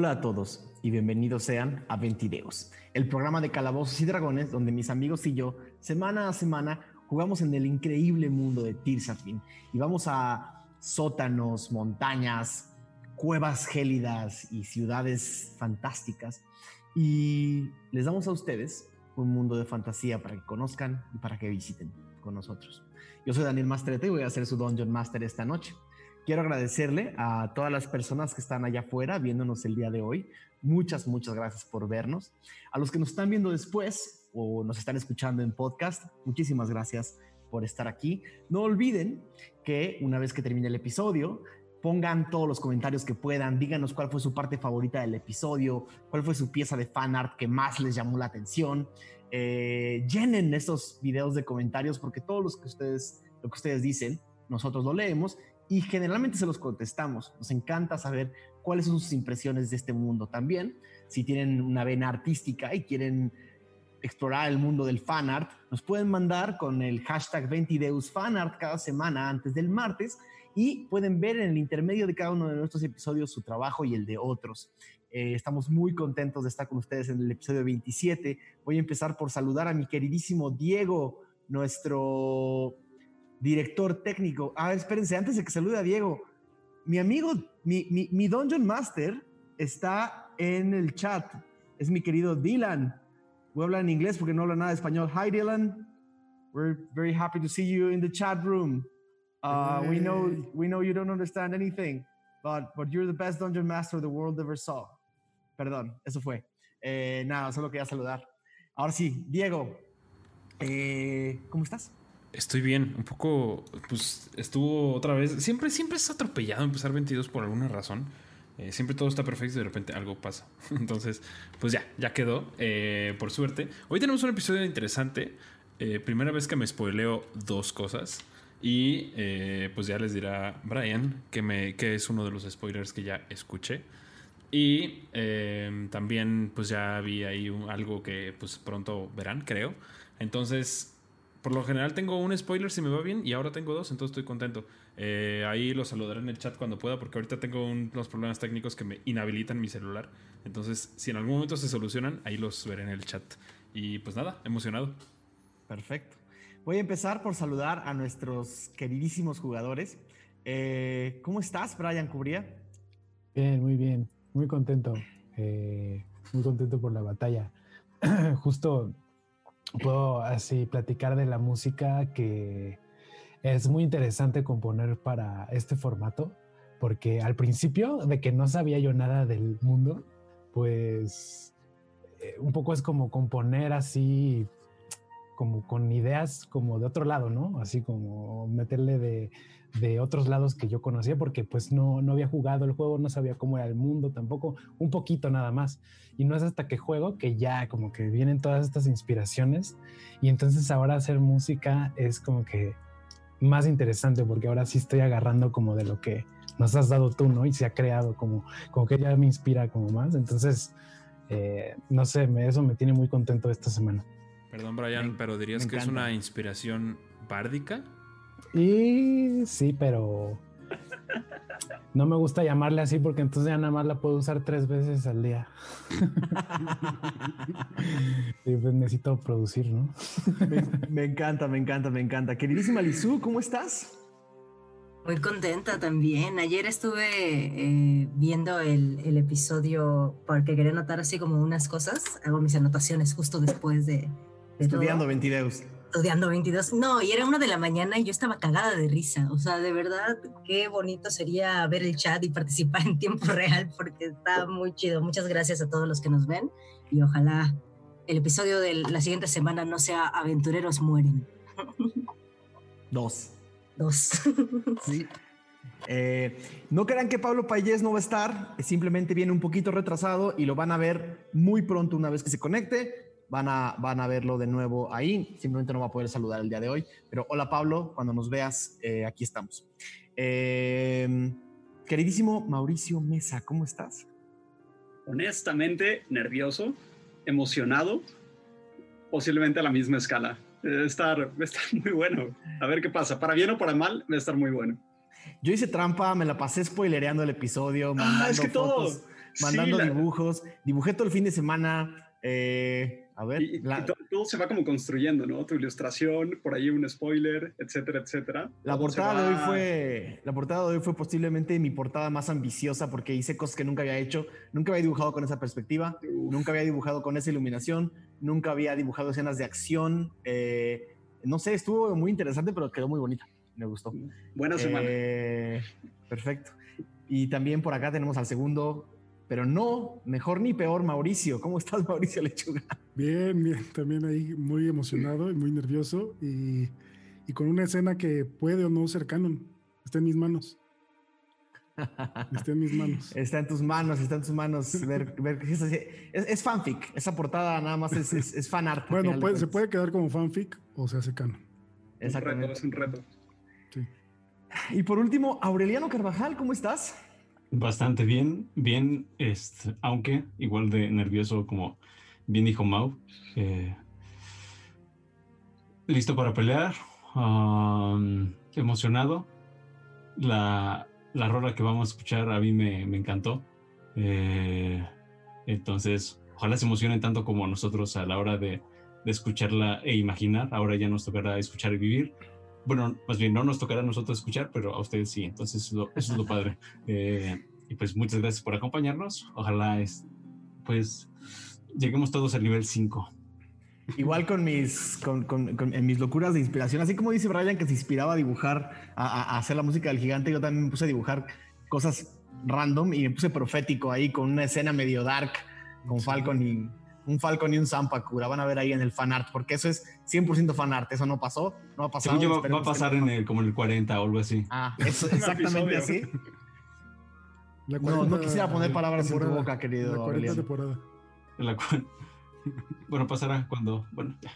Hola a todos y bienvenidos sean a Ventideos, el programa de calabozos y dragones donde mis amigos y yo, semana a semana, jugamos en el increíble mundo de Tirsafin y vamos a sótanos, montañas, cuevas gélidas y ciudades fantásticas y les damos a ustedes un mundo de fantasía para que conozcan y para que visiten con nosotros. Yo soy Daniel Masterete y voy a ser su Dungeon Master esta noche. Quiero agradecerle a todas las personas que están allá afuera viéndonos el día de hoy. Muchas, muchas gracias por vernos. A los que nos están viendo después o nos están escuchando en podcast, muchísimas gracias por estar aquí. No olviden que una vez que termine el episodio, pongan todos los comentarios que puedan, díganos cuál fue su parte favorita del episodio, cuál fue su pieza de fan art que más les llamó la atención. Eh, llenen esos videos de comentarios porque todos los que ustedes, lo que ustedes dicen, nosotros lo leemos y generalmente se los contestamos. Nos encanta saber cuáles son sus impresiones de este mundo también. Si tienen una vena artística y quieren explorar el mundo del fanart, nos pueden mandar con el hashtag 20deusfanart cada semana antes del martes y pueden ver en el intermedio de cada uno de nuestros episodios su trabajo y el de otros. Eh, estamos muy contentos de estar con ustedes en el episodio 27. Voy a empezar por saludar a mi queridísimo Diego, nuestro director técnico. Ah, espérense, antes de que salude a Diego, mi amigo, mi, mi, mi Dungeon Master está en el chat. Es mi querido Dylan. Voy a hablar en inglés porque no habla nada de español. Hi, Dylan. We're very happy to see you in the chat room. Uh, we know we know you don't understand anything, but but you're the best dungeon master the world ever saw. Perdón, eso fue. Eh, nada, solo quería saludar. Ahora sí, Diego, eh, ¿cómo estás? Estoy bien, un poco, pues estuvo otra vez. Siempre, siempre es atropellado empezar 22 por alguna razón. Eh, siempre todo está perfecto y de repente algo pasa. Entonces, pues ya, ya quedó, eh, por suerte. Hoy tenemos un episodio interesante. Eh, primera vez que me spoileo dos cosas. Y pues ya les dirá Brian que, me, que es uno de los spoilers que ya escuché. Y también pues ya vi ahí algo que pues pronto verán, creo. Entonces por lo general tengo un spoiler si me va bien y ahora tengo dos, entonces estoy contento. Eh, ahí los saludaré en el chat cuando pueda porque ahorita tengo unos problemas técnicos que me inhabilitan mi celular. Entonces, si en algún momento se solucionan, ahí los veré en el chat. Y pues nada, emocionado. Perfecto. Voy a empezar por saludar a nuestros queridísimos jugadores. Eh, ¿Cómo estás, Brian Cubría? Bien, muy bien. Muy contento. Eh, muy contento por la batalla. Justo puedo así platicar de la música que es muy interesante componer para este formato, porque al principio de que no sabía yo nada del mundo, pues eh, un poco es como componer así como con ideas como de otro lado, ¿no? Así como meterle de, de otros lados que yo conocía porque pues no, no había jugado el juego, no sabía cómo era el mundo tampoco, un poquito nada más. Y no es hasta que juego que ya como que vienen todas estas inspiraciones y entonces ahora hacer música es como que más interesante porque ahora sí estoy agarrando como de lo que nos has dado tú, ¿no? Y se ha creado como, como que ya me inspira como más. Entonces, eh, no sé, me, eso me tiene muy contento esta semana. Perdón, Brian, pero dirías que es una inspiración bárdica. Y sí, pero no me gusta llamarle así porque entonces ya nada más la puedo usar tres veces al día. y pues necesito producir, ¿no? me, encanta, me encanta, me encanta. Queridísima Lizu, ¿cómo estás? Muy contenta también. Ayer estuve eh, viendo el, el, episodio porque quería anotar así como unas cosas. Hago mis anotaciones justo después de... Estudiando 22 estudiando 22. No, y era una de la mañana y yo estaba cagada de risa. O sea, de verdad, qué bonito sería ver el chat y participar en tiempo real porque está muy chido. Muchas gracias a todos los que nos ven y ojalá el episodio de la siguiente semana no sea Aventureros mueren. Dos. Dos. Sí. Eh, no crean que Pablo Payés no va a estar, simplemente viene un poquito retrasado y lo van a ver muy pronto una vez que se conecte van a, van a verlo de nuevo ahí. Simplemente no va a poder saludar el día de hoy. Pero hola Pablo, cuando nos veas, eh, aquí estamos. Em, queridísimo Mauricio Mesa, ¿cómo estás? Honestamente, nervioso, emocionado, posiblemente a la misma escala. Va estar, estar muy bueno. A ver qué pasa. Para bien o para mal, va a estar muy bueno. Yo hice trampa, me la pasé spoilereando el episodio. Ah, es que todo mandando dibujos. Dibujé todo el fin de semana. Eh, a ver. todo, se va como construyendo, ¿no? Tu ilustración, por ahí un spoiler, etcétera, etcétera. La portada, de hoy fue, la portada de hoy fue posiblemente mi portada más ambiciosa porque hice cosas que nunca había hecho. Nunca había dibujado con esa perspectiva, nunca había dibujado con esa iluminación, nunca había dibujado escenas de acción. Eh, no sé, estuvo muy interesante, pero quedó muy bonita. Me gustó. Buena semana. Eh, perfecto. Y también por acá tenemos al segundo pero no mejor ni peor Mauricio. ¿Cómo estás, Mauricio Lechuga? Bien, bien, también ahí muy emocionado y muy nervioso y, con una escena que puede o no ser canon. Está en mis manos. Está en mis manos. Está en tus manos, está en tus manos. es, fanfic. Esa portada nada más es, es, fan art. Bueno, se puede quedar como fanfic o se hace canon. Exactamente. es un reto. Sí. Y por último, Aureliano Carvajal, ¿cómo estás? Bastante bien, bien, este, aunque igual de nervioso como bien dijo Mau. Eh, listo para pelear, emocionado. La, la rola que vamos a escuchar a mí me, encantó. Eh, entonces, ojalá se emocionen tanto como nosotros a la hora de, de escucharla e imaginar. Ahora ya nos tocará escuchar y vivir bueno, más bien no nos tocará a nosotros escuchar, pero a ustedes sí, entonces eso es lo, padre. Eh, y pues muchas gracias por acompañarnos. Ojalá es, pues lleguemos todos al nivel 5. Igual con mis, con, con, en mis locuras de inspiración, así como dice Brian que se inspiraba a dibujar, a, hacer la música del gigante, yo también me puse a dibujar cosas random y me puse profético ahí con una escena medio dark con Falcon y un Falcon y un Zampakura. Van a ver ahí en el fan art, porque eso es 100% fan art. Eso no pasó, no ha pasado. va, a pasar en el, como en el 40 o algo así. Ah, eso, exactamente así. no, no quisiera poner palabras en tu boca, querido. La 40 temporada. La bueno, pasará cuando. Bueno, ya.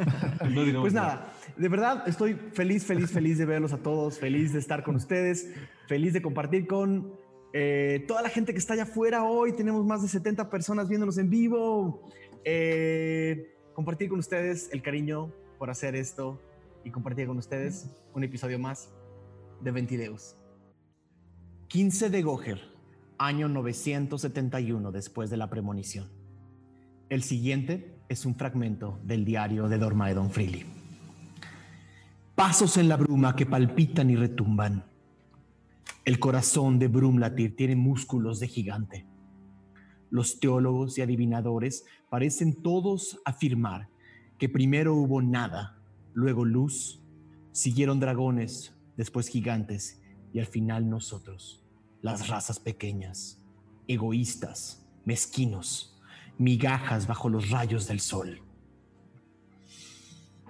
pues nada, de verdad estoy feliz, feliz, feliz de verlos a todos, feliz de estar con ustedes, feliz de compartir con eh, toda la gente que está allá afuera hoy, tenemos más de 70 personas viéndonos en vivo. Eh, compartir con ustedes el cariño por hacer esto y compartir con ustedes un episodio más de Ventideus. 15 de Goher, año 971 después de la premonición. El siguiente es un fragmento del diario de Dormaedon Freely. Pasos en la bruma que palpitan y retumban el corazón de Brumlatir tiene músculos de gigante. Los teólogos y adivinadores parecen todos afirmar que primero hubo nada, luego luz, siguieron dragones, después gigantes y al final nosotros, las razas pequeñas, egoístas, mezquinos, migajas bajo los rayos del sol.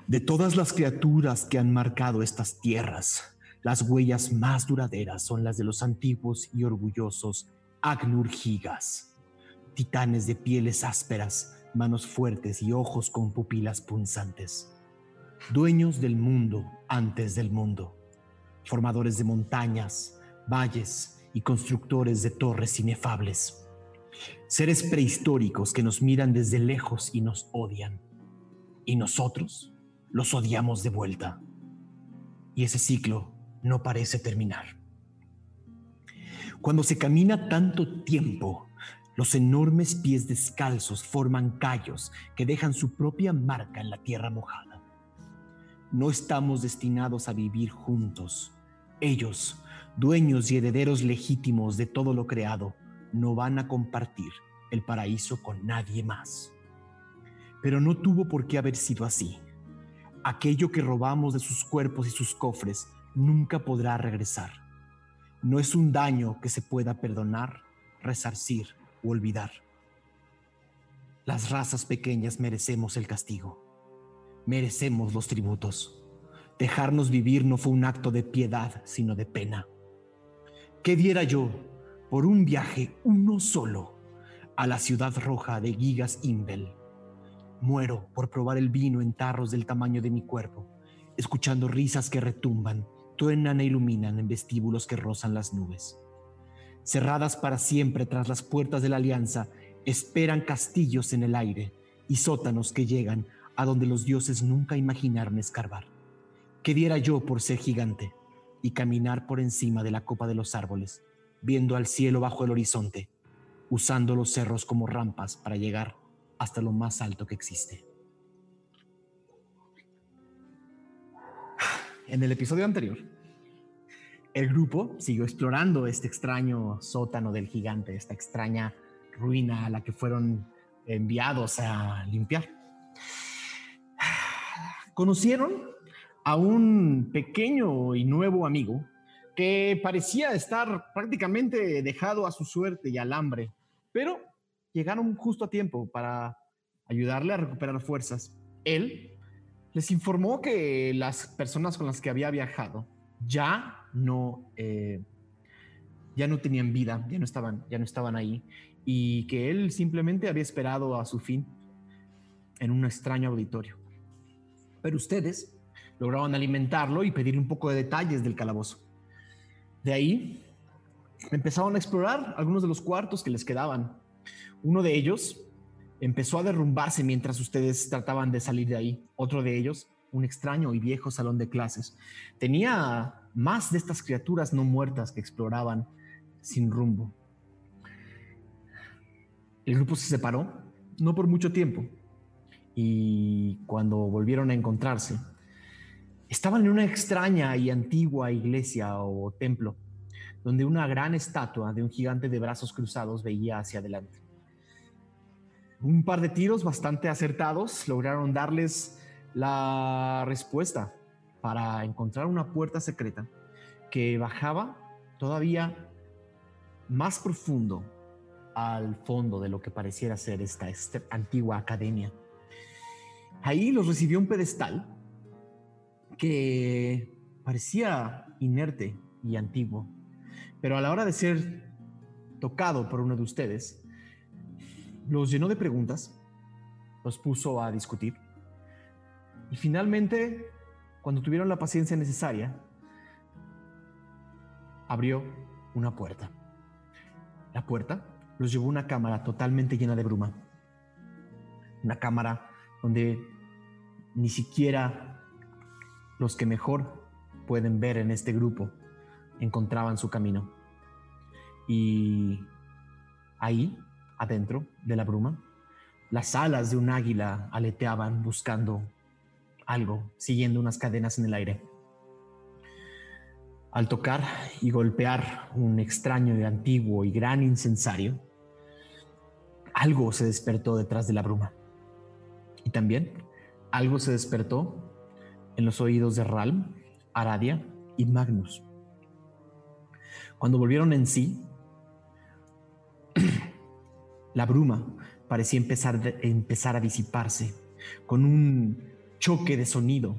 De todas las criaturas que han marcado estas tierras, las huellas más duraderas son las de los antiguos y orgullosos Agnurgigas, titanes de pieles ásperas, manos fuertes y ojos con pupilas punzantes. Dueños del mundo antes del mundo, formadores de montañas, valles y constructores de torres inefables. Seres prehistóricos que nos miran desde lejos y nos odian. Y nosotros los odiamos de vuelta. Y ese ciclo no parece terminar. Cuando se camina tanto tiempo, los enormes pies descalzos forman callos que dejan su propia marca en la tierra mojada. No estamos destinados a vivir juntos. Ellos, dueños y herederos legítimos de todo lo creado, no van a compartir el paraíso con nadie más. Pero no tuvo por qué haber sido así. Aquello que robamos de sus cuerpos y sus cofres nunca podrá regresar. No es un daño que se pueda perdonar, resarcir o olvidar. Las razas pequeñas merecemos el castigo. Merecemos los tributos. Dejarnos vivir no fue un acto de piedad, sino de pena. ¿Qué diera yo por un viaje, uno solo, a la ciudad roja de Gigas Imbel? Muero por probar el vino en tarros del tamaño de mi cuerpo, escuchando risas que retumban truenan e iluminan en vestíbulos que rozan las nubes. Cerradas para siempre tras las puertas de la alianza, esperan castillos en el aire y sótanos que llegan a donde los dioses nunca imaginaron escarbar. ¿Qué diera yo por ser gigante y caminar por encima de la copa de los árboles, viendo al cielo bajo el horizonte, usando los cerros como rampas para llegar hasta lo más alto que existe. En el episodio anterior, el grupo siguió explorando este extraño sótano del gigante, esta extraña ruina a la que fueron enviados a limpiar. Conocieron a un pequeño y nuevo amigo que parecía estar prácticamente dejado a su suerte y al hambre, pero llegaron justo a tiempo para ayudarle a recuperar fuerzas. Él les informó que las personas con las que había viajado ya no, eh, ya no tenían vida, ya no, estaban, ya no estaban ahí, y que él simplemente había esperado a su fin en un extraño auditorio. Pero ustedes lograron alimentarlo y pedir un poco de detalles del calabozo. De ahí empezaron a explorar algunos de los cuartos que les quedaban. Uno de ellos empezó a derrumbarse mientras ustedes trataban de salir de ahí. Otro de ellos, un extraño y viejo salón de clases, tenía más de estas criaturas no muertas que exploraban sin rumbo. El grupo se separó, no por mucho tiempo, y cuando volvieron a encontrarse, estaban en una extraña y antigua iglesia o templo, donde una gran estatua de un gigante de brazos cruzados veía hacia adelante. Un par de tiros bastante acertados lograron darles la respuesta para encontrar una puerta secreta que bajaba todavía más profundo al fondo de lo que pareciera ser esta, antigua academia. Ahí los recibió un pedestal que parecía inerte y antiguo, pero a la hora de ser tocado por uno de ustedes, los llenó de preguntas, los puso a discutir y finalmente, cuando tuvieron la paciencia necesaria, abrió una puerta. La puerta los llevó a una cámara totalmente llena de bruma. Una cámara donde ni siquiera los que mejor pueden ver en este grupo encontraban su camino. Y ahí, adentro de la bruma, las alas de un águila aleteaban buscando algo, siguiendo unas cadenas en el aire. Al tocar y golpear un extraño y antiguo y gran incensario, algo se despertó detrás de la bruma. Y también algo se despertó en los oídos de Ralm, Aradia y Magnus. Cuando volvieron en sí, la bruma parecía empezar, empezar a disiparse con un choque de sonido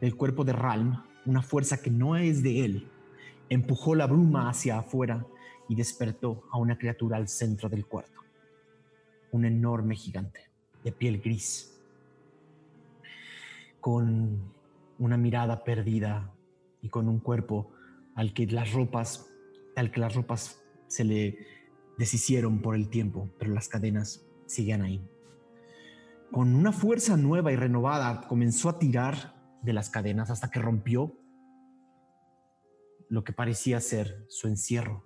del cuerpo de Ralm, una fuerza que no es de él, empujó la bruma hacia afuera y despertó a una criatura al centro del cuarto. Un enorme gigante de piel gris, con una mirada perdida y con un cuerpo al que las ropas, al que las ropas se le deshicieron por el tiempo, pero las cadenas siguen ahí con una fuerza nueva y renovada, comenzó a tirar de las cadenas hasta que rompió lo que parecía ser su encierro.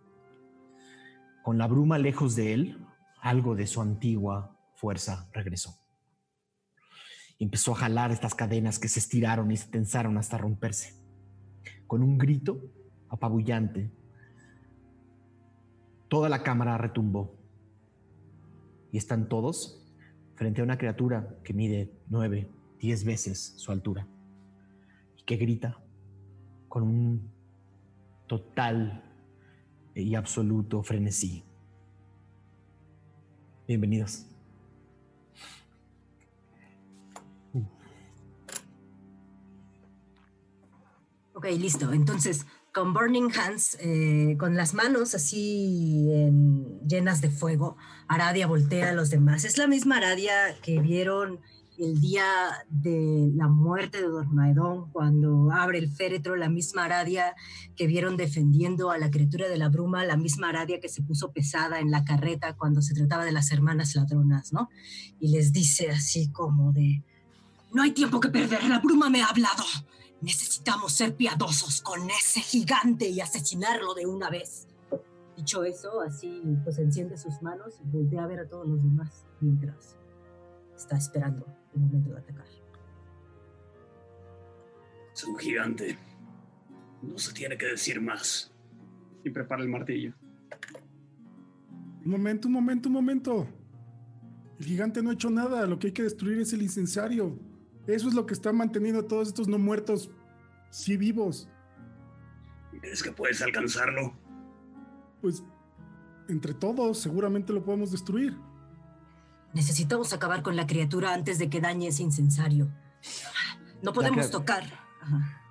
Con la bruma lejos de él, algo de su antigua fuerza regresó. empezó a jalar estas cadenas que se estiraron y se tensaron hasta romperse. Con un grito apabullante, toda la cámara retumbó. Y están todos frente a una criatura que mide nueve, diez veces su altura y que grita con un total y absoluto frenesí. Bienvenidos. Ok, listo. Entonces, con Burning Hands, eh, con las manos así llenas de fuego, Aradia voltea a los demás. Es la misma Aradia que vieron el día de la muerte de Dormaedón, cuando abre el féretro, la misma Aradia que vieron defendiendo a la criatura de la bruma, la misma Aradia que se puso pesada en la carreta cuando se trataba de las hermanas ladronas, ¿no? Y les dice así como de, no hay tiempo que perder, la bruma me ha hablado. Necesitamos ser piadosos con ese gigante y asesinarlo de una vez. Dicho eso, así pues enciende sus manos y voltea a ver a todos los demás mientras está esperando el momento de atacar. Es un gigante. No se tiene que decir más. Y prepara el martillo. Un momento, un momento, un momento. El gigante no ha hecho nada. Lo que hay que destruir es el incensario. Eso es lo que está manteniendo a todos estos no muertos, sí vivos. ¿Crees que puedes alcanzarlo? Pues entre todos seguramente lo podemos destruir. Necesitamos acabar con la criatura antes de que dañe ese incensario. No podemos tocar. Ajá.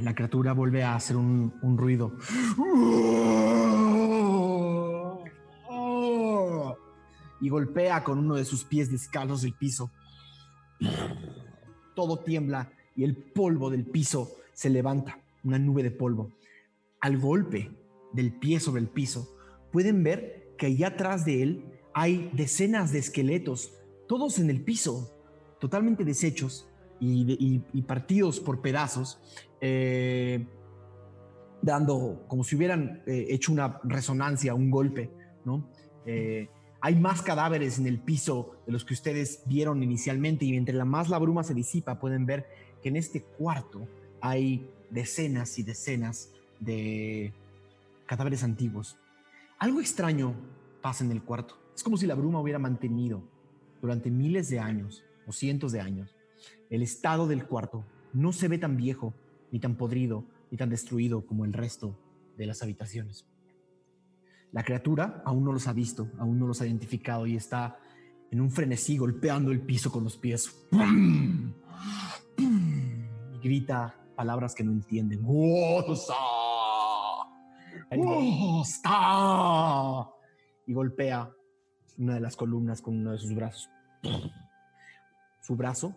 La criatura vuelve a hacer un, un ruido. Y golpea con uno de sus pies descalzos el piso. Todo tiembla y el polvo del piso se levanta, una nube de polvo. Al golpe del pie sobre el piso, pueden ver que allá atrás de él hay decenas de esqueletos, todos en el piso, totalmente deshechos y, y partidos por pedazos, eh, dando como si hubieran eh, hecho una resonancia, un golpe, ¿no? Eh, hay más cadáveres en el piso de los que ustedes vieron inicialmente y entre la más la bruma se disipa pueden ver que en este cuarto hay decenas y decenas de cadáveres antiguos. Algo extraño pasa en el cuarto. Es como si la bruma hubiera mantenido durante miles de años o cientos de años el estado del cuarto. No se ve tan viejo, ni tan podrido, ni tan destruido como el resto de las habitaciones. La criatura aún no los ha visto, aún no los ha identificado y está en un frenesí golpeando el piso con los pies. ¡Pum! ¡Pum! Grita palabras que no entienden. Y golpea una de las columnas con uno de sus brazos. Su brazo,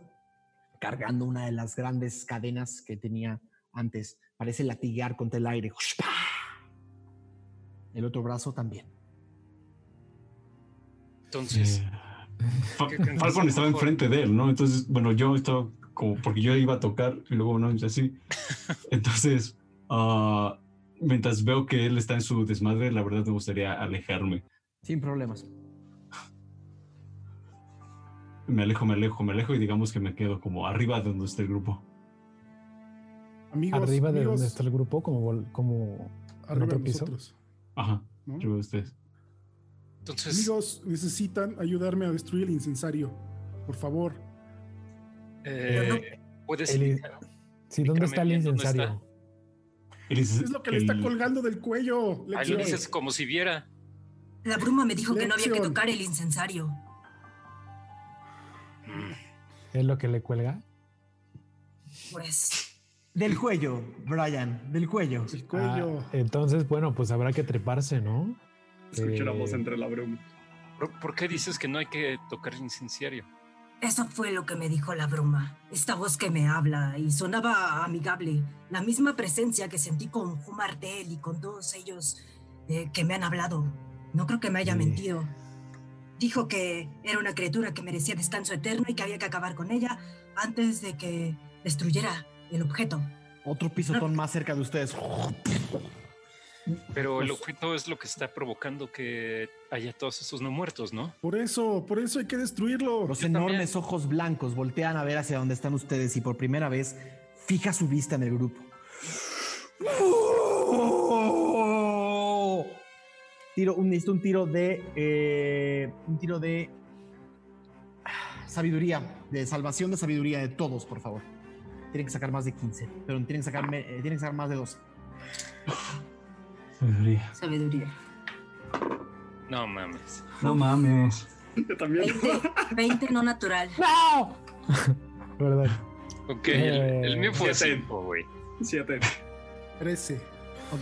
cargando una de las grandes cadenas que tenía antes, parece latigar contra el aire. El otro brazo también. Entonces, Eh, Fa- ¿Qué creen que Falcon estaba enfrente de él, ¿no? Entonces, bueno, yo estaba como porque yo iba a tocar y luego no, y así. Entonces, ah, mientras veo que él está en su desmadre, la verdad me gustaría alejarme. Sin problemas. Me alejo, me alejo, me alejo y digamos que me quedo como arriba de donde está el grupo. Amigos, Arriba de amigos, donde está el grupo, como, como arriba otro de piso? nosotros. Ajá, ¿no? yo veo a ustedes. entonces Amigos, necesitan ayudarme a destruir el incensario. Por favor. Eh, puedes El- Sí, ¿dónde está el bien dónde está. incensario? Es lo que le está colgando del cuello. Ah, lo Lexion. dices como si viera. La bruma me dijo que no había que tocar el incensario. ¿Es lo que le cuelga? Pues Del cuello, Brian, del cuello. El cuello. Ah, entonces, bueno, pues habrá que treparse, ¿no? Escucho la Eh, voz entre la bruma. ¿Por, por qué dices que no hay que tocar el incenciario? Eso fue lo que me dijo la bruma. Esta voz que me habla y sonaba amigable. La misma presencia que sentí con Jumartel y con todos ellos eh, que me han hablado. No creo que me haya Sí. mentido. Dijo que era una criatura que merecía descanso eterno y que había que acabar con ella antes de que destruyera el objeto. Otro pisotón más cerca de ustedes. Pero el Pues- objeto es lo que está provocando que haya todos esos no muertos, ¿no? Por eso, por eso hay que destruirlo. Los Yo enormes también. ojos blancos voltean a ver hacia donde están ustedes y por primera vez fija su vista en el grupo. Tiro, un, necesito un tiro de. eh, un tiro de. Sabiduría, de salvación de sabiduría de todos, por favor. Tienen que sacar más de 15, pero tienen que sacar, eh, tienen que sacar más de 12. Sabiduría. Sabiduría. No mames. No mames. Yo también. 20, 20 no natural. ¿Verdad? Ok, el, el mío fue Siete. 5, güey. Siete. 13. Ok.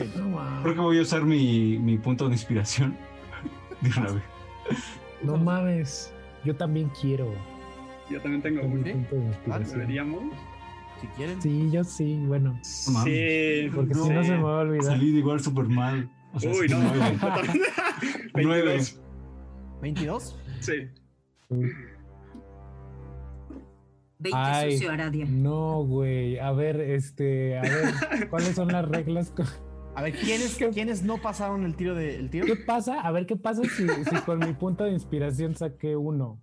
Creo que voy a usar mi, mi punto de inspiración. De una vez. No mames. Yo también quiero. Yo también tengo uno. punto de inspiración. Deberíamos. Si quieren. Sí, yo sí, bueno. No. Sí. Porque si sí. no se me va a olvidar. Salí igual súper mal. O sea, Uy, no. nueve. Nueve. 22. 22. Sí. 20 Ay. sucio Aradia. No, güey. A ver, este, a ver, ¿cuáles son las reglas? A ver, ¿quiénes, ¿quiénes no pasaron el tiro de, el tiro? ¿Qué pasa? A ver, ¿qué pasa si, si con mi punto de inspiración saqué uno?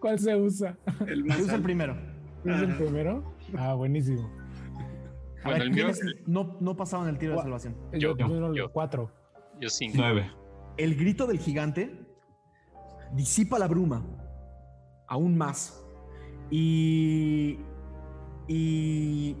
¿Cuál se usa? El más Se usa el primero. ¿Es el Ajá. primero? Ah, buenísimo. A Bueno, ver, el mío, ¿quiénes no, no pasaron el tiro de salvación? Yo, Yo, yo, yo. cuatro. yo cinco. Nueve. El grito del gigante disipa la bruma aún más. Y. Y.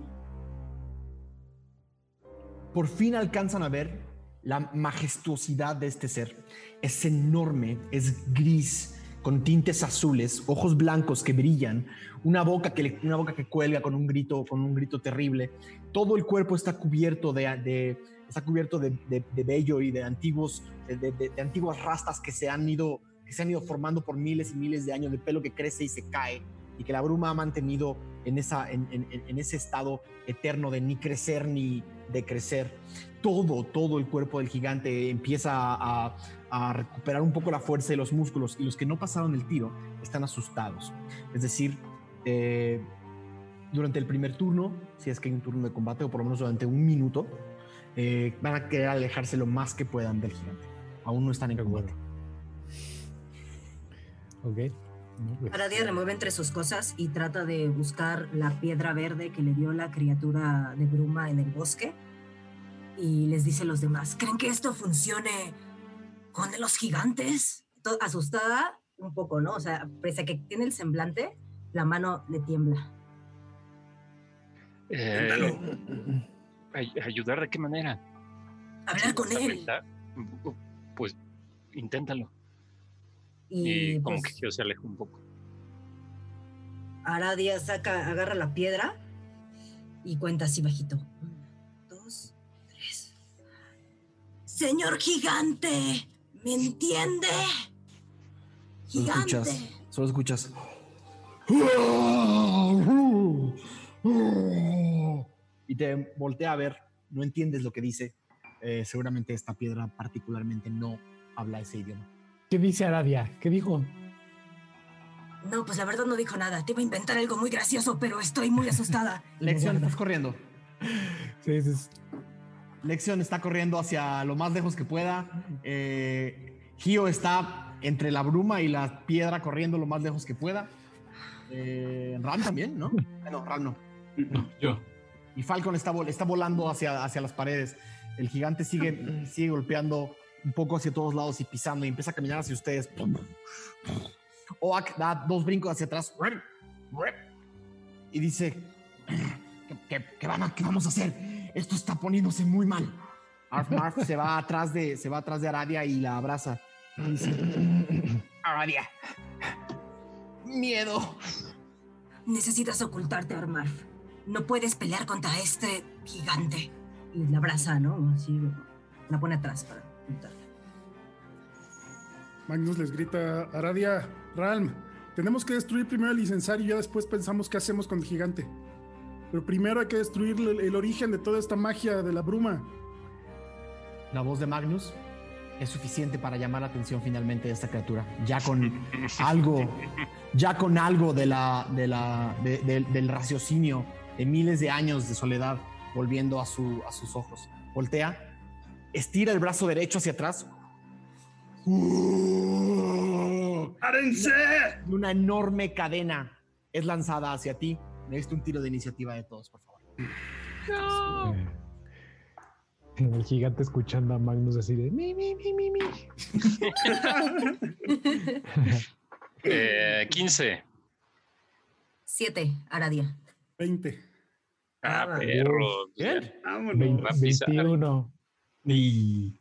Por fin alcanzan a ver la majestuosidad de este ser. Es enorme, es gris, con tintes azules, ojos blancos que brillan, una boca que, una boca que cuelga con un grito, con un grito terrible. Todo el cuerpo está cubierto de, está cubierto de, de- vello y de antiguos, de, antiguas rastas que se han ido, que se han ido formando por miles y miles de años de pelo que crece y se cae y que la bruma ha mantenido en, esa, en, en- ese estado eterno de ni crecer ni decrecer. Todo, todo el cuerpo del gigante empieza a recuperar un poco la fuerza de los músculos y los que no pasaron el tiro están asustados. Es decir, eh, durante el primer turno, si es que hay un turno de combate o por lo menos durante un minuto, eh, van a querer alejarse lo más que puedan del gigante. Aún no están en combate. Ok. No, pues, Aradia remueve entre sus cosas y trata de buscar la piedra verde que le dio la criatura de bruma en el bosque. Y les dice a los demás, ¿creen que esto funcione con los gigantes? Asustada un poco, ¿no? O sea, pese a que tiene el semblante, la mano le tiembla. Eh, ¿Ayudar de qué manera? Hablar con él. Pues inténtalo. Y, Y como pues, que yo se aleja un poco. Aradia saca, agarra la piedra y cuenta así bajito. Uno, dos, tres. Señor gigante, ¿me entiende? Solo Gigante. escuchas, solo escuchas. Y te voltea a ver, no entiendes lo que dice. Eh, seguramente esta piedra particularmente no habla ese idioma. ¿Qué dice Aradia? ¿Qué dijo? No, pues la verdad no dijo nada. Te iba a inventar algo muy gracioso, pero estoy muy asustada. Lección, estás corriendo. Sí, sí, sí. Lección está corriendo hacia lo más lejos que pueda. Eh, Gio está entre la bruma y la piedra corriendo lo más lejos que pueda. Eh, Ram también, ¿no? No, Ram no. No, yo. Y Falcon está, vol- está volando hacia, hacia las paredes. El gigante sigue, sigue golpeando un poco hacia todos lados y pisando y empieza a caminar hacia ustedes. Oak da dos brincos hacia atrás y dice: ¿Qué, qué- qué van a- qué vamos a hacer? Esto está poniéndose muy mal. Arf Marf se va atrás de, se va atrás de Aradia y la abraza. Y dice: Aradia, miedo. Necesitas ocultarte, Armarf. No puedes pelear contra este gigante. Y la abraza, ¿no? Así la pone atrás para ocultarla. Magnus les grita, Aradia, Ralm, tenemos que destruir primero el incensario y ya después pensamos qué hacemos con el gigante. Pero primero hay que destruir el, el origen de toda esta magia de la bruma. La voz de Magnus es suficiente para llamar la atención finalmente de esta criatura. Ya con algo, ya con algo de la, de la, de- del- del raciocinio de miles de años de soledad volviendo a, su, a sus ojos. Voltea, estira el brazo derecho hacia atrás. ¡Párense! Y una enorme cadena es lanzada hacia ti. Necesito un tiro de iniciativa de todos, por favor. Eh, El gigante escuchando a Magnus así de mi, mi, mi, mi, mi. Eh, 15. Siete, Aradia. 20. Ah, Ah, perro. Bien. Vámonos. Vein- va a pisar. 21. Y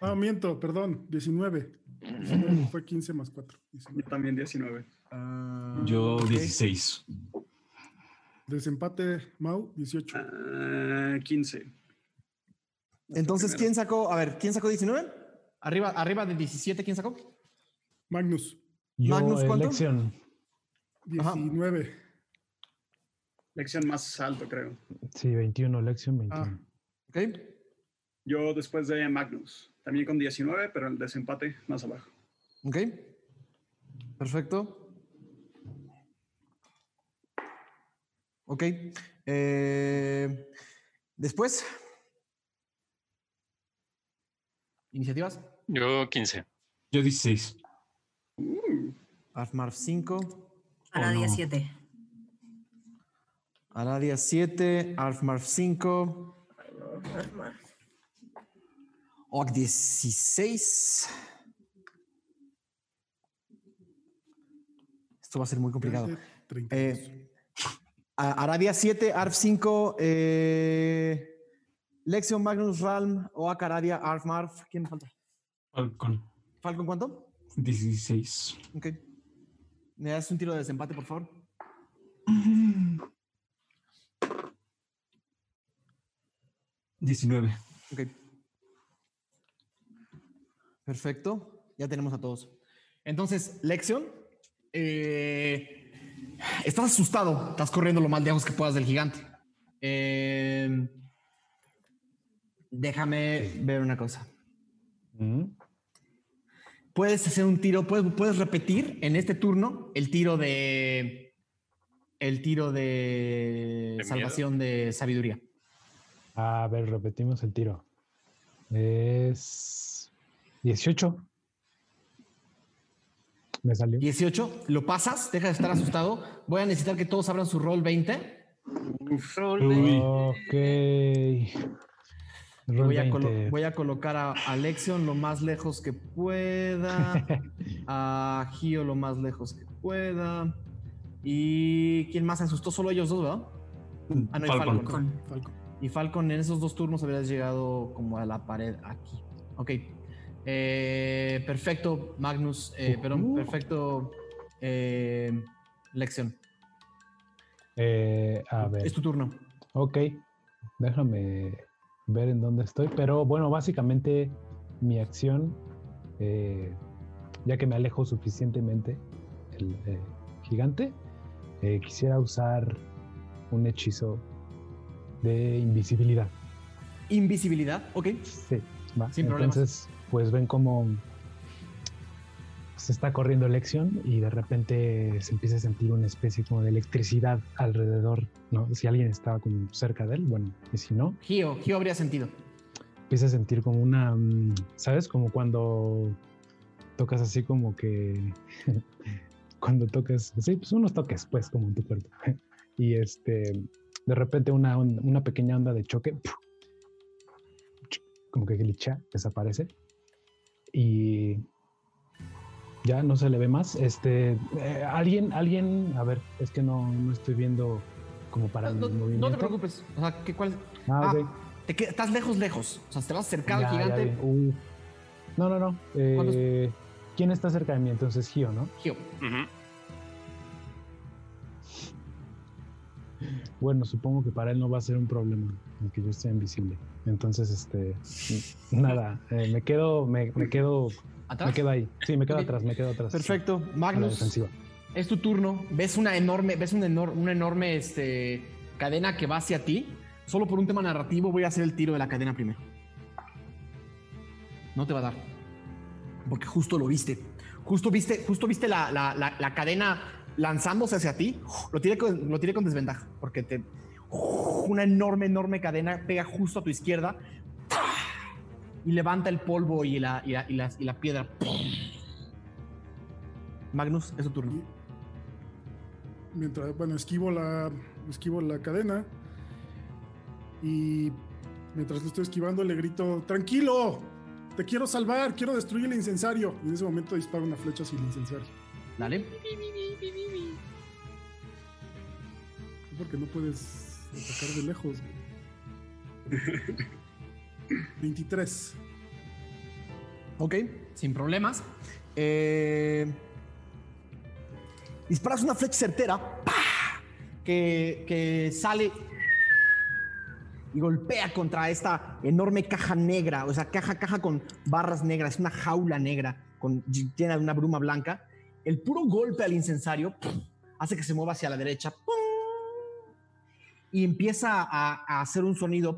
Ah, miento, perdón, 19. 19 fue 15 más 4. Yo también 19. Ah, yo ok. 16. Desempate, Mau, 18. Ah, 15. Entonces. ¿quién sacó? A ver, ¿quién sacó 19? Arriba, arriba de 17, ¿quién sacó? Magnus, Yo, Magnus, ¿cuánto? elección. Ajá. 19. Lección más alto, creo. Sí, 21, elección 21. Ah, Ok. Yo después de Magnus. También con 19, pero el desempate más abajo. Ok. Perfecto. Ok. Eh, Después. Iniciativas. Yo 15. Yo 16. Arfmarf 5. Aradia no. 7. Aradia 7. Arfmarf 5. Oak 16. Esto va a ser muy complicado. 32. Eh, A- Arabia 7, Arf 5, eh, Lexion, Magnus, Ralm, Oak, Aradia, Arf, Marf. ¿Quién me falta? Falcon. ¿Falcon cuánto? 16. Ok. ¿Me das un tiro de desempate, por favor? Diecinueve. Ok. Perfecto. Ya tenemos a todos. Entonces, Lexion, eh, estás asustado. Estás corriendo lo más lejos que puedas del gigante. Eh, déjame ver una cosa. Mm, Puedes hacer un tiro, puedes, puedes repetir en este turno el tiro de. El tiro de, ¿De salvación de sabiduría. A ver, repetimos el tiro. Es 18. Me salió. 18, lo pasas, deja de estar asustado. Voy a necesitar que todos abran su roll 20. Uy. Ok. Roll Voy a, 20. voy a colocar a Alexion lo más lejos que pueda. A Gio lo más lejos que pueda. ¿Y quién más se asustó? Solo ellos dos, ¿verdad? Ah, no, y Falcon. Falcon. Con Falcon. Y Falcon en esos dos turnos habrías llegado como a la pared aquí. Ok. Eh, perfecto, Magnus. Eh, perdón, Ujú. perfecto, eh, Lexion. Eh, a ver. Es tu turno. Ok. Déjame ver en dónde estoy. Pero bueno, básicamente mi acción, eh, ya que me alejo suficientemente el eh, gigante, eh, quisiera usar un hechizo de invisibilidad. Invisibilidad, ok. Sí, va. Sin problemas. Pues ven cómo se está corriendo elección y de repente se empieza a sentir una especie como de electricidad alrededor, ¿no? Si alguien estaba como cerca de él, bueno, y si no, Gio, Gio habría sentido. empieza a sentir como una, mm, ¿sabes? Como cuando tocas así como que, cuando tocas, sí, pues unos toques, pues, como en tu cuerpo. Y este, de repente una, una pequeña onda de choque, como que glitcha, desaparece. Y ya no se le ve más. Este, eh, alguien, alguien, a ver, es que no, no estoy viendo como para No, mi no- movimiento. no te preocupes. O sea, ¿qué, cuál? Ah, Ah, te qued- estás lejos, lejos. O sea, te vas a acercar Ya, al gigante. Uh. No, no, no. Eh, ¿Quién está cerca de mí? Entonces, Gio, ¿no? Gio. Bueno, supongo que para él no va a ser un problema el que yo esté invisible. Entonces, este, nada, eh, me quedo, me, me quedo, ¿Atrás? me quedo ahí. Sí, me quedo atrás, me quedo atrás. Perfecto. Magnus, defensiva. es tu turno. Ves una enorme, ves una, enor- una enorme este, cadena que va hacia ti. Solo por un tema narrativo voy a hacer el tiro de la cadena primero. No te va a dar. Porque justo lo viste. Justo viste, justo viste la, la- la- la cadena lanzándose hacia ti. Lo tiré con, lo tiré con desventaja. Porque te. Una enorme, enorme cadena pega justo a tu izquierda. Y levanta el polvo y la, y la, y la- y la piedra. Magnus, es tu turno. Mientras, bueno, esquivo la, esquivo la cadena. Y mientras lo estoy esquivando, le grito: ¡Tranquilo! Te quiero salvar, quiero destruir el incensario. Y en ese momento disparo una flecha el incensario. Dale. Porque no puedes atacar de lejos. güey. 23. Ok, sin problemas. Eh, disparas una flecha certera. Que, que sale y golpea contra esta enorme caja negra, o sea, caja, caja con barras negras, una jaula negra con, llena de una bruma blanca. El puro golpe al incensario hace que se mueva hacia la derecha ¡pum! Y empieza a, a hacer un sonido.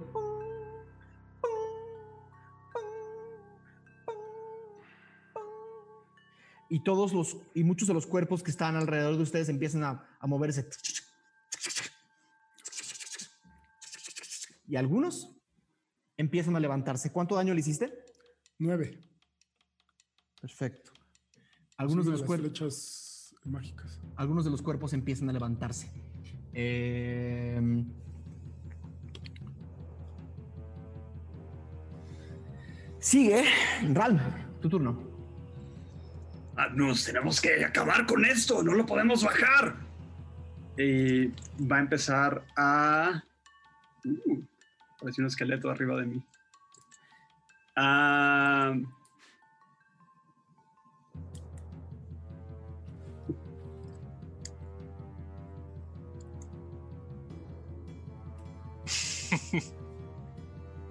y todos los y muchos de los cuerpos que están alrededor de ustedes empiezan a, a moverse y algunos empiezan a levantarse. ¿Cuánto daño le hiciste? Nueve. Perfecto. Algunos Sí, de los cuerpos. mágicas. algunos de los cuerpos empiezan a levantarse. Eh, sigue, Ralm, tu turno. Ah, nos tenemos que acabar con esto, no lo podemos bajar. Va a empezar a... Uh, parece un esqueleto arriba de mí. Ah,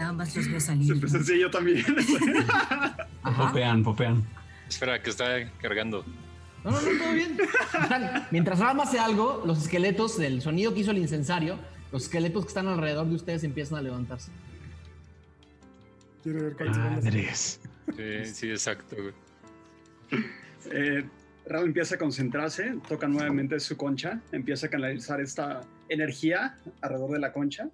Nada más los veo salir. pues, sí, yo también. Popean, popean. Espera, que está cargando. No, no, no, todo bien. Están- mientras Ralm hace algo, los esqueletos del sonido que hizo el incensario, los esqueletos que están alrededor de ustedes empiezan a levantarse. Quiero ver Madres. Sí, sí, exacto. Eh, Ral empieza a concentrarse, toca nuevamente su concha, empieza a canalizar esta energía alrededor de la concha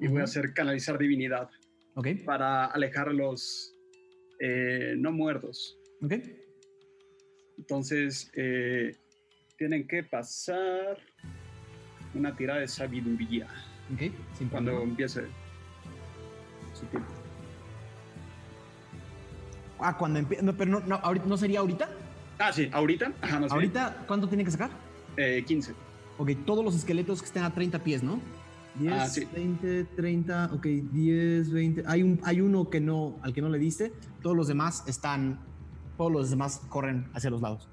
y voy a hacer canalizar divinidad ¿Ok? para alejar a los eh, no muertos. ¿Ok? Entonces, eh, tienen que pasar una tirada de sabiduría ¿Ok? Sin cuando problema. empiece su tiempo. Ah, cuando empiece. No, pero no, no, ahorita, ¿no sería ahorita? Ah, sí, ahorita. Ajá, bien. ¿Ahorita cuánto tiene que sacar? Eh, 15. Ok, todos los esqueletos que estén a 30 pies, ¿no? 10, Ah, sí. 20, 30, ok, 10, 20. Hay, un, hay uno que no, al que no le diste. Todos los demás están, todos los demás corren hacia los lados.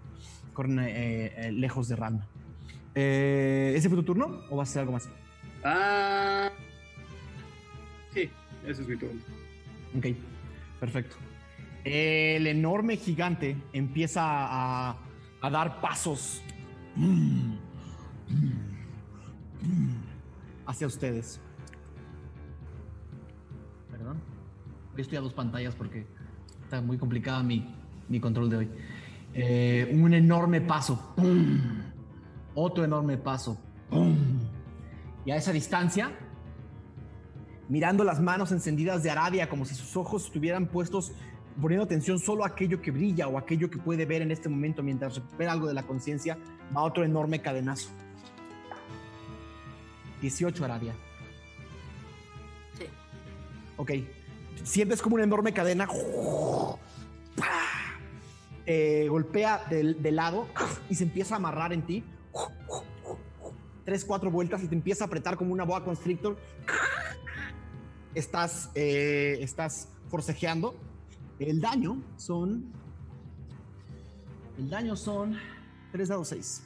Corren eh, eh, lejos de Ram. Eh, ¿Ese fue tu turno o vas a hacer algo más? Ah. Sí, ese es mi turno. Ok, perfecto. El enorme gigante empieza a, a dar pasos hacia ustedes. Perdón. Hoy estoy a dos pantallas porque está muy complicada mi, mi control de hoy. Eh, un enorme paso. ¡Pum! Otro enorme paso. ¡Pum! Y a esa distancia, mirando las manos encendidas de Aradia como si sus ojos estuvieran puestos poniendo atención solo a aquello que brilla o aquello que puede ver en este momento mientras recupera algo de la conciencia, va otro enorme cadenazo. 18 Aradia. Sí. Ok. Sientes como una enorme cadena. eh, golpea del, del lado y se empieza a amarrar en ti. Tres, cuatro vueltas y te empieza a apretar como una boa constrictor. Estás, eh, estás forcejeando. El daño son. El daño son 3 dados 6.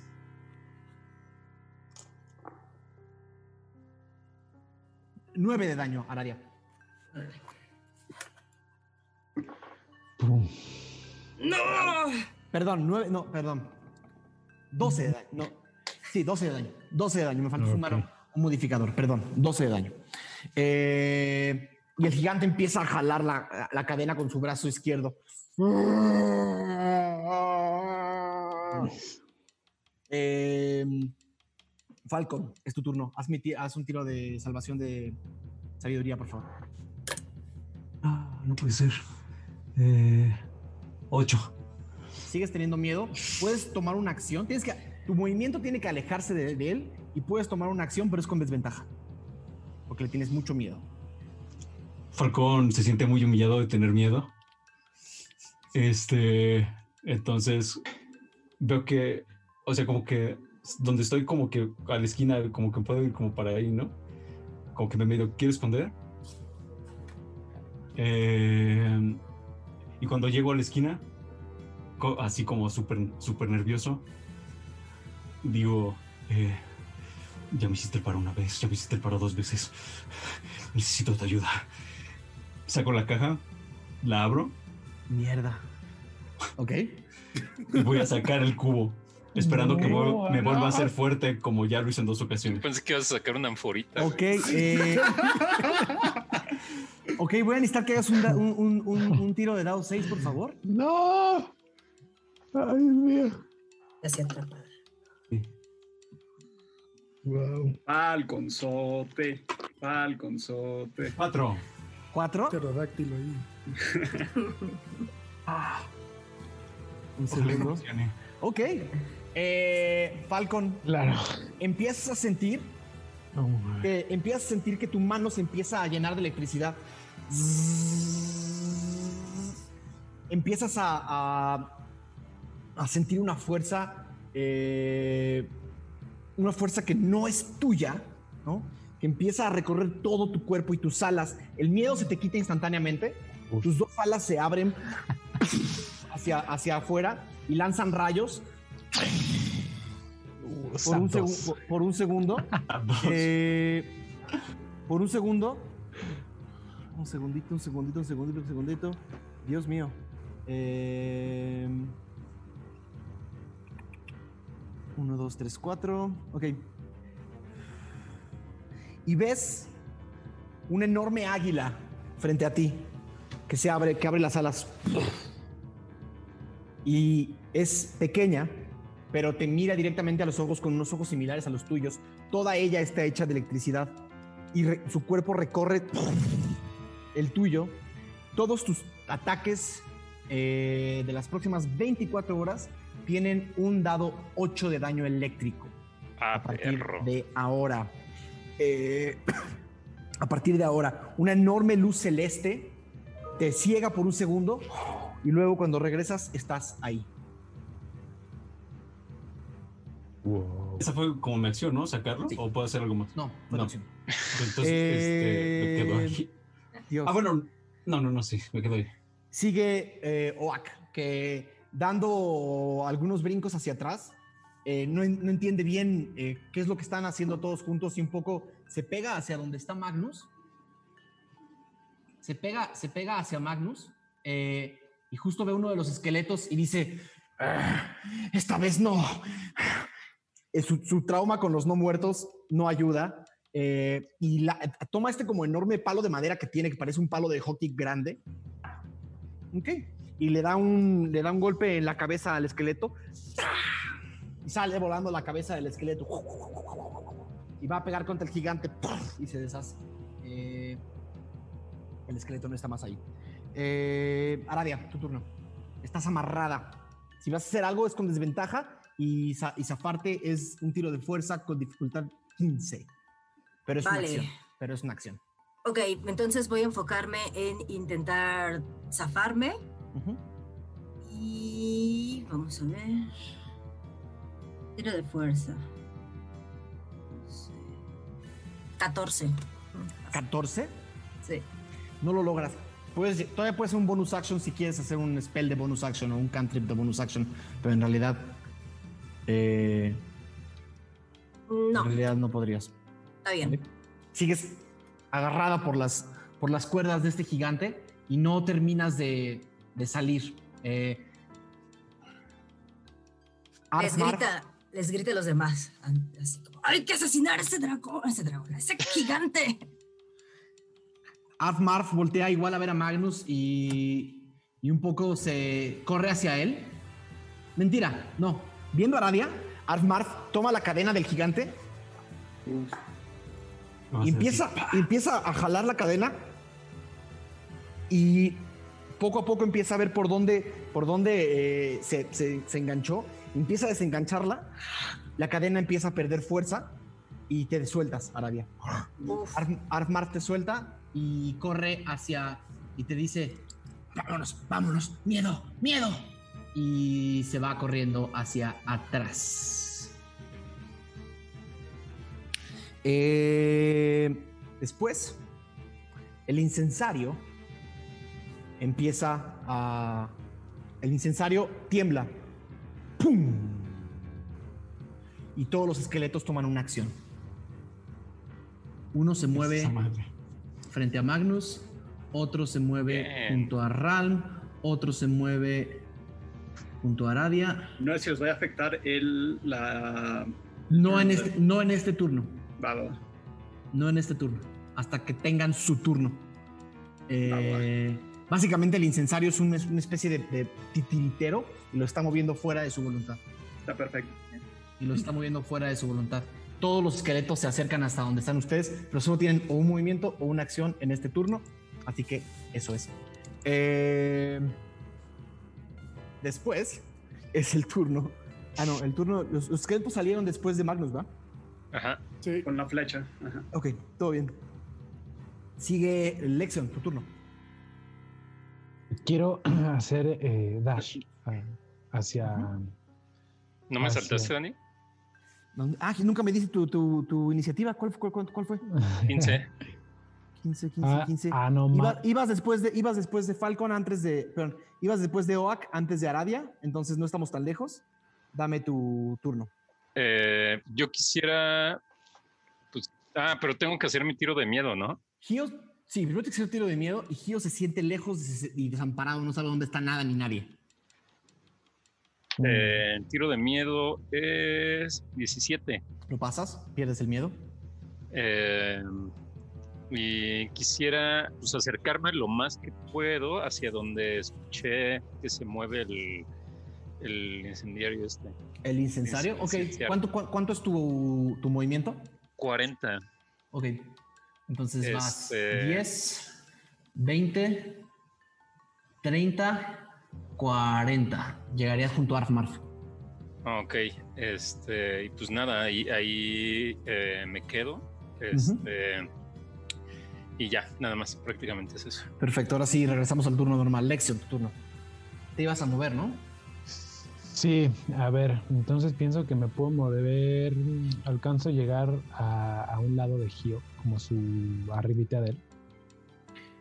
Nueve de daño, Araria. Pum. ¡No! Perdón, 9, no, perdón. 12 de daño. No. Sí, 12 de daño. 12 de daño. Me falta Ok. sumar un, un modificador, perdón. 12 de daño. Eh, y el gigante empieza a jalar la, la cadena con su brazo izquierdo. Eh, Falcon, es tu turno. Haz, mi haz un tiro de salvación de sabiduría, por favor. Ah, no puede ser. Eh, ocho. sigues teniendo miedo, puedes tomar una acción. Tienes que, tu movimiento tiene que alejarse de, de él y puedes tomar una acción, pero es con desventaja. Porque le tienes mucho miedo. Falcón se siente muy humillado de tener miedo. Este, entonces veo que, o sea, como que donde estoy, como que a la esquina, como que puedo ir como para ahí, ¿no? Como que me medio, ¿quiero esconder? Eh, y cuando llego a la esquina, así como súper súper nervioso, digo, eh, ya me hiciste el paro una vez, ya me hiciste el paro dos veces. Necesito tu ayuda. Saco la caja, la abro Mierda. Ok. y voy a sacar el cubo, esperando que vuel- me no. vuelva a hacer fuerte como ya lo hice en dos ocasiones. Pensé que ibas a sacar una anforita. Ok. eh, ok, voy a necesitar que hagas un, un- un- un- un tiro de dado 6, por favor. ¡No! ¡Ay, Dios mío! Casi atrapada. Wow. Falconzote. Falconzote. Cuatro. ¿Cuatro? Pterodáctilo ahí. Un Ojalá segundo. Ok. Eh, Falcon, Claro. empiezas a sentir que empiezas a sentir que tu mano se empieza a llenar de electricidad. Empiezas a, a, a sentir una fuerza, eh, una fuerza que no es tuya, ¿no? Que empieza a recorrer todo tu cuerpo y tus alas. El miedo se te quita instantáneamente. Uf. Tus dos alas se abren hacia, hacia afuera y lanzan rayos por un, por- un segundo. Eh, por un segundo. Un segundito, un segundito, un segundito, un segundito. Dios mío. Eh, uno, dos, tres, cuatro. Ok. Y ves un enorme águila frente a ti que se abre, que abre las alas. Y es pequeña, pero te mira directamente a los ojos con unos ojos similares a los tuyos. Toda ella está hecha de electricidad y re- su cuerpo recorre el tuyo. Todos tus ataques eh, de las próximas 24 horas tienen un dado 8 de daño eléctrico Ah, a partir perro. de ahora. Eh, a partir de ahora, una enorme luz celeste te ciega por un segundo y luego cuando regresas estás ahí. Wow. Esa fue como mi acción, ¿no? ¿Sacarlo? Sí. ¿O puedo hacer algo más? No, fue No. Entonces, este, me quedo Eh, aquí. Dios. Ah, bueno, no, no, no, sí, me quedo ahí. Sigue eh, Oak, que dando algunos brincos hacia atrás, eh, no, no entiende bien eh, qué es lo que están haciendo todos juntos y un poco se pega hacia donde está Magnus. Se pega, se pega hacia Magnus eh, y justo ve uno de los esqueletos y dice, "Ah, esta vez no. Eh, Su, trauma con los no muertos no ayuda. eh, y toma este como enorme palo de madera que tiene, que parece un palo de hockey grande, Ok. Y le da un, le da un golpe en la cabeza al esqueleto. Y sale volando la cabeza del esqueleto. Y va a pegar contra el gigante. Y se deshace. Eh, el esqueleto no está más ahí. Eh, Aradia, tu turno. Estás amarrada. Si vas a hacer algo es con desventaja. Y, za- y zafarte es un tiro de fuerza con dificultad 15. Pero es Vale. una acción. Pero es una acción. Ok, entonces voy a enfocarme en intentar zafarme. Ujú. Y vamos a ver. Tiro de fuerza. 14. 14. Sí. no lo logras. Puedes, todavía puedes hacer un bonus action si quieres hacer un spell de bonus action o un cantrip de bonus action, pero en realidad. Eh, No, En realidad no podrías. está bien. Sigues agarrada por las, por las cuerdas de este gigante y no terminas de, de salir. Eh, Les grita, les grita a los demás. Así como, hay que asesinar a ese dragón, a ese dragón, a ese gigante. Arfmarf voltea igual a ver a Magnus y, y un poco se corre hacia él. Mentira, no. Viendo a Aradia, Arfmarf toma la cadena del gigante y empieza, y empieza a jalar la cadena y poco a poco empieza a ver por dónde, por dónde eh, se, se- se enganchó. Empieza a desengancharla. La cadena empieza a perder fuerza y te sueltas, Aradia. Uf, Arf- Arfmar te suelta y corre hacia y te dice, vámonos, vámonos, miedo, miedo. Y se va corriendo hacia atrás. Eh, después, el incensario empieza a... El incensario tiembla. ¡Pum! Y todos los esqueletos toman una acción. Uno se mueve frente a Magnus, otro se mueve Bien. junto a Ralm, otro se mueve junto a Aradia. No sé si os va a afectar el, la... No en este, no en este turno, Va, no en este turno, hasta que tengan su turno. Eh, básicamente el incensario es es una especie de, de titiritero y lo está moviendo fuera de su voluntad. Está perfecto. Y lo está moviendo fuera de su voluntad. Todos los esqueletos se acercan hasta donde están ustedes, pero solo tienen o un movimiento o una acción en este turno. Así que eso es. Eh, después es el turno. Ah, no, el turno. Los, los esqueletos salieron después de Magnus, ¿va? Ajá. Sí. Con la flecha. Ajá. Ok, todo bien. Sigue Lexion, tu turno. Quiero hacer eh, dash ah, hacia. ¿No me saltaste. Dani? ¿Dónde- Ah, nunca me dice tu, tu, tu iniciativa. ¿Cuál, fue- cuál, cuál fue? 15. 15, 15, Ah, 15. ah, no, Iba- ibas, después de, ibas después de Falcon antes de. Perdón, ibas después de Oak antes de Aradia, entonces no estamos tan lejos. Dame tu turno. Eh, yo quisiera. Pues, ah, pero tengo que hacer mi tiro de miedo, ¿no? Gio, sí, primero te hacer tiro de miedo y Gio se siente lejos y desamparado, no sabe dónde está nada ni nadie. Eh, el tiro de miedo es 17. ¿Lo pasas? ¿Pierdes el miedo? Eh, y quisiera pues, acercarme lo más que puedo hacia donde escuché que se mueve el, el incendiario este. ¿El incensario? Ok. ¿Cuánto, cu- cuánto es tu, tu movimiento? 40. Ok. Entonces vas Este- 10, 20, 30, 40. Llegarías junto a Arfmarf. Ok, este, y pues nada, ahí, ahí eh, me quedo. Este, Y ya, nada más, prácticamente es eso. Perfecto, ahora sí, regresamos al turno normal. Lexion, tu turno. Te ibas a mover, ¿no? Sí, a ver, entonces pienso que me puedo mover. Alcanzo a llegar a, a un lado de Gio, como su arribita de él.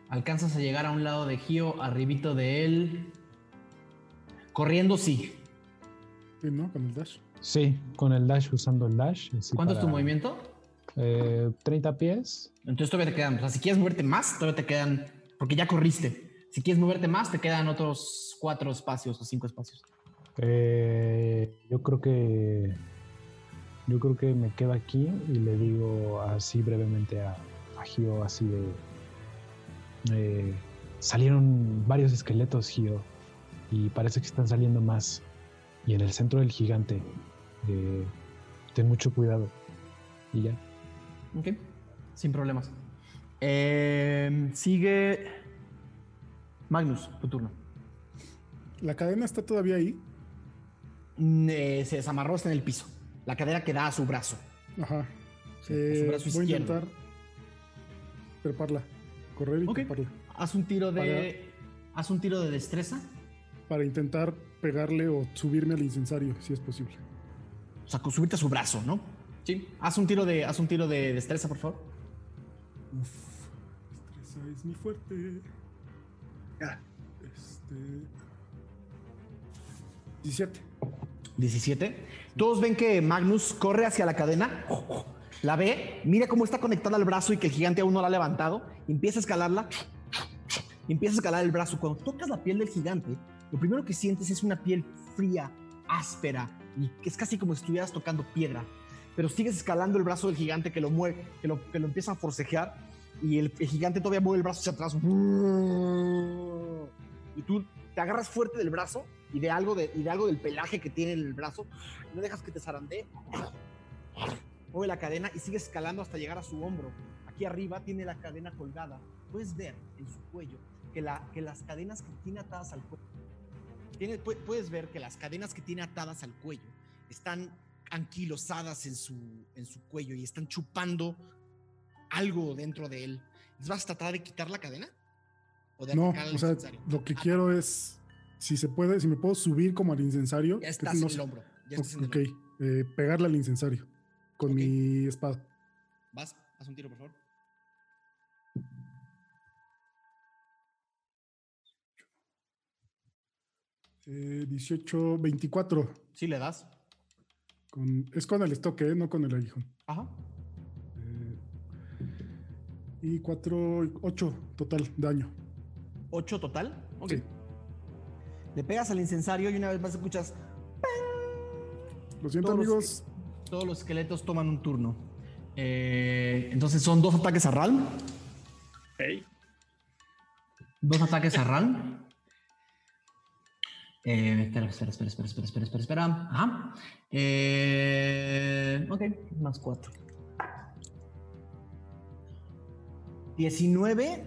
Alcanzas a llegar a un lado de Gio, arribito de él. Corriendo, sí. Sí, ¿no? Con el dash. Sí, con el dash, usando el dash. ¿Cuánto es tu para, movimiento? Eh, 30 pies. Entonces todavía te quedan, o sea, si quieres moverte más, todavía te quedan, porque ya corriste. Si quieres moverte más, te quedan otros cuatro espacios o cinco espacios. Eh, yo creo que. Yo creo que me quedo aquí y le digo así brevemente a, a Gio, así de. eh, salieron varios esqueletos, Gio, y parece que están saliendo más. Y en el centro del gigante. eh, ten mucho cuidado. Y ya. Ok, sin problemas. Eh, sigue Magnus, tu turno. La cadena está todavía ahí. Mm, eh, se desamarró, está en el piso. La cadera que da a su brazo. Ajá. Sí, Eh, a su brazo voy a intentar treparla. Correr y Ok. treparla. Haz un tiro de. Haz un tiro de destreza. Para intentar pegarle o subirme al incensario, si es posible. O sea, subirte a su brazo, ¿no? Sí. Haz un tiro de, haz un tiro de destreza, por favor. Uf, destreza es mi fuerte. Ya. Este. 17. 17. Todos ven que Magnus corre hacia la cadena, la ve, mira cómo está conectada al brazo y que el gigante aún no la ha levantado, empieza a escalarla, empieza a escalar el brazo. Cuando tocas la piel del gigante, lo primero que sientes es una piel fría, áspera, y es casi como si estuvieras tocando piedra. Pero sigues escalando el brazo del gigante que lo mueve, que lo, que lo empieza a forcejear, y el, el gigante todavía mueve el brazo hacia atrás. Y tú te agarras fuerte del brazo y de algo, de, y de algo del pelaje que tiene en el brazo, no dejas que te zarandee. Mueve la cadena y sigue escalando hasta llegar a su hombro. Aquí arriba tiene la cadena colgada. Puedes ver en su cuello que, la, que las cadenas que tiene atadas al cuello. Tiene, pu- puedes ver que las cadenas que tiene atadas al cuello están anquilosadas en su, en su cuello y están chupando algo dentro de él. ¿Vas a tratar de quitar la cadena? ¿O de No, o sea, lo que Ah, quiero es. Si se puede, si me puedo subir como al incensario. Ya que estás no en el hombro. Ya estás en el Ok, hombro. eh, pegarle al incensario con mi espada. Vas, haz un tiro, por favor. Eh, 18, 24. Sí, le das. Con, es con el estoque, ¿eh? no con el aguijón. Ajá. Eh, y 4, 8 total daño. ¿Ocho total? Ok. Sí. Le pegas al incensario y una vez más escuchas. Lo siento, Todos los amigos. Todos los esqueletos toman un turno. Eh, entonces son dos ataques a Ralm. Hey. Dos ataques a Ralm. Eh, espera, espera, espera, espera, espera, espera, espera, espera. Ajá. Eh, ok, más 4. 19,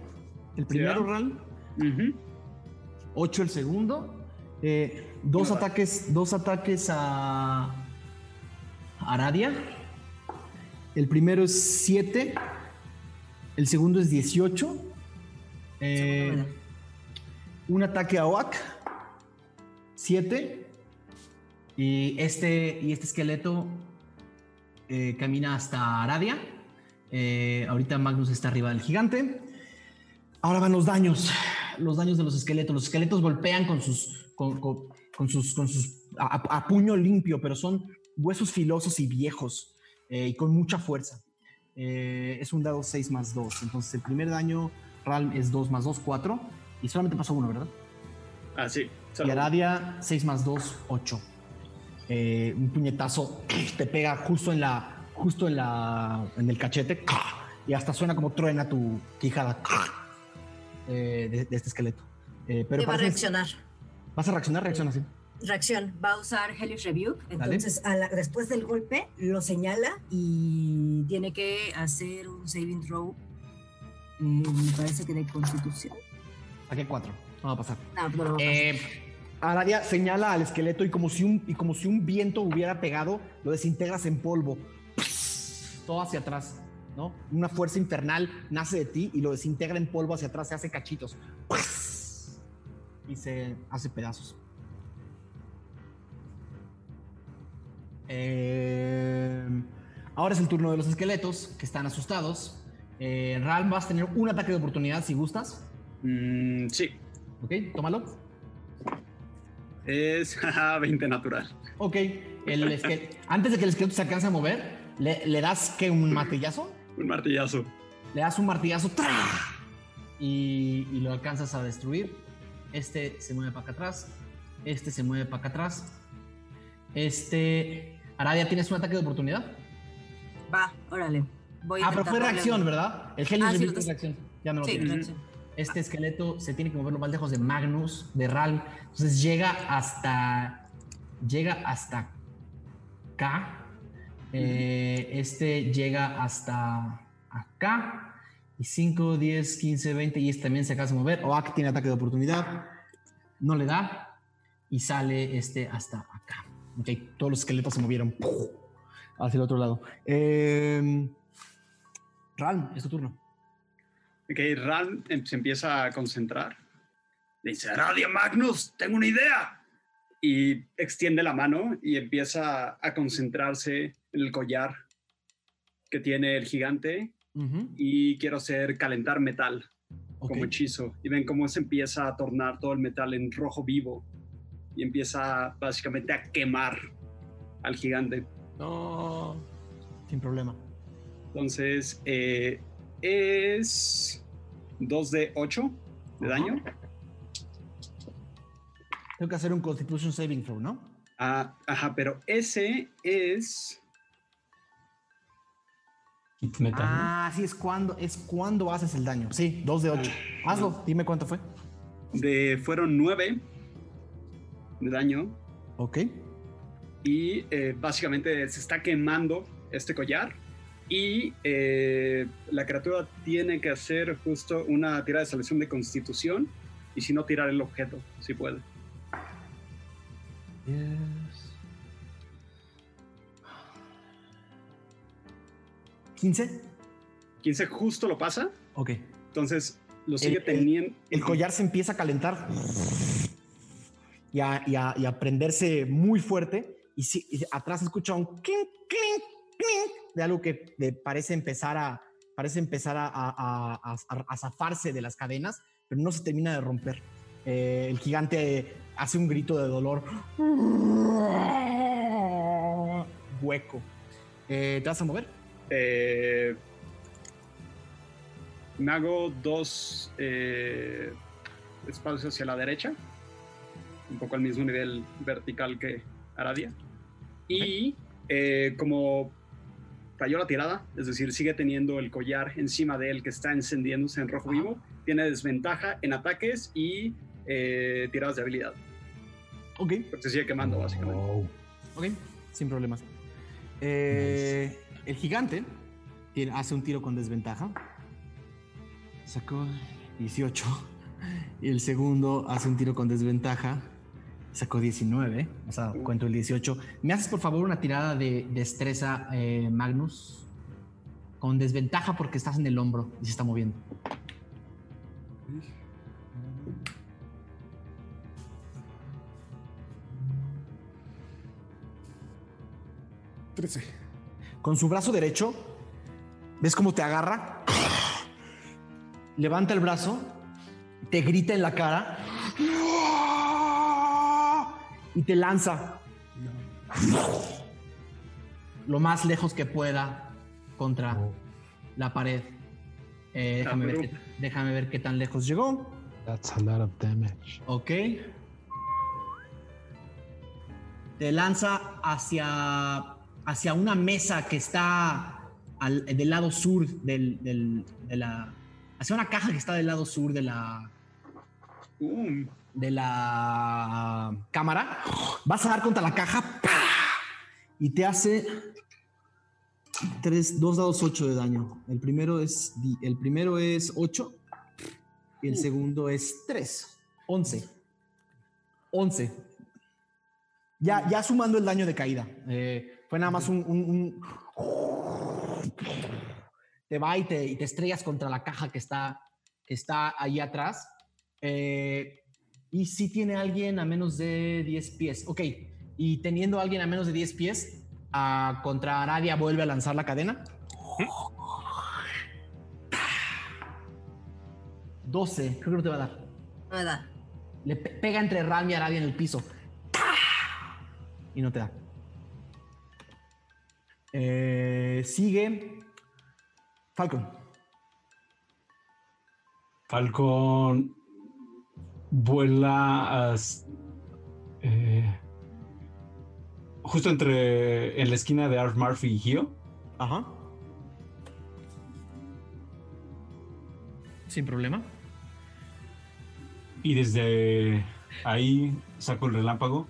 el primero, Ya. Ral. Ujú. 8 el segundo. Eh, dos ataques, dos ataques a Aradia. El primero es 7. El segundo es 18. Eh, un ataque a Oak. 7. Y este, y este esqueleto eh, camina hasta Aradia. Eh, ahorita Magnus está arriba del gigante. Ahora van los daños. Los daños de los esqueletos. Los esqueletos golpean con sus. con, sus. con sus. A, puño limpio, pero son huesos filosos y viejos. eh, y con mucha fuerza. Es un dado 6 más 2. Entonces el primer daño Ralm es 2 más 2, 4. Y solamente pasó uno, ¿verdad? Ah, sí. Y Salud. Aradia 6 más 2, 8. Eh, un puñetazo te pega justo en la. justo en la. en el cachete. Y hasta suena como truena tu quijada. eh, de, de este esqueleto. Eh, pero Te va a reaccionar. ¿Vas a reaccionar? Reacciona así. Reacción, va a usar Hellish Rebuke. Entonces, a la- después del golpe, lo señala y tiene que hacer un saving throw. Eh, me parece que de constitución. Saqué 4. No va a pasar. No, no va a pasar. Eh, Aradia señala al esqueleto y como, si un, y como si un viento hubiera pegado, lo desintegras en polvo. Todo hacia atrás, ¿no? Una fuerza infernal nace de ti y lo desintegra en polvo hacia atrás, se hace cachitos. Y se hace pedazos. Eh, ahora es el turno de los esqueletos, que están asustados. Eh, Ral, vas a tener un ataque de oportunidad si gustas. Mm, sí. Ok, tómalo. Es jaja, 20 natural. Ok, el antes de que el esqueleto se alcance a mover, le, le das que un martillazo, Un martillazo. le das un martillazo ¡tra! y, y lo alcanzas a destruir. Este se mueve para acá atrás, este se mueve para acá atrás. Este. Aradia, ¿tienes un ataque de oportunidad? Va, órale. Voy a Ah, pero fue reacción, ¿verdad? El Hellish Ah, sí, te- reacción. Ya no lo Sí, tienes. reacción. Este esqueleto se tiene que mover lo más lejos de Magnus, de Ral. Entonces llega hasta. Llega hasta acá. Eh, este llega hasta acá. Y 5, 10, 15, 20. Y este también se acaba de mover. Oak tiene ataque de oportunidad. No le da. Y sale este hasta acá. Ok, todos los esqueletos se movieron hacia el otro lado. Eh, Ral, es tu turno. Ok, Ran em- se empieza a concentrar. Dice, Radio Magnus, tengo una idea. Y extiende la mano y empieza a concentrarse en el collar que tiene el gigante. Y quiero hacer calentar metal como hechizo. Y ven cómo se empieza a tornar todo el metal en rojo vivo. Y empieza básicamente a quemar al gigante. No. Sin problema. Entonces, eh, es 2 de 8 de daño. Tengo que hacer un Constitution Saving Throw, ¿no? Ah, ajá, pero ese es. Metal. ¿no? Ah, sí, es cuando, es cuando haces el daño. Sí, 2 de 8. Hazlo, dime cuánto fue. De, fueron 9 de daño. Ok. Y eh, básicamente se está quemando este collar. Y eh, la criatura tiene que hacer justo una tirada de selección de constitución. Y si no, tirar el objeto, si puede. ¿15? 15 justo lo pasa. Ok. Entonces lo sigue el- teniendo. El collar se empieza a calentar y a, y a- y a prenderse muy fuerte. Y, sí, y atrás escucha un clink, clink de algo que de- parece empezar a parece empezar a, a- a- a- a zafarse de las cadenas, pero no se termina de romper. Eh, el gigante hace un grito de dolor. Hueco. Eh, ¿Te vas a mover? Eh, me hago dos eh, espacios hacia la derecha, un poco al mismo nivel vertical que Aradia. Y eh, como falló la tirada, es decir, sigue teniendo el collar encima de él que está encendiéndose en rojo Ajá. vivo, tiene desventaja en ataques y eh, tiradas de habilidad. Ok, Porque se sigue quemando, básicamente. Oh, ok, sin problemas. Eh, El gigante tiene- hace un tiro con desventaja. Sacó 18. Y el segundo hace un tiro con desventaja. Sacó 19. O sea, cuento el 18. ¿Me haces por favor una tirada de destreza, eh, Magnus? Con desventaja porque estás en el hombro y se está moviendo. Trece. Con su brazo derecho, ¿ves cómo te agarra? Levanta el brazo, te grita en la cara y te lanza lo más lejos que pueda contra oh, la pared. Eh, déjame, ver qué, déjame ver qué tan lejos llegó. that's a lot of damage. Ok. Te lanza hacia, hacia una mesa que está al- del lado sur del, del- de la... Hacia una caja que está del lado sur de la, Um, de la cámara. Vas a dar contra la caja y te hace tres, dos dados 8 de daño. El primero es, el primero es 8 y el segundo es 3. 11. 11. Ya, ya sumando el daño de caída. Eh, fue nada más un, un- un- Te va y te, y te estrellas contra la caja que está, que está ahí atrás. Eh, y si tiene alguien a menos de 10 pies. Ok. Y teniendo a alguien a menos de 10 pies, a contra Aradia vuelve a lanzar la cadena. 12. Creo que no te va a dar. No me da. Le pe- pega entre Ram y Aradia en el piso. Y no te da. Eh, sigue Falcon. Falcon vuela as- eh, justo entre en la esquina de Arf Murphy y Gio. Ajá. Sin problema. Y desde ahí saco el relámpago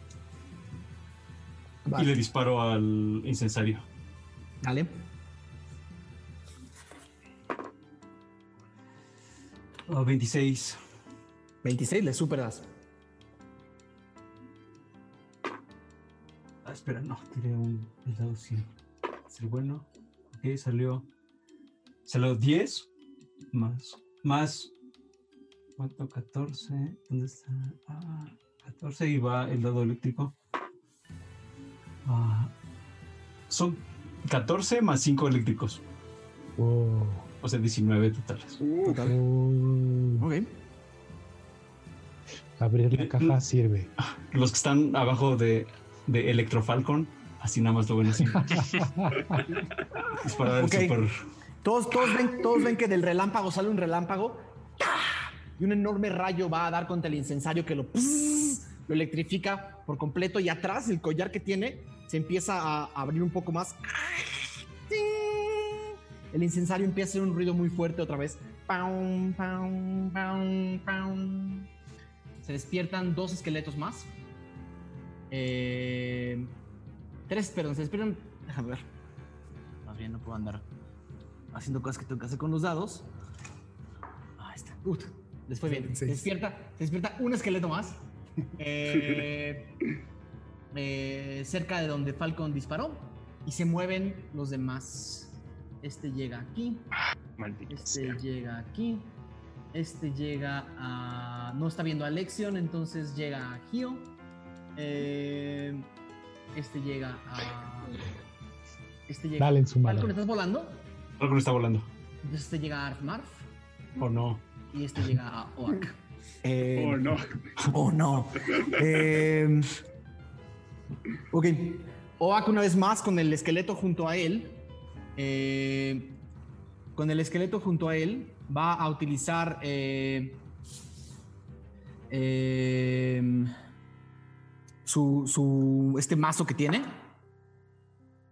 y le disparo al incensario. Dale. Oh, 26. 26, le superas. Ah, espera, no, tiré un el dado 100. Es el bueno. Ok, salió. Salió 10 más. Más. ¿Cuánto? 14. ¿Dónde está? Ah, 14 y va el dado eléctrico. Ah, son 14 más 5 eléctricos. Oh, O sea, 19 totales. uh, oh. Ok. Abrir la caja sirve. Los que están abajo de, de Electrofalcon, así nada más lo ven así. Disparar Ok. el super. Todos, todos, ven, todos ven que del relámpago sale un relámpago y un enorme rayo va a dar contra el incensario que lo, lo electrifica por completo y atrás el collar que tiene se empieza a abrir un poco más. El incensario empieza a hacer un ruido muy fuerte otra vez. Paum, paum, paum, paum. Se despiertan dos esqueletos más. Eh, tres, perdón, se despiertan. Déjame ver. Más bien no puedo andar haciendo cosas que tengo que hacer con los dados. Ahí está. Ut, les fue bien. Se despierta, se despierta un esqueleto más. eh, eh, cerca de donde Falcon disparó. Y se mueven los demás. Este llega aquí. Maldita Este sea. llega aquí. Este llega a. No está viendo a Lexion, entonces llega a Gio. Eh, este llega a. Este llega. Dale en su madre. ¿estás volando? Falcon está volando. Entonces este llega a Arfmarf Oh no. y este llega a Oak. Eh, oh, no. Oh, no. Eh, ok. Oak una vez más con el esqueleto junto a él. eh, con el esqueleto junto a él va a utilizar eh, eh, su, su- este mazo que tiene.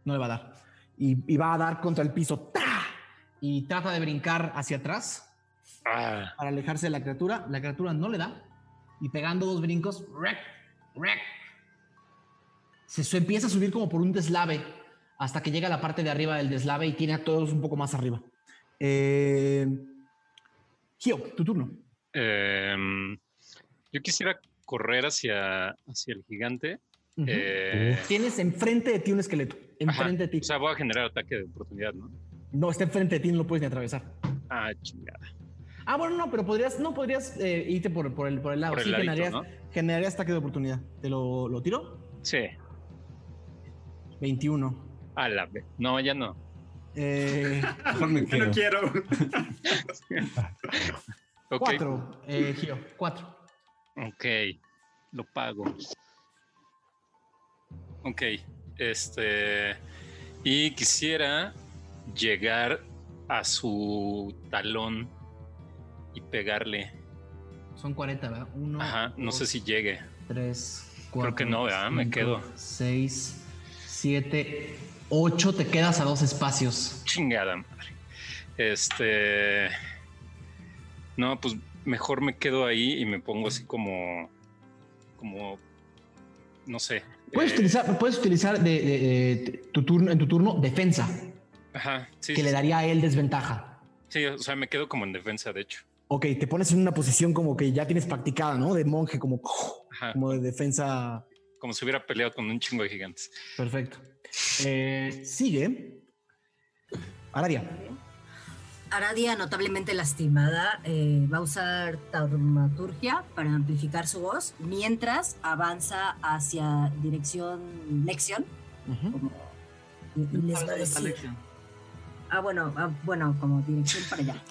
No le va a dar. Y, y va a dar contra el piso. ¡Ta! Y trata de brincar hacia atrás Ah, para alejarse de la criatura. La criatura no le da. Y pegando dos brincos, ¡rec! ¡rec! se, se empieza a subir como por un deslave hasta que llega a la parte de arriba del deslave y tiene a todos un poco más arriba. Eh, Gio, tu turno. Em, yo quisiera correr hacia, hacia el gigante. Eh, Tienes enfrente de ti un esqueleto. ajá, Enfrente de ti. O sea, voy a generar ataque de oportunidad, ¿no? no, está enfrente de ti, no lo puedes ni atravesar. Ah, chingada. Ah, bueno, no, pero podrías, no podrías eh, irte por, por el, por el lado. Por el sí, ladito, generarías, ¿no? generarías ataque de oportunidad. ¿Te lo, lo tiro? Sí. 21. A la vez. No, ya no. Eh, Mejor me Yo no quedo. quiero. Cuatro, eh, Gio, cuatro. Ok. Lo pago. Ok. Este. Y quisiera llegar a su talón y pegarle. Son 40, ¿verdad? Uno, Ajá. No sé dos, si llegue. Tres, cuatro. que no, ¿verdad? Me quedo. Seis, siete, ocho. Te quedas a dos espacios. Chingada madre. Este. No, pues mejor me quedo ahí y me pongo así como. Como. No sé. Puedes eh, utilizar, puedes utilizar de, de- de- tu turno, en tu turno defensa, Ajá. Sí, que sí, le daría a él desventaja. sí, o sea, me quedo como en defensa, de hecho. Ok, te pones en una posición como que ya tienes practicada, ¿no? De monje, como, Ajá. como de defensa. Como si hubiera peleado con un chingo de gigantes. Perfecto. Eh, sigue. Aradia. Aradia, notablemente lastimada, eh, va a usar taumaturgia para amplificar su voz mientras avanza hacia dirección Lexion. como- y, y les va a decir. Ah, bueno, ah, bueno, como dirección para allá.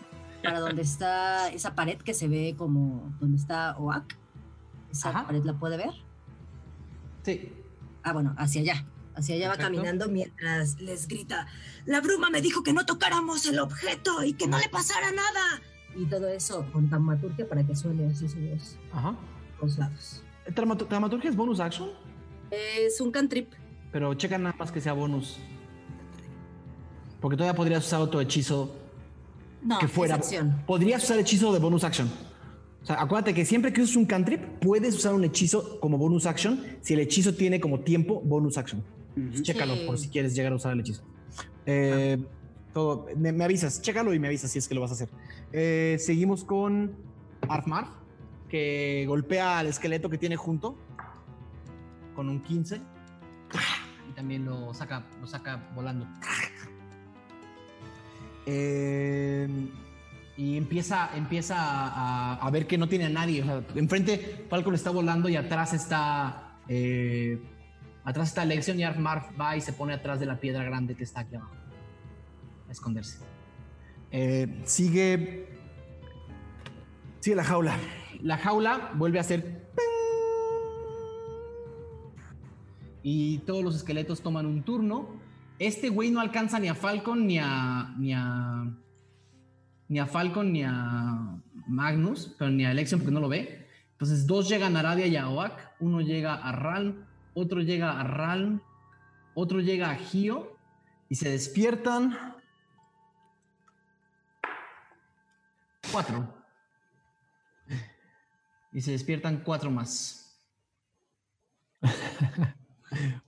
Para donde está esa pared que se ve como donde está Oak. Esa Ajá. pared la puede ver. Sí. Ah, bueno, hacia allá. Hacia allá va caminando mientras les grita, la bruma me dijo que no tocáramos el objeto y que no le pasara nada. Y todo eso con taumaturgia para que suene así su voz Ajá. lados. Traumaturgia es bonus action, Es un cantrip. pero checa nada más que sea bonus. Porque todavía podrías usar otro hechizo No, que fuera. Podrías usar hechizo de bonus action. O sea, acuérdate que siempre que uses un cantrip, puedes usar un hechizo como bonus action si el hechizo tiene como tiempo bonus action. Chécalo Sí. por si quieres llegar a usar el hechizo. Eh, todo, me, me avisas, chécalo y me avisas si es que lo vas a hacer. Eh, seguimos con Arfmar, que golpea al esqueleto que tiene junto con un 15 y también lo saca, lo saca volando. Eh, y empieza, empieza a, a- a ver que no tiene a nadie. O sea, enfrente Falcon está volando y atrás está. eh, atrás está Lexion y Arfmar va y se pone atrás de la piedra grande que está aquí abajo. A esconderse. Eh, sigue. Sigue la jaula. La jaula vuelve a hacer. Y todos los esqueletos toman un turno. Este güey no alcanza ni a Falcon ni a. ni a. ni a Falcon ni a Magnus, pero ni a Lexion porque no lo ve. Entonces, dos llegan a Aradia y a Oak. Uno llega a Ralm, otro llega a Ralm, otro llega a Gio. Y se despiertan. Cuatro. Y se despiertan cuatro más.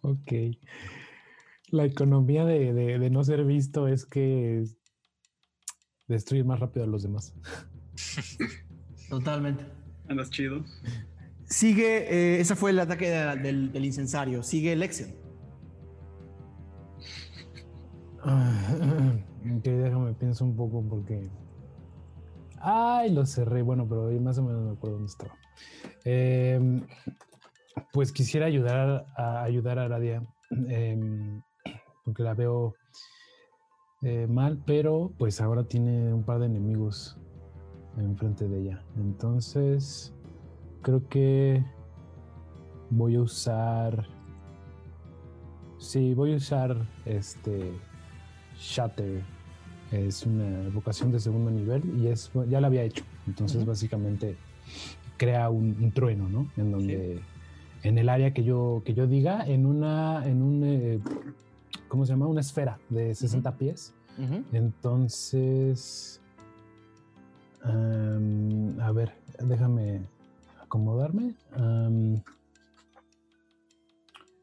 Ok. La economía de, de- de no ser visto es que destruye más rápido a los demás. Totalmente. Andas chido. Sigue, eh, ese fue el ataque de- del, incensario. Sigue Lexion. Ok, déjame pienso un poco porque. Ay, lo cerré. Bueno, pero más o menos me acuerdo dónde estaba. Em, pues quisiera ayudar a ayudar a Aradia. em, porque la veo eh, mal, pero pues ahora tiene un par de enemigos enfrente de ella. Entonces, creo que voy a usar. Sí, voy a usar este Shatter. Es una evocación de segundo nivel y es ya la había hecho. Entonces, básicamente crea un, un trueno, ¿no? En donde en el área que yo que yo diga, en una en un eh, ¿cómo se llama? Una esfera de 60 pies. Entonces, am, a ver, déjame acomodarme.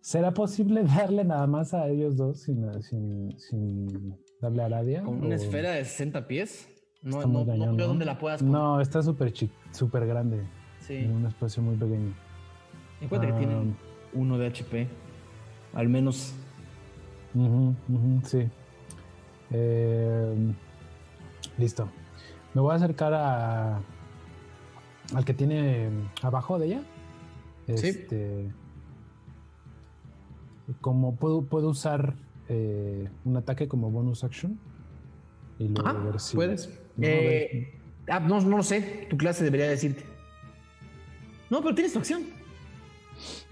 ¿Será posible darle nada más a ellos dos sin, sin, sin darle a Aradia? Con una ¿O- esfera de 60 pies. No, Está no, no veo dónde la puedas poner. No, está súper súper grande. Sí. En un espacio muy pequeño. En cuenta que tienen uno de HP. Al menos. Sí. Eh, listo. Me voy a acercar a al que tiene abajo de ella. Sí. Este, como puedo, puedo usar eh, un ataque como bonus action. Y luego Ajá, ver si. puedes. No. Eh, ah, no, no lo sé. Tu clase debería decirte. No, pero tienes tu acción.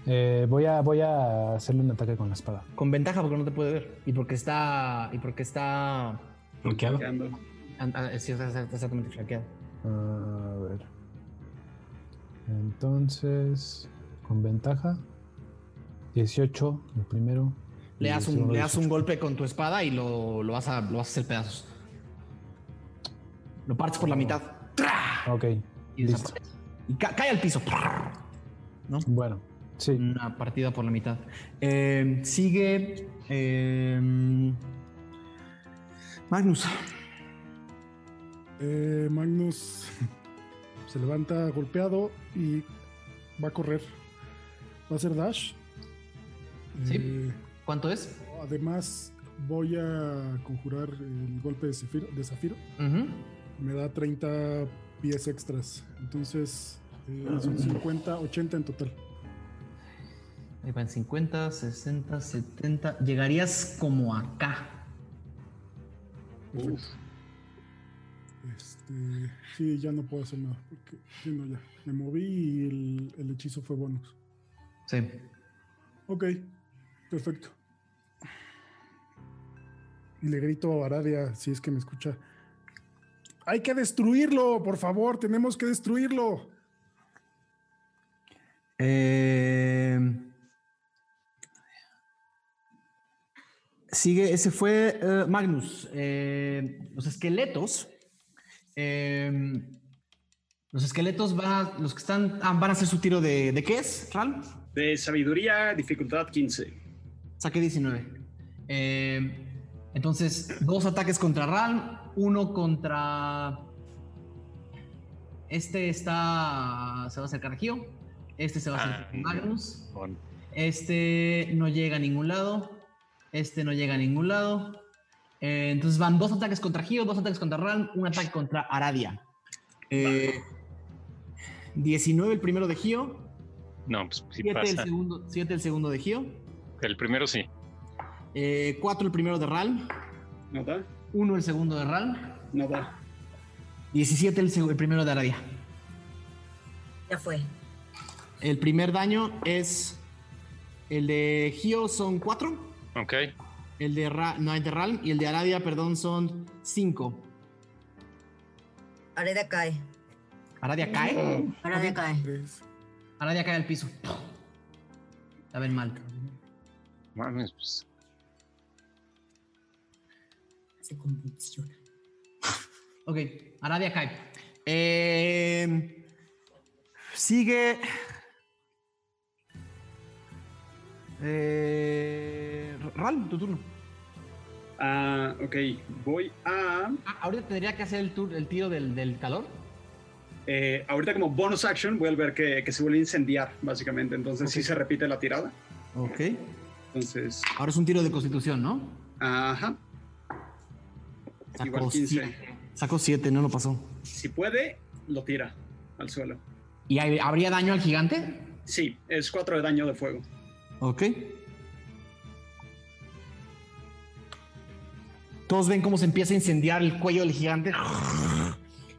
Eh, voy, a, voy a hacerle un ataque con la espada. Con ventaja porque no te puede ver. Y porque está. Y porque está. Bloqueado. Ah, ah, sí, exactamente flanqueado. A ver. Entonces, con ventaja. 18, el primero. Le das un, le das un 18. golpe con tu espada y lo, lo, vas a, lo vas a hacer pedazos. Lo partes por la mitad. Ok, Y listo. Y ca- cae al piso. ¿No? Bueno, sí. Una partida por la mitad. Eh, sigue. eh, Magnus. Eh, Magnus se levanta golpeado y va a correr. Va a hacer dash. Sí. Eh, ¿Cuánto es? además, voy a conjurar el golpe de zafiro, de zafiro. Ujú. Me da 30 pies extras. Entonces, eh, son 50, 80 en total. Ahí van 50, 60, 70. Llegarías como acá. Perfecto. Este, sí, ya no puedo hacer nada. Porque, no, ya. Me moví y el, el hechizo fue bonus. Sí. Ok, perfecto. Y le grito a Aradia, si es que me escucha. Hay que destruirlo, por favor, tenemos que destruirlo. Eh, sigue, ese fue eh, Magnus. Eh, los esqueletos. Eh, los esqueletos van a, los que están ah, van a hacer su tiro de, ¿de qué es, Ral? De sabiduría, dificultad 15. Saqué 19. Eh, entonces, dos ataques contra Ral, uno contra. Este está. Se va a acercar a Gio. Este se va a acercar a Ah, Magnus. Este no llega a ningún lado. Este no llega a ningún lado. Eh, entonces van dos ataques contra Gio, dos ataques contra Ral, un ataque contra Aradia. Eh, 19 el primero de Gio, No, pues sí 7 el, pasa. segundo, siete el segundo de Gio, El primero sí. 4 el primero de Ral, ¿No da? 1 el segundo de Ral, No da. 17 el, el primero de Aradia. Ya fue. El primer daño es. El de Gio son 4. Ok. El de Ra, no, el de Ral y el de Aradia, perdón, son 5. Areda cae. Aradia cae. Areda cae. Aradia cae al piso. La ven mal. Mames, pues. Se convulsiona. Ok, Aradia cae. Eh, sigue. Eh, Ral, tu turno. Ah, ok, voy a. Ah, ahorita tendría que hacer el, tur- el tiro del, del calor. eh, ahorita, como bonus action, voy a ver que, que se vuelve a incendiar, básicamente. Entonces, sí se repite la tirada. Ok. Entonces, Ahora es un tiro de constitución, ¿no? ajá. Igual 15. 7. Sacó 7, no lo pasó. Si puede, lo tira al suelo. ¿Y hay- habría daño al gigante? Sí, es 4 de daño de fuego. Ok. Todos ven cómo se empieza a incendiar el cuello del gigante.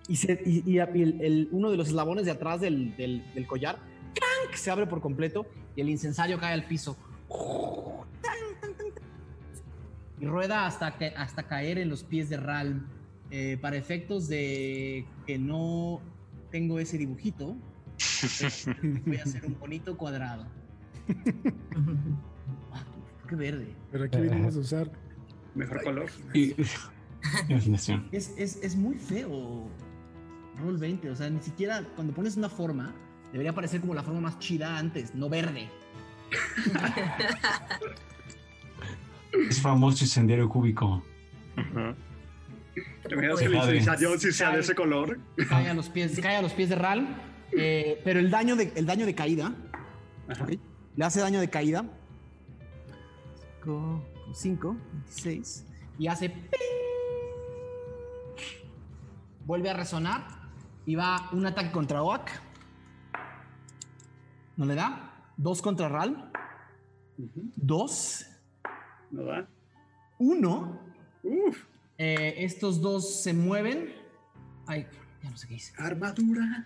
Y, se- y- y el- el- uno de los eslabones de atrás del, del- del collar ¡crank! se abre por completo y el incensario cae al piso. Y rueda hasta, que, hasta caer en los pies de Ral. Eh, para efectos de que no tengo ese dibujito, voy a hacer un bonito cuadrado. Ah, qué verde. Pero aquí venimos a usar. Mejor color. Y- Imaginación. Es, es, es muy feo. Roll 20, o sea, ni siquiera cuando pones una forma, debería parecer como la forma más chida antes, no verde. Es famoso incendiario cúbico. Ajá. ¿Te imaginas que sí sea de ese color? Cae a los pies, cae a los pies de Ral. eh, pero el daño de, el daño de caída. Ajá. Le hace daño de caída. 5, 6. Y hace. ping. Vuelve a resonar. Y va un ataque contra Oak. No le da. Dos contra Ral. Dos. ¿No da? Uno. Uf, Eh, estos dos se mueven. Ay, ya no sé qué hice. armadura.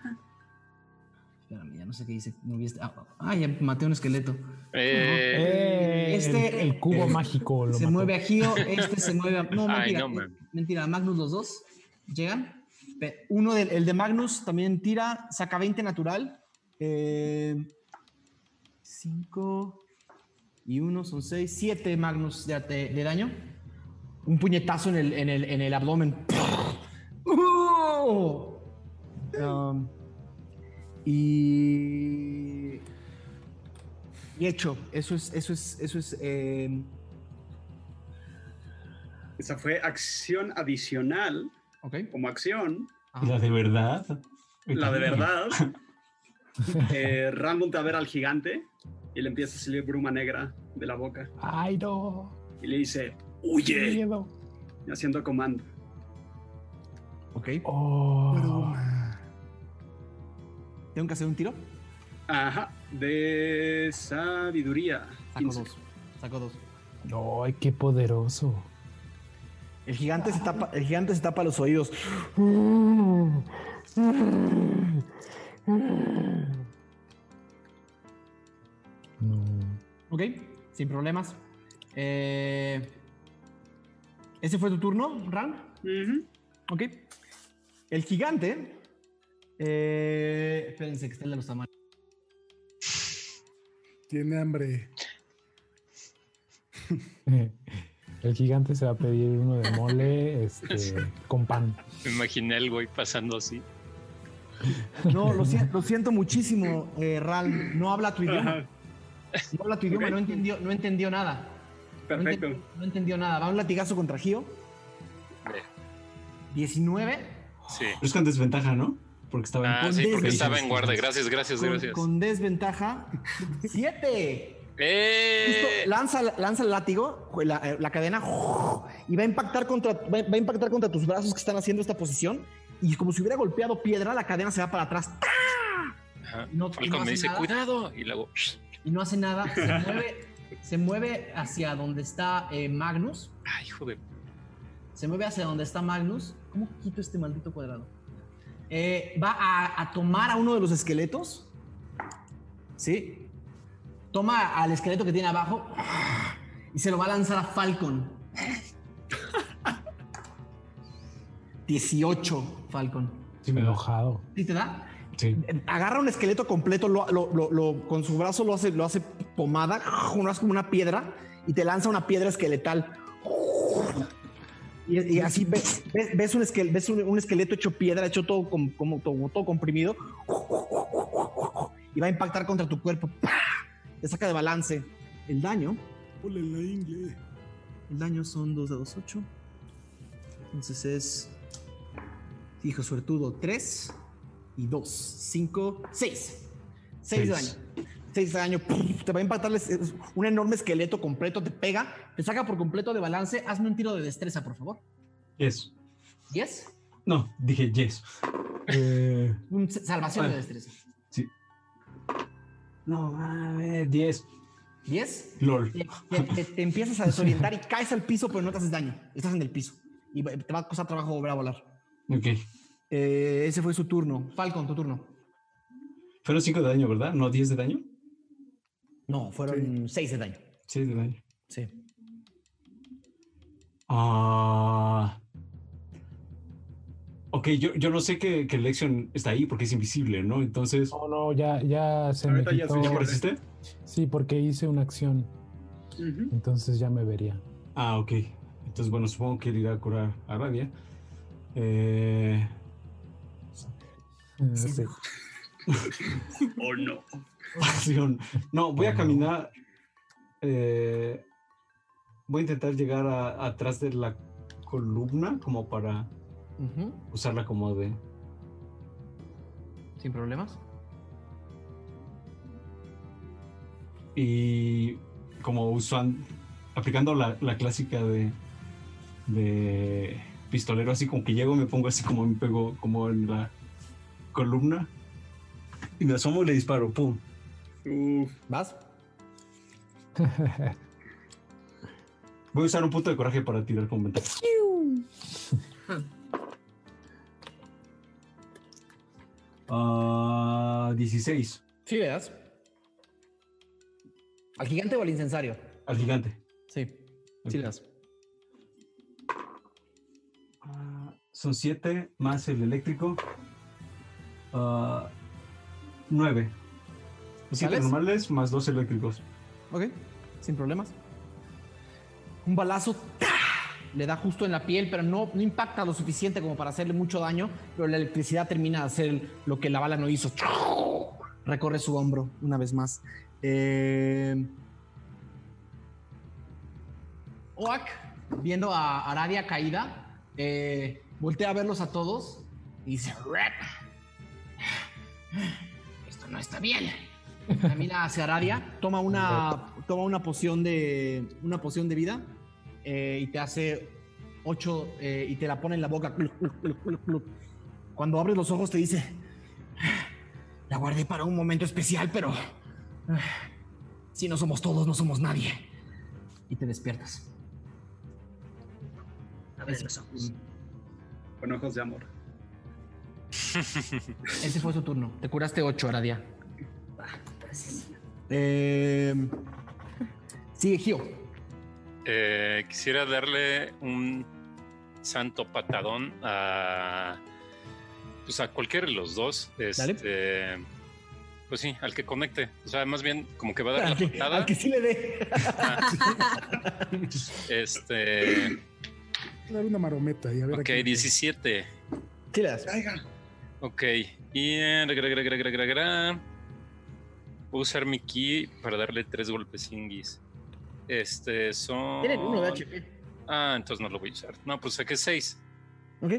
Espérame, ya no sé qué. No vi este- Ah, ah, ya maté un esqueleto. Eh, Eh, Este- el, el cubo mágico lo se mató. mueve a Gio, este se mueve a. No, Ay, mentira. no, eh, man. mentira, Magnus los dos llegan. Uno del el de Magnus también tira, saca 20 natural. 5 y 1 son 6. 7 Magnus de, de- de daño. Un puñetazo en el, en el, en el abdomen. ¡Uh! Um, y. Y hecho, eso es, eso es, eso es. eh, Esa fue acción adicional ok. como acción. ¿Y la de verdad? La de verdad. eh, Ram voltea a ver al gigante y le empieza a salir bruma negra de la boca. Ay, no. Y le dice, ¡Huye! miedo. Y haciendo comando. Ok. Oh. Tengo que hacer un tiro. Ajá. De sabiduría. Saco 15. dos. Saco dos. Ay, qué poderoso. El gigante se tapa, el gigante se tapa los oídos. No. Ok, sin problemas. Eh, ¿Ese fue tu turno, Ran? Ujú. Ok. El gigante. Eh, espérense que está el de los tamales. Tiene hambre. El gigante se va a pedir uno de mole este, con pan. me imaginé el güey pasando así. No, lo, sien- lo siento muchísimo, eh, Ran. No habla tu idioma. No habla tu idioma, Ok. no entendió, no entendió nada. No Perfecto. entendió, no entendió nada. Va un latigazo contra Gio. Eh, 19. Sí. Pero es con desventaja, ¿no? Porque estaba en Ah, con sí, porque desventaja. estaba en guardia. Gracias, gracias, Con, gracias. con desventaja. 7. Justo ¡Eh! lanza, lanza el látigo, la, eh, la cadena, y va a impactar contra, va, a impactar contra tus brazos que están haciendo esta posición. Y como si hubiera golpeado piedra, la cadena se va para atrás. Ajá. y no- y Falcon no me dice, nada. cuidado. Y luego, Y no hace nada. Se mueve, se mueve hacia donde está eh, Magnus. ay, hijo de. Se mueve hacia donde está Magnus. ¿Cómo quito este maldito cuadrado? Eh, va a, a tomar a uno de los esqueletos. ¿Sí? Toma al esqueleto que tiene abajo y se lo va a lanzar a Falcon. 18, Falcon. Sí, me. Enojado. ¿Sí te da? Sí. Agarra un esqueleto completo, lo, lo- lo- lo- con su brazo lo hace, lo hace pomada, lo hace como una piedra y te lanza una piedra esqueletal. Y, y así ves, ves- ves un, esquel- ves un- un esqueleto hecho piedra, hecho todo, com- como, todo, todo comprimido. Y va a impactar contra tu cuerpo. ¡Pah! Te saca de balance. El daño, Ponle la ingle. el daño son 2 de 2, 8. Entonces es. Hijo suertudo, 3 y 2, 5, 6. 6 de daño. Seis. 6 de daño. ¡pum! Te va a impactar un enorme esqueleto completo, te pega, te saca por completo de balance. Hazme un tiro de destreza, por favor. Yes. ¿10? No, dije yes. Eh, salvación de Ah. destreza. no, a ver, 10. ¿10? LOL. Te, te- te- te empiezas a desorientar y caes al piso, pero no te haces daño. Estás en el piso. Y te va a costar trabajo volver a volar. Ok. Eh, ese fue su turno. Falcon, tu turno. Fueron 5 de daño, ¿verdad? ¿No 10 de daño? No, fueron 6 de daño. 6 de daño. Sí. Ah. Ok, yo, yo no sé que, que Lexion está ahí porque es invisible, ¿no? Entonces. No, no, ya, ya se me ya quitó. ¿Ya apareciste? Sí, porque hice una acción. Entonces ya me vería. Ah, ok. Entonces, bueno, supongo que él irá a curar a Radia. Eh, Eh, sí. Oh no. Pasión. No, voy a caminar. eh, voy a intentar llegar a- atrás de la columna como para usarla como de. Sin problemas. Y como usan. Aplicando la, la clásica de. De pistolero, así como que llego, me pongo así como me pego como en la columna. Y me asomo y le disparo. ¡Pum! Uf, ¿Vas? Voy a usar un punto de coraje para tirar con ventaja. Ah, 16. Sí, le das. ¿Al gigante o al incensario? Al gigante. Sí, sí le das. Ah, son 7 más el eléctrico. 9. 7 ¿Sales? normales más 2 eléctricos. Ok, sin problemas. Un balazo le da justo en la piel, pero no, no impacta lo suficiente como para hacerle mucho daño, pero la electricidad termina de hacer lo que la bala no hizo. Recorre su hombro una vez más. Eh... Oak, viendo a Aradia caída, eh, voltea a verlos a todos y dice: "Rep. Esto no está bien. Camina hacia Aradia, toma una, toma una poción de una poción de vida eh, y te hace ocho eh, y te la pone en la boca. Cuando abres los ojos te dice, la guardé para un momento especial, pero si no somos todos, no somos nadie. Y te despiertas. Abre los ojos. con ojos de amor. Ese fue su turno. Te curaste ocho, Aradia. Gracias. Eh, sigue Gio. Eh, quisiera darle un santo patadón a. Pues a cualquiera de los dos. Dale. Este. Pues sí, al que conecte. O sea, más bien como que va a dar la Al que, patada. al que sí le dé. Este. Dar una marometa y a ver. Ok, quién- 17. Sí le das. Ok. Y. a usar mi ki para darle tres golpes inguis. Este son. Tienen uno de HP. Ah, entonces no lo voy a usar. No, pues saqué seis. Ok.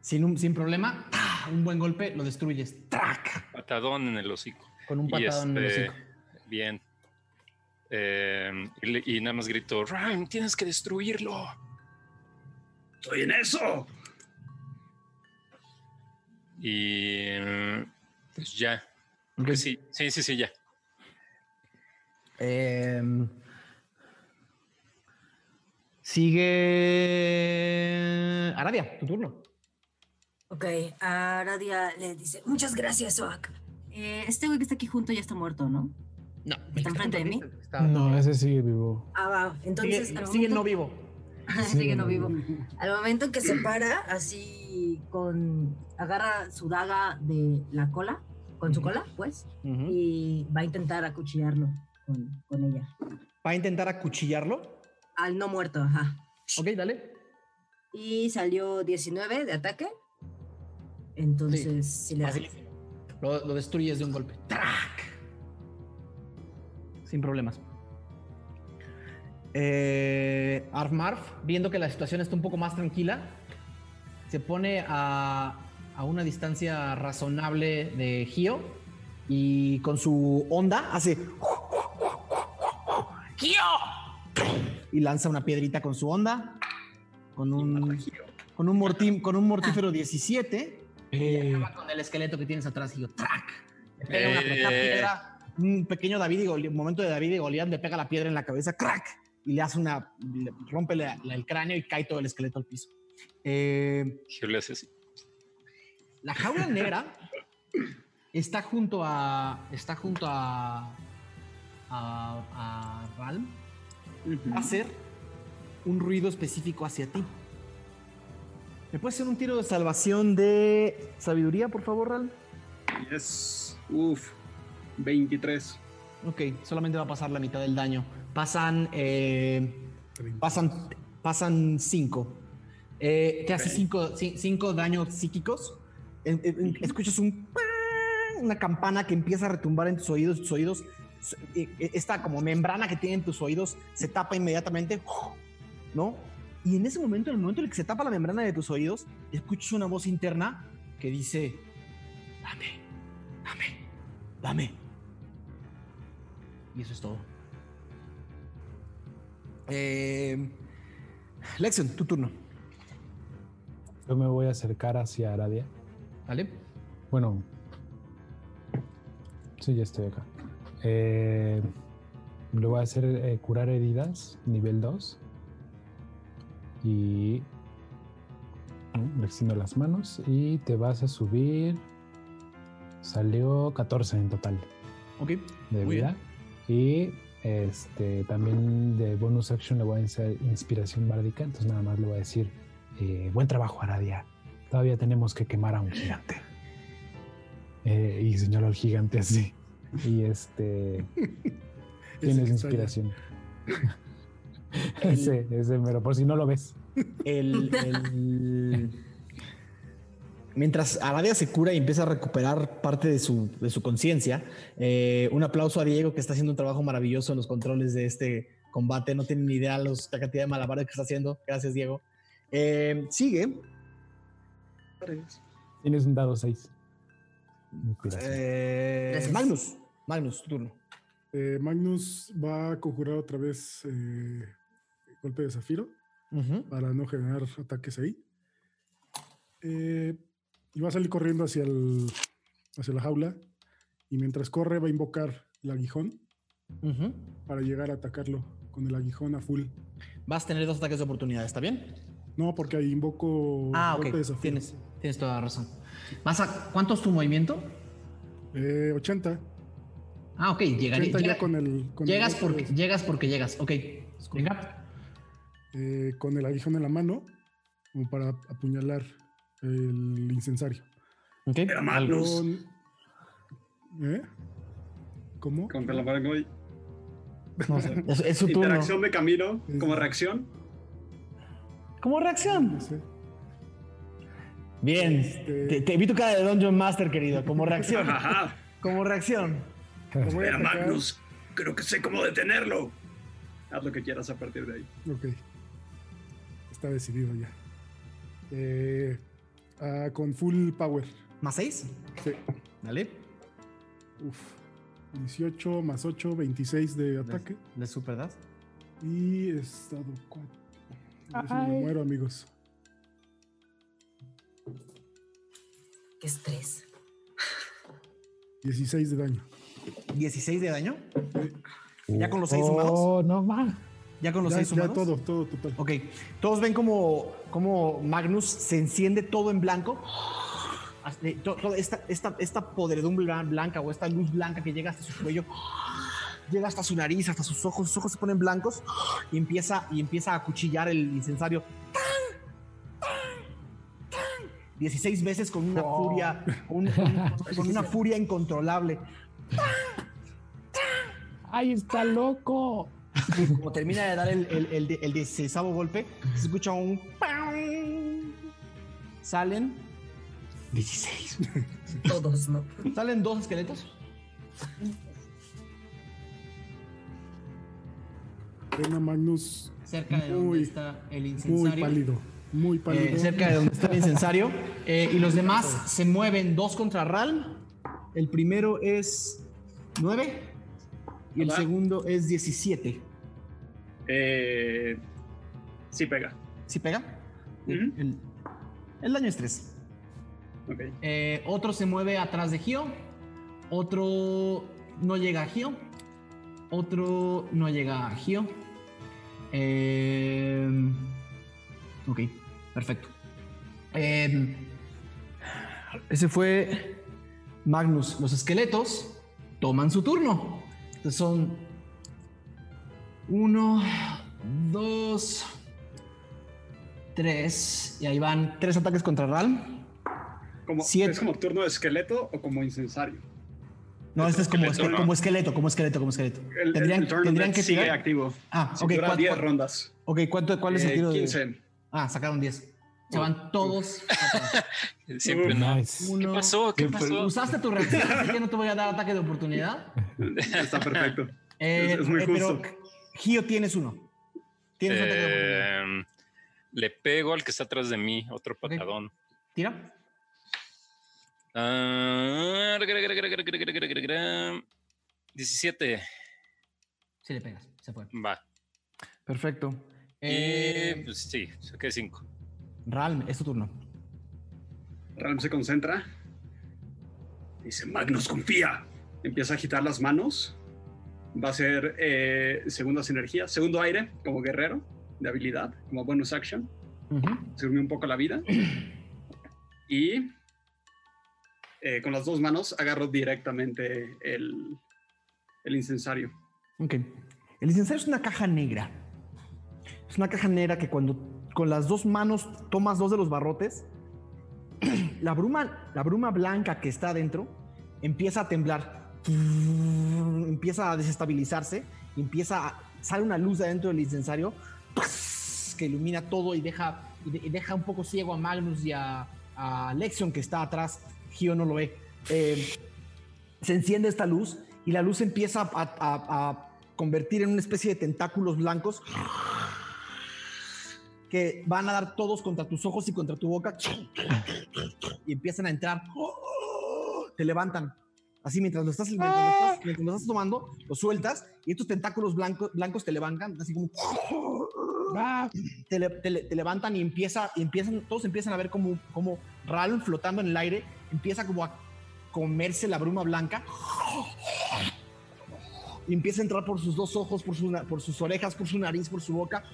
Sin, un- sin problema, ¡ah! un buen golpe lo destruyes. ¡Trac! Patadón en el hocico. Con un patadón en el este, hocico. Bien. Eh, y, y nada más grito, Ryan, tienes que destruirlo. ¡Estoy en eso! Y pues ya. Sí, sí, sí, sí, ya. Em, sigue. Aradia, tu turno. Ok, Aradia le dice, muchas gracias, Oak. Eh, este güey que está aquí junto ya está muerto, ¿no? No, ¿Está enfrente de mí? Está- No, ese sigue vivo. Ah, va. Entonces, sigue momento- no vivo. sigue no vivo. Al momento que se para, así con. agarra su daga de la cola, con su cola, pues, y va a intentar acuchillarlo con, con ella. Va a intentar acuchillarlo. Al no muerto, ajá. Ok, dale. Y salió 19 de ataque. Entonces, sí, le da. Facilísimo. Lo, lo destruyes de un golpe. ¡Trac! Sin problemas. Eh, Arfmarf, viendo que la situación está un poco más tranquila, se pone a, a una distancia razonable de Gio y con su onda hace. ¡Gio! Y lanza una piedrita con su onda. Con un, con un, mortim- con un mortífero 17 Eh, acaba con el esqueleto que tienes atrás y yo, ¡trac! Le pega una Eh. pequeña piedra, un pequeño David y Goliat, momento de David y Goliat, le pega la piedra en la cabeza, ¡crack! Y le hace una, le rompe la- la- el cráneo y cae todo el esqueleto al piso. Eh, Gio le hace así. La jaula negra está junto a, está junto a, a, a Ralm. Va a hacer un ruido específico hacia ti. ¿Me puedes hacer un tiro de salvación de sabiduría, por favor, Ralm? Yes. Uf. 23. Ok, solamente va a pasar la mitad del daño. Pasan. eh, pasan. Pasan cinco. Eh, te hace Ok. cinco, ci- cinco daños psíquicos. En- en- en- escuchas un. una campana que empieza a retumbar en tus oídos, tus oídos, eh, eh, esta como membrana que tiene en tus oídos se tapa inmediatamente, ¿no? Y en ese momento, en el momento en el que se tapa la membrana de tus oídos, escuchas una voz interna que dice, dame, dame, dame. Y eso es todo. Eh, Lexion, tu turno. Yo me voy a acercar hacia Aradia. ¿Vale? Bueno. Sí, ya estoy acá. Eh, le voy a hacer eh, curar heridas, nivel 2. Y. ¿no? Le extiendo las manos y te vas a subir. Salió 14 en total Ok. de Muy vida. Y este también de bonus action le voy a hacer inspiración bárdica. Entonces nada más le voy a decir: eh, Buen trabajo, Aradia. Todavía tenemos que quemar a un gigante. Eh, y señaló al gigante así. Y este. Tienes inspiración. ese, ese, pero por si no lo ves. El, el- Mientras Aradia se cura y empieza a recuperar parte de su, de su conciencia, eh, un aplauso a Diego que está haciendo un trabajo maravilloso en los controles de este combate. No tienen ni idea los, la cantidad de malabares que está haciendo. Gracias, Diego. Eh, sigue. Tienes un dado 6. Inspiración. eh. Magnus. Magnus, tu turno. Eh, Magnus va a conjurar otra vez eh, golpe de zafiro para no generar ataques ahí. Eh, y va a salir corriendo hacia, el, hacia la jaula. Y mientras corre va a invocar el aguijón para llegar a atacarlo con el aguijón a full. Vas a tener dos ataques de oportunidad, ¿está bien? No, porque ahí invoco Ah, ok. Tienes, tienes toda la razón. Vas a, ¿Cuánto es tu movimiento? Eh, 80. Ah, ok. Llegaría, 80 ya llega- con el, con llegas, porque, de- llegas porque llegas. Ok. Venga. eh, con el aguijón en la mano, como para apuñalar el incensario. Ok. Con- ¿Eh? ¿Cómo? con que la mano. No, es, es su turno. Interacción de camino como reacción. ¿Cómo reacción? No sé. Bien. Este- Te, te vi tu cara de Dungeon Master, querido. Como reacción. Ajá. Como reacción. Lo voy a Mira, atacar. Magnus, creo que sé cómo detenerlo. Haz lo que quieras a partir de ahí. Ok. Está decidido ya. Eh, ah, con full power. ¿Más 6? Sí. Dale. Uf. 18 más 8, 26 de ataque. ¿De super das? Y estado 4. Me muero, amigos. Qué estrés. 16 de daño. 16 de daño. ¿Ya con los seis oh, sumados? no más. ¿Ya con los Ya, 6 ya sumados? todo, todo total. Ok, todos ven como, como Magnus se enciende todo en blanco. Toda esta, esta, esta podredumbre blan- blanca o esta luz blanca que llega hasta su cuello, llega hasta su nariz, hasta sus ojos, sus ojos se ponen blancos y empieza, y empieza a cuchillar el incensario. 16 veces con una Oh. furia, con, una furia incontrolable. ¡Ay, está loco! Y como termina de dar el, el, el, de- el 16 golpe, se escucha un. ¡pam! Salen 16. Todos, ¿no? Salen dos esqueletos. Ven a Magnus Cerca de donde está el muy incensario. pálido. Muy Eh, pálido. cerca de donde está el incensario. Eh, y los demás se mueven dos contra Ralm. El primero es 9 y el segundo es 17. Eh, sí pega. ¿Sí pega? El, el daño es 3. Ok. Eh, otro se mueve atrás de Gio. Otro no llega a Gio. Otro no llega a Gio. Eh, ok, perfecto. Eh, ese fue Magnus. Los esqueletos toman su turno. Entonces son uno, dos, tres. Y ahí van tres ataques contra Ralm. Como, Siete. ¿Es como turno de esqueleto o como incensario? No, este es como, esqueleto, como esqueleto, como esqueleto, como esqueleto. El, tendrían el tendrían que sigue tirar. activo. Ah, Si ok. dura ¿cuánto- 10 rondas. ok, ¿cuánto, ¿cuál es el Eh, tiro de- 15. Ah, sacaron 10. Se van todos. atrás. Siempre no. Nice. ¿Qué Uno. pasó? ¿Qué Siempre- pasó? Usaste tu reacción, así que no te voy a dar ataque de oportunidad. Está perfecto. Eh, Es- es muy eh, pero justo. Gio tienes uno. Tienes ataque de oportunidad. Eh, le pego al que está atrás de mí, otro patadón. Tira. Ah, 17. Sí le pegas. Se fue. Va. Perfecto. Y Eh, pues sí, saqué 5. Ralm, es tu turno. Ralm se concentra. Dice, Magnus, confía. Empieza a agitar las manos. Va a ser eh, segundas energías, segundo aire como guerrero de habilidad, como bonus action. Ujú. Subirme un poco la vida. Y eh, con las dos manos agarro directamente el, el incensario. Ok. El incensario es una caja negra. Es una caja negra que cuando con las dos manos tomas dos de los barrotes, la bruma, la bruma blanca que está adentro empieza a temblar. Empieza a desestabilizarse. Empieza a, sale una luz de adentro del incensario que ilumina todo y deja, y de- y deja un poco ciego a Magnus y a Lexion que está atrás. Gio no lo ve. Eh, se enciende esta luz y la luz empieza a, a- convertir en una especie de tentáculos blancos que van a dar todos contra tus ojos y contra tu boca y empiezan a entrar. Te levantan. Así mientras lo estás, mientras lo estás, tomando, lo sueltas y estos tentáculos blancos, blancos te levantan, así como te, te le- te levantan y empieza, empiezan, todos empiezan a ver como, como Ralph flotando en el aire, empieza como a comerse la bruma blanca empieza a entrar por sus dos ojos, por, por sus orejas, por su nariz, por su boca.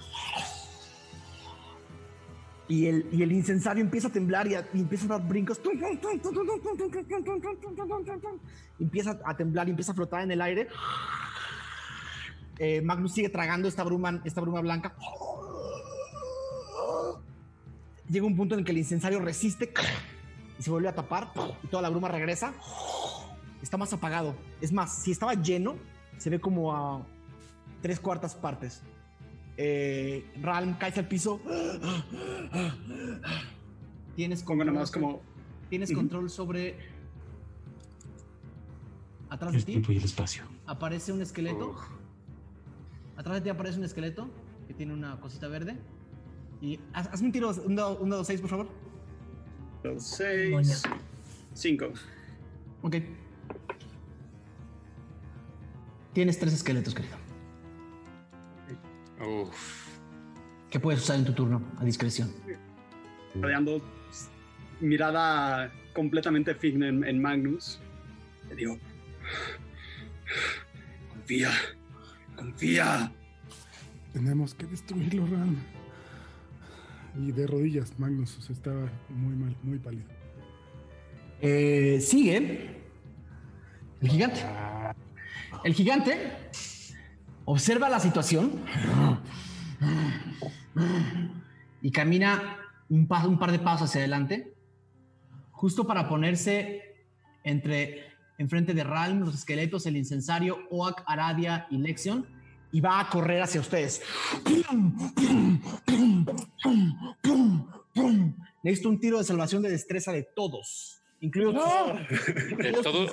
Y el, y el incensario empieza a temblar y, empieza a dar brincos. Empieza a temblar y empieza a flotar en el aire. Eh, Magnus sigue tragando esta bruma, esta bruma blanca. Llega un punto en el que el incensario resiste y se vuelve a tapar y toda la bruma regresa. Está más apagado. Es más, si estaba lleno, se ve como a tres cuartas partes. Eh, Ralm caes al piso. Tienes Pongo nada más sobre- como Tienes control sobre. Atrás El de ti tiempo y el espacio. aparece un esqueleto. Atrás de ti aparece un esqueleto que tiene una cosita verde. Y haz- hazme un tiro, un dado, un dado seis, por favor. Dos, Moño. seis, cinco. Ok. Tienes tres esqueletos, querido. Uf. Que puedes usar en tu turno a discreción. Rodeando mirada completamente fija en, en Magnus. Le digo, confía, confía. Tenemos que destruirlo, Ram. Y de rodillas, Magnus estaba muy mal, muy pálido. Eh, sigue el gigante. El gigante observa la situación y camina un, un par de pasos hacia adelante, justo para ponerse entre enfrente de Ralm, los esqueletos, el incensario, Oak, Aradia y Lexion, y va a correr hacia ustedes. Necesito un tiro de salvación de destreza de todos, incluidos tus- ¿De todo?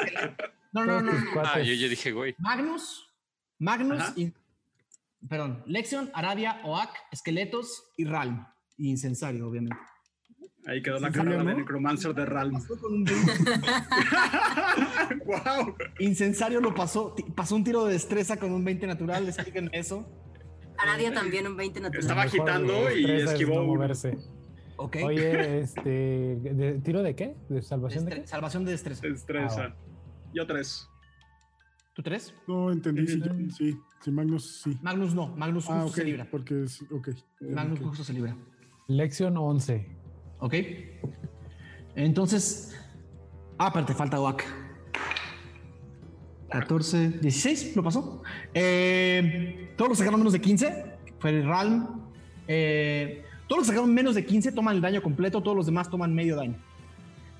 no, no, no, Todos no. Ah, yo ya dije, güey. Magnus, Magnus Ajá. y. Perdón, Lexion, Aradia, Oak, Esqueletos y Ralm. Y Incensario, obviamente. Ahí quedó la ¿Sí, carrera no? de Necromancer de Ralm. Pasó con un 20. ¡Wow! Incensario lo pasó, pasó un tiro de destreza con un 20 natural, explíquenme eso. Aradia también un 20 natural. Estaba agitando y esquivó no moverse. Ok. Oye, este, ¿de- ¿tiro de qué? ¿De salvación de qué? salvación de destreza. Destreza. Ah, Yo tres. ¿Tú tres? No entendí, sí, yo- sí, sí, Magnus sí. Magnus no, Magnus justo Ah, ok, se libra. porque es, ok. Magnus ok. justo se libra. Lección 11. Ok. Entonces. Ah, pero te falta Oak. 14, 16, ¿lo pasó? Eh, todos los que sacaron menos de 15, fue el Ralm. Eh, todos los que sacaron menos de 15 toman el daño completo, todos los demás toman medio daño.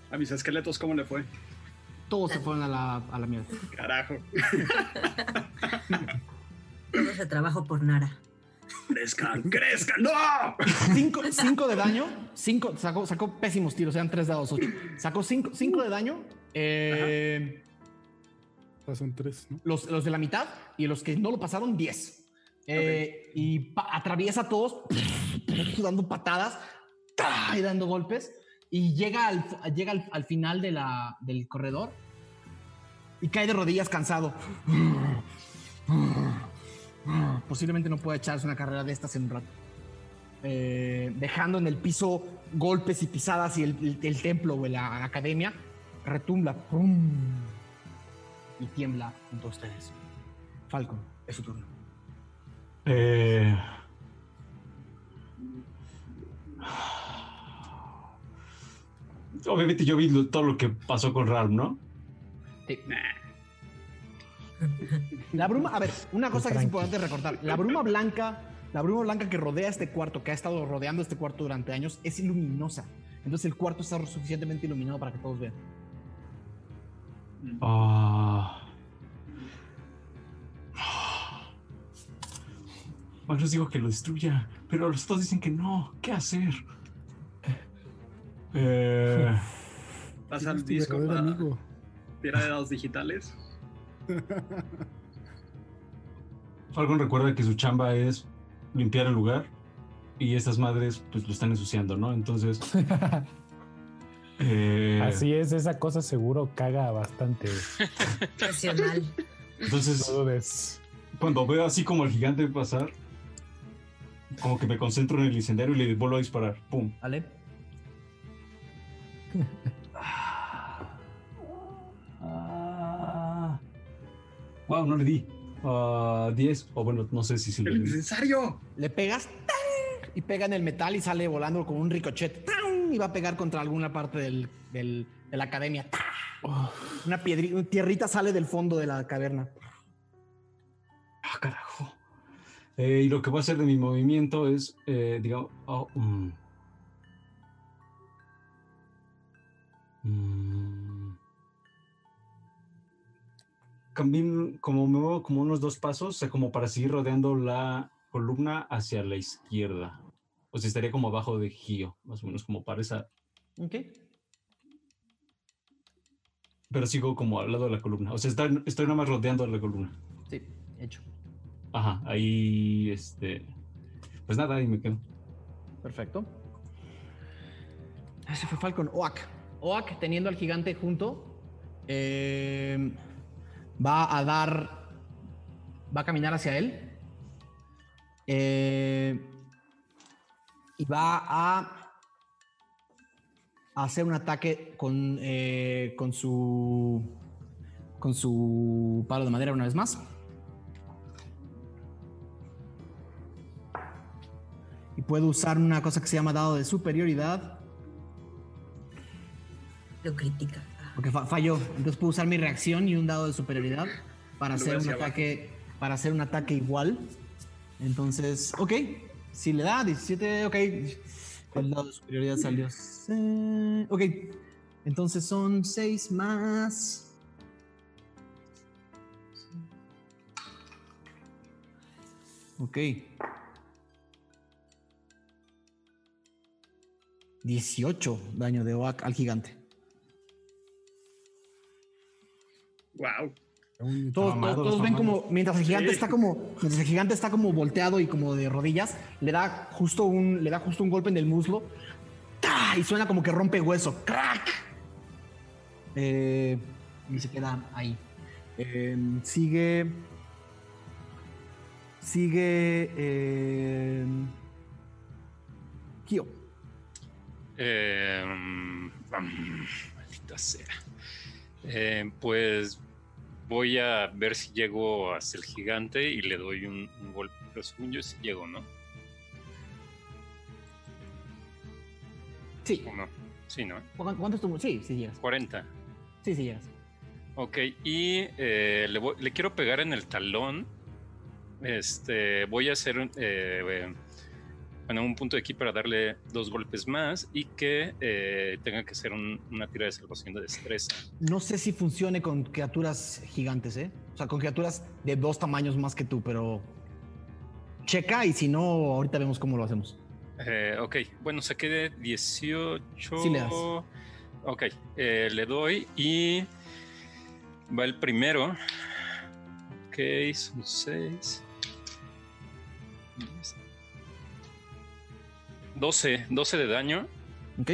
A mis esqueletos, ¿cómo le fue? Todos se fueron a la, a la mierda. Carajo. Todo ese trabajo por Nara. Crezcan, crezcan, no. 5 de daño. Cinco, sacó, sacó pésimos tiros, eran 3 dados 8. Sacó 5 de daño. Eh, Ah, tres, ¿no? los, los de la mitad y los que no lo pasaron, 10. Eh, Y pa- atraviesa a todos, dando patadas ¡ta! y dando golpes. Y llega al, llega al, al final de la, del corredor y cae de rodillas cansado. Posiblemente no pueda echarse una carrera de estas en un rato. Eh, dejando en el piso golpes y pisadas y el, el- el templo o la academia retumba ¡pum! y tiembla junto a ustedes. Falcon, es su turno. Eh, Obviamente yo vi todo lo que pasó con Ralph, ¿no? Sí. La bruma, a ver, una cosa que es importante recordar, la bruma blanca, la bruma blanca que rodea este cuarto, que ha estado rodeando este cuarto durante años, es luminosa. Entonces el cuarto está suficientemente iluminado para que todos vean. Ah. Bueno, les digo que lo destruya, pero los dos dicen que no. ¿Qué hacer? Eh, Pasa tu disco tira de dados digitales. Falcon recuerda que su chamba es limpiar el lugar y estas madres pues lo están ensuciando, ¿no? Entonces... eh, Así es, esa cosa seguro caga bastante. Profesional. Entonces, No dudes. cuando veo así como el gigante pasar, como que me concentro en el incendiario y le vuelvo a disparar. ¡Pum! ¿Vale? Wow, no le di. Ah, 10. O bueno, no sé si sí le ¡El di. incensario! Le pegas y pega en el metal y sale volando con un ricochet y va a pegar contra alguna parte del, del- de la academia. Una piedrita, una tierrita sale del fondo de la caverna. Ah, carajo. Eh, y lo que voy a hacer de mi movimiento es, eh, digamos, oh, mm. Mm. Camino, como me muevo como unos dos pasos, o sea, como para seguir rodeando la columna hacia la izquierda. O sea, estaría como abajo de Gio, más o menos como para esa, Ok. pero sigo como al lado de la columna. O sea, está- estoy nada más rodeando la columna. Sí, hecho. Ajá, ahí, este, pues nada, ahí me quedo. Perfecto. Ese fue Falcon. Oak. Oak, teniendo al gigante junto, eh, va a dar. Va a caminar hacia él. eh, y va a hacer un ataque con, eh, con su. Con su palo de madera una vez más. Y puedo usar una cosa que se llama dado de superioridad. Lo critica. Porque fa- falló. Entonces puedo usar mi reacción y un dado de superioridad para hacer un abajo. ataque. Para hacer un ataque igual. Entonces, ok. Si le da 17, ok. El dado de superioridad salió. Ok. Entonces son 6 más. Ok. 18 daño de Oak al gigante. ¡Wow! Todos, Mamados, todos- todos ven como mientras el gigante Sí. está como mientras el gigante está como volteado y como de rodillas, le da justo un le da justo un golpe en el muslo y suena como que rompe hueso, crack. Eh, y se queda ahí. Eh, sigue sigue eh, Kyo. Eh, mm, mm, maldita sea. Eh, pues voy a ver si llego hacia el gigante y le doy un, un golpe. Pero según yo sí llego, ¿no? Sí. ¿O no? Sí, ¿no? ¿Cu- ¿Cuánto es tu? Sí, sí llegas. 40. Sí, sí llegas. Ok, y eh, le, voy- le quiero pegar en el talón. Este, voy a hacer un, eh, un punto de aquí para darle dos golpes más y que eh, tenga que hacer un- una tira de salvación de destreza. No sé si funcione con criaturas gigantes, ¿eh? O sea, con criaturas de dos tamaños más que tú, pero checa y si no, ahorita vemos cómo lo hacemos. Eh, ok, bueno, saqué de 18. Sí le das. Ok, eh, le doy y va el primero. Ok, son 6. 12, 12 de daño. Ok.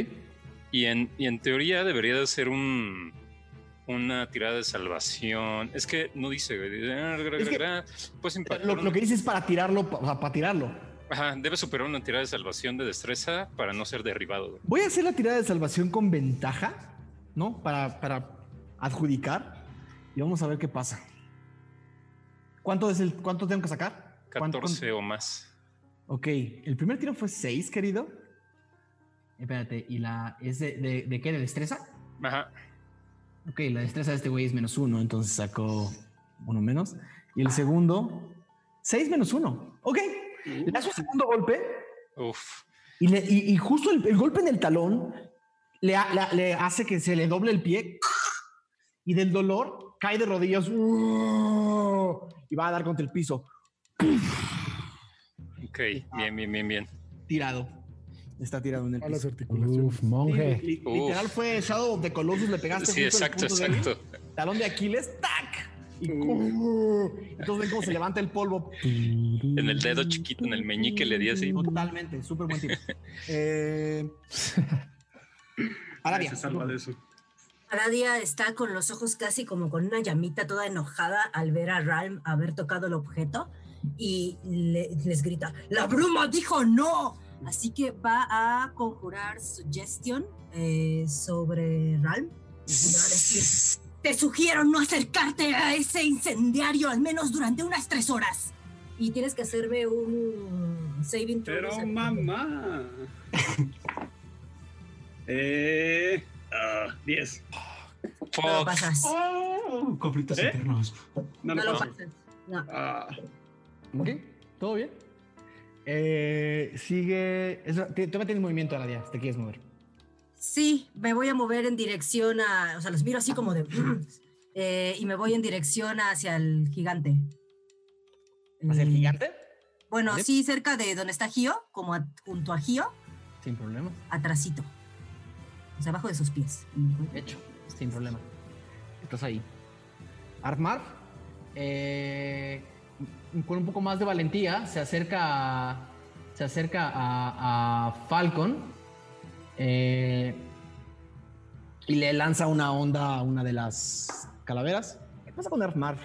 Y en, y en teoría debería de ser un, una tirada de salvación. Es que no dice. güey. Es que- impactar Lo, lo que dice es para tirarlo, para tirarlo. Ajá, debe superar una tirada de salvación de destreza para no ser derribado. Voy a hacer la tirada de salvación con ventaja, ¿no? Para, para adjudicar. Y vamos a ver qué pasa. ¿Cuánto, es el, cuánto tengo que sacar? ¿Cuánto- 14 o más. Ok, el primer tiro fue 6, querido. Espérate, ¿y la es de, de, de qué? ¿De destreza? Ajá. Ok, la destreza de este güey es menos uno, entonces sacó uno menos. Y el segundo, 6 menos uno. Ok, le das un segundo golpe Uf. y, le- y- y justo el, el golpe en el talón le- le hace que se le doble el pie y del dolor cae de rodillas y va a dar contra el piso, Ok, bien, bien, bien, bien. tirado. Está tirado en el A las piso. articulaciones. Uf, monje. Li- li- Uf. literal fue Shadow of the Colossus, le pegaste Sí, exacto, débil, exacto. talón de Aquiles, ¡tac! Y entonces ven cómo se levanta el polvo. En el dedo chiquito, en el meñique le di así. Totalmente, súper buen tiro. Eh, Aradia. Se salva de eso. Aradia está con los ojos casi como con una llamita toda enojada al ver a Ralm haber tocado el objeto y le- les grita, ¡La bruma dijo no! Así que va a conjurar Suggestion eh, sobre Ralm y va a decir, te sugiero no acercarte a ese incendiario al menos durante unas tres horas. Y tienes que hacerme un saving throw. Pero mamá. eh. ah, 10. No lo Fuck. pasas. Oh, conflictos ¿Eh? internos. No, No lo pasas. No. Ah, Ok, ¿todo bien? Eh, sigue. Eso, te- todavía tienes movimiento, si te quieres mover. Sí, me voy a mover en dirección a. O sea, los miro así como de. eh, y me voy en dirección hacia el gigante. ¿Hacia el Eh, gigante? Bueno, Vale. sí, cerca de donde está Gio, como a- junto a Gio, Sin problema. atrasito. O sea, abajo de sus pies. Hecho, sin problema. Estás ahí. Armar, eh, con un poco más de valentía, se acerca a, se acerca a, a Falcon eh, y le lanza una onda a una de las calaveras. ¿Qué pasa con Armar?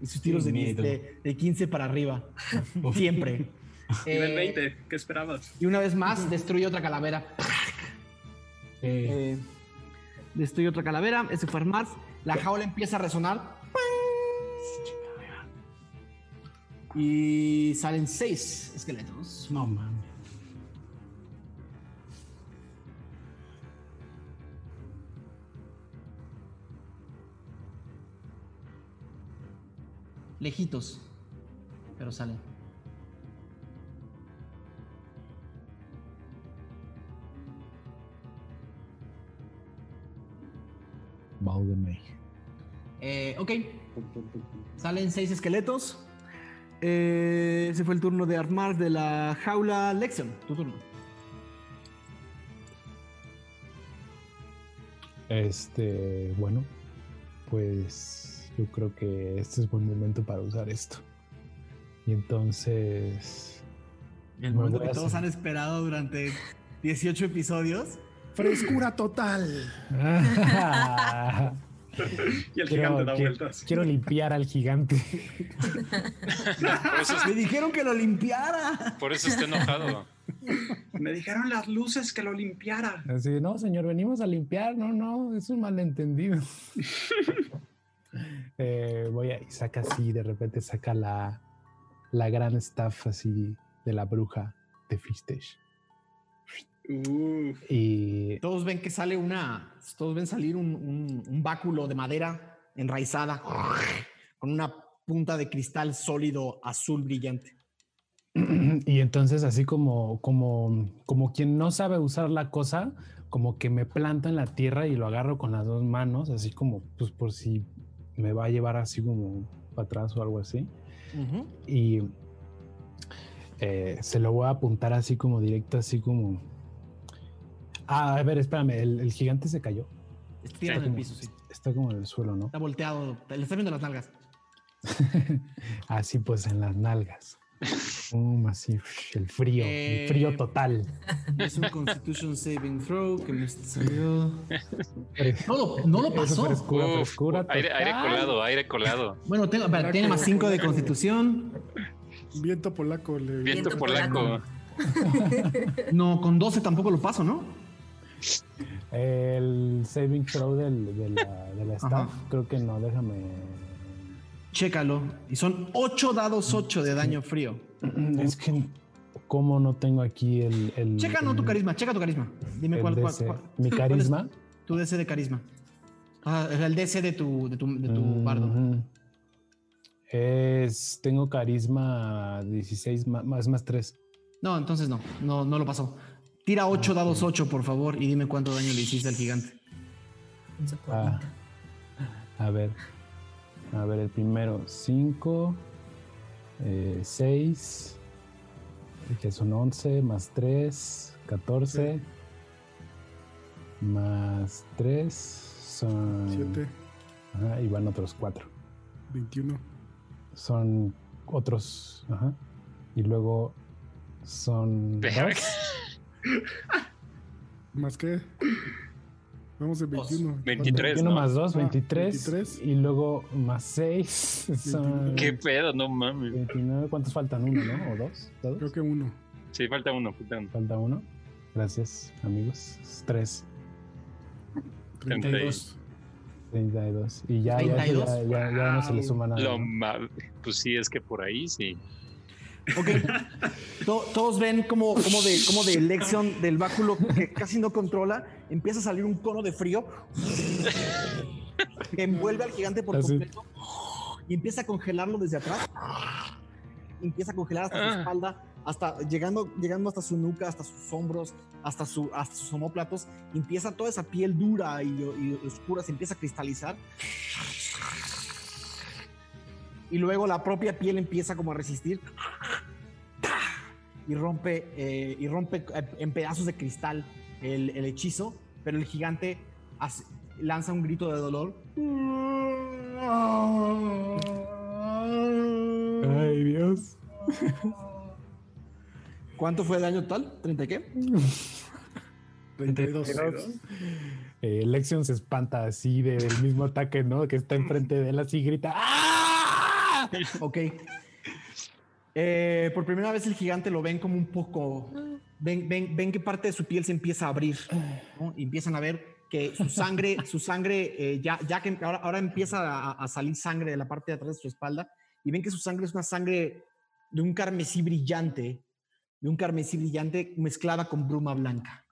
Y sus tiros de, miedo. de, de 15 para arriba. Siempre. nivel Eh, 20. ¿Qué esperabas? Y una vez más destruye otra calavera. Eh, Eh, destruye otra calavera. Ese fue Armar. La jaula empieza a resonar. Y salen seis esqueletos. No mames. Lejitos. Pero salen. Eh, ok. Salen seis esqueletos. Eh, ese fue el turno de Armar de la jaula Lexion. Tu turno. Este, bueno, pues yo creo que este es buen momento para usar esto. Y entonces, El Me momento que todos han esperado durante 18 episodios. Frescura total. Y el quiero, gigante da vueltas. quiero limpiar al gigante. Por eso, Me dijeron que lo limpiara. por eso está enojado. Me dijeron las luces que lo limpiara. Así, no, señor, venimos a limpiar. No, no, es un malentendido. Eh, voy a, y saca así, de repente saca la, la gran staff así de la bruja de Fistish. Uf. Y Todos ven que sale una. Todos ven salir un, un- un báculo de madera enraizada con una punta de cristal sólido azul brillante. y entonces así como, como, como quien no sabe usar la cosa, como que me planto en la tierra y lo agarro con las dos manos, así como pues por si me va a llevar así como para atrás o algo así. Y eh, se lo voy a apuntar así como directo, así como. Ah, a ver, espérame, el, el gigante se cayó. Está tirado en el piso, sí. Está como en el suelo, ¿no? Está volteado. Le está viendo las nalgas. así pues en las nalgas. Um, así, el frío, Eh, el frío total. Es un Constitution Saving Throw que me salió. No lo, no lo pasó. frescura, Uf, frescura aire, aire colado, aire colado. Bueno, tengo, espera, tiene más 5 de Constitución. Viento polaco. Le... Viento Viento polaco. No, con 12 tampoco lo paso, ¿no? El saving throw del, de la, de la staff, Ajá. creo que no, déjame. Chécalo. Y son 8 dados 8 de daño frío. Es que, ¿cómo no tengo aquí el. el Checa no tu carisma, checa tu carisma. Dime cuál, cuál, cuál- Mi cuál es carisma. Tu DC de carisma. Ah, el DC de tu, de tu, de tu bardo. Es. Tengo carisma 16 ma- más, más 3. No, entonces no, no, no lo pasó. Tira 8 dados 8, por favor, y dime cuánto daño le hiciste al gigante. Ah, a ver. A ver, el primero 5, 6, que son 11, más 3, 14, más 3, son... 7, Ajá, y van otros 4. 21. Son otros, ajá. Y luego son... Dos. ¿Más qué? Vamos en 21. 23, 21 ¿no? más 2, Ah, 23, 23. Y luego más 6, son... ¿Qué pedo? No mames. 29, ¿cuántos faltan? ¿Uno, no? ¿O dos? ¿Todos? Creo que uno. Sí, falta uno, falta uno. Falta uno. Gracias, amigos. Tres. 32. 32. Y ya, ya, 32. ya, ya, ya no se le suma nada. Lo Pues sí, es que por ahí sí. Ok. To- todos ven como, como, de, como de elección del báculo que casi no controla, empieza a salir un cono de frío que envuelve al gigante por Así. completo y empieza a congelarlo desde atrás. Empieza a congelar hasta su Ah. espalda, hasta llegando, llegando hasta su nuca, hasta sus hombros, hasta, su, hasta sus omóplatos. Empieza toda esa piel dura y, y oscura, se empieza a cristalizar. Y luego la propia piel empieza como a resistir y rompe, eh, y rompe eh, en pedazos de cristal el, el hechizo, pero el gigante hace- lanza un grito de dolor. Ay, Dios. ¿Cuánto fue el daño total? ¿30 y qué? 32. Eh, Lexion se espanta así de- del mismo ataque, ¿no? Que está enfrente de él así y grita. ¡Ah! Ok. Eh, por primera vez el gigante lo ven como un poco... Ven, ven, ven que parte de su piel se empieza a abrir. ¿no? Y empiezan a ver que su sangre, su sangre, eh, ya, ya que ahora, ahora empieza a, a salir sangre de la parte de atrás de su espalda. Y ven que su sangre es una sangre de un carmesí brillante, de un carmesí brillante mezclada con bruma blanca.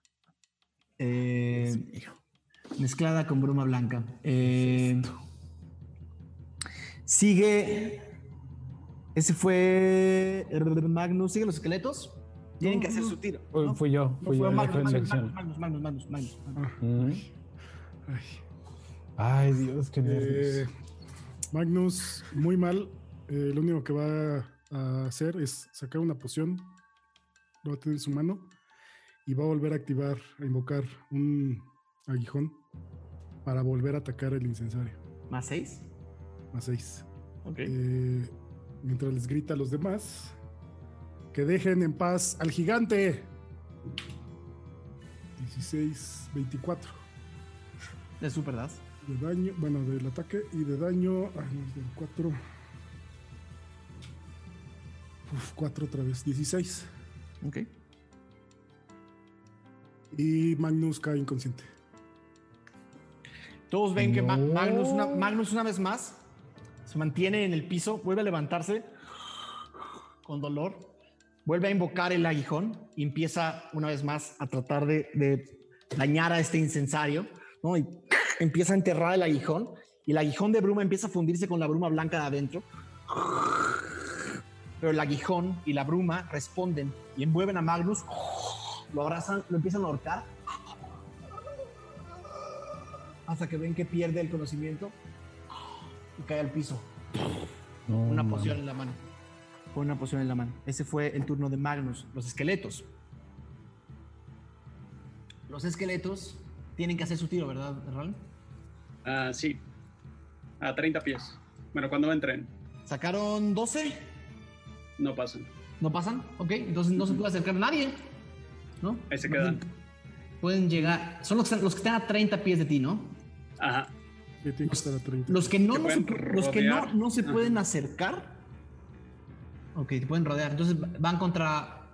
Eh, mezclada con bruma blanca. Eh, sigue. Ese fue Magnus. Sigue los esqueletos. Tienen que hacer su tiro. Fui, ¿no? fui yo, No, fui yo. Magnus, Magnus. Magnus, Magnus, Magnus, Magnus, Magnus. Ay. Ay, Dios, qué Eh, nervios. Magnus, muy mal. Eh, lo único que va a hacer es sacar una poción. Lo va a tener en su mano. Y va a volver a activar, a invocar un aguijón para volver a atacar el incensario. Más seis. A 6. Ok. mientras les grita a los demás que dejen en paz al gigante. 16, 24 De super das. de daño, bueno, del ataque y de daño. Ah, no, del 4. Uf, 4 otra vez, 16. Ok. Y Magnus cae inconsciente. Todos ven que Ma- No. Magnus, una, Magnus una vez más se mantiene en el piso, vuelve a levantarse con dolor, vuelve a invocar el aguijón y empieza una vez más a tratar de, dañar a este incensario, ¿no? Y empieza a enterrar el aguijón y el aguijón de bruma empieza a fundirse con la bruma blanca de adentro. Pero el aguijón y la bruma responden y envuelven a Magnus, lo abrazan, lo empiezan a ahorcar hasta que ven que pierde el conocimiento y cae al piso. No, Una poción en la mano. con una poción en la mano. Ese fue el turno de Magnus. Los esqueletos. Los esqueletos tienen que hacer su tiro, ¿verdad, Ral? Ah, sí. A 30 pies. Bueno, cuando entren, Sacaron 12. no pasan. ¿No pasan? Ok, entonces no se puede acercar nadie. ¿No? Ahí se quedan. pueden- Pueden llegar. Son los que, están, los que están a 30 pies de ti, ¿no? Ajá. Sí, tiene que estar a 30. Los que no, se, los que no, no se Ajá. pueden acercar. Ok, te pueden rodear. Entonces van contra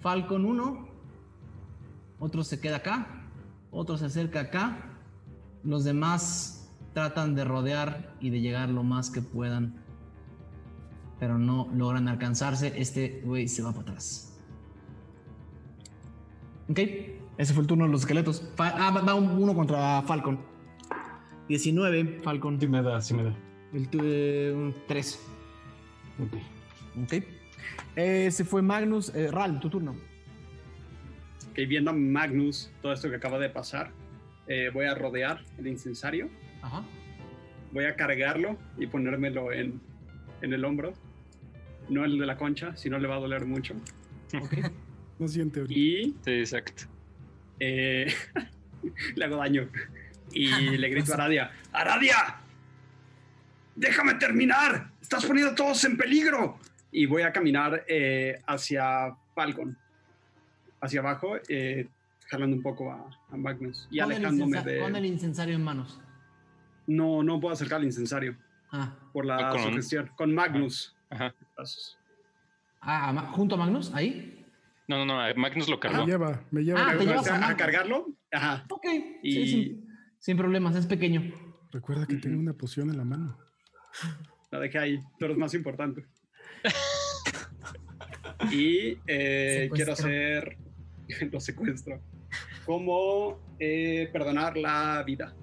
Falcon 1. Otro se queda acá. Otro se acerca acá. Los demás tratan de rodear y de llegar lo más que puedan. Pero no logran alcanzarse. Este güey se va para atrás. Ok, ese fue el turno de los esqueletos. Fa- ah, va va un- uno contra Falcon. 19, Falcon. Sí me da, sí me da. El tu, 3. Ok. Ok. Ese fue Magnus. Eh, Ral, tu turno. Ok, viendo a Magnus, todo esto que acaba de pasar, eh, voy a rodear el incensario. Ajá. Voy a cargarlo y ponérmelo en, en el hombro. No el de la concha, si no le va a doler mucho. Ok. No siente ahorita. Y Sí, exacto. eh, le hago daño. Y le grito a Aradia: ¡Aradia! ¡Déjame terminar! ¡Estás poniendo a todos en peligro! Y voy a caminar eh, hacia Falcon. Hacia abajo, eh, jalando un poco a, a Magnus y el alejándome incensa- Pon el de. incensario en manos. No, no puedo acercar al incensario Ah, por la Ah, con- sugestión. Con Magnus. Ajá. Ah, junto a Magnus, ahí. No, no, no. Magnus lo Me cargó. lleva, me lleva. Ah, ¿Me te voy llevas a a, cargarlo? Ajá. Ok. Y- Sí, sin, sin problemas, es pequeño. Recuerda que tengo una poción en la mano. La dejé ahí, pero es más importante. y eh, quiero hacer lo secuestro. Como eh, perdonar la vida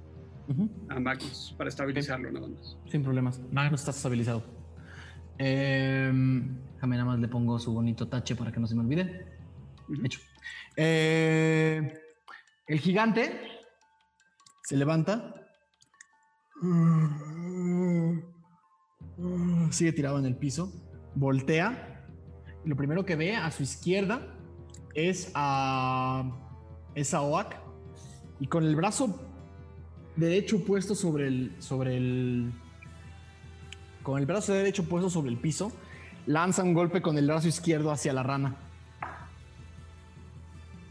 Ujú, a Magnus para estabilizarlo nada más. Sin problemas. Magnus está estabilizado. Déjame nada más le pongo su bonito tache para que no se me olvide. Ujú. Hecho. Eh, el gigante se levanta. Sigue tirado en el piso. Voltea. Lo primero que ve a su izquierda es a, es a Oak. Y con el brazo derecho puesto sobre el, sobre el, con el brazo derecho puesto sobre el piso, lanza un golpe con el brazo izquierdo hacia la rana.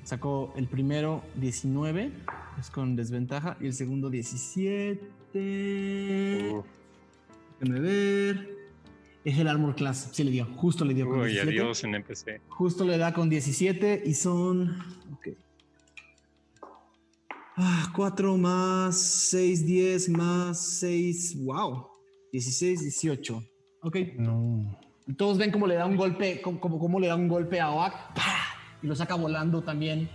Sacó el primero 19, es con desventaja, y el segundo 17. Uf. Déjame ver. Es el armor class, sí le dio, justo le dio con Uy, 17. adiós en NPC. Justo le da con 17 y son. Ok. Ah, 4 más 6, 10 más 6. ¡Wow! 16, 18. Ok. No. Todos ven cómo le da un golpe, como, como, como le da un golpe a Oak. ¡Pah! Y lo saca volando también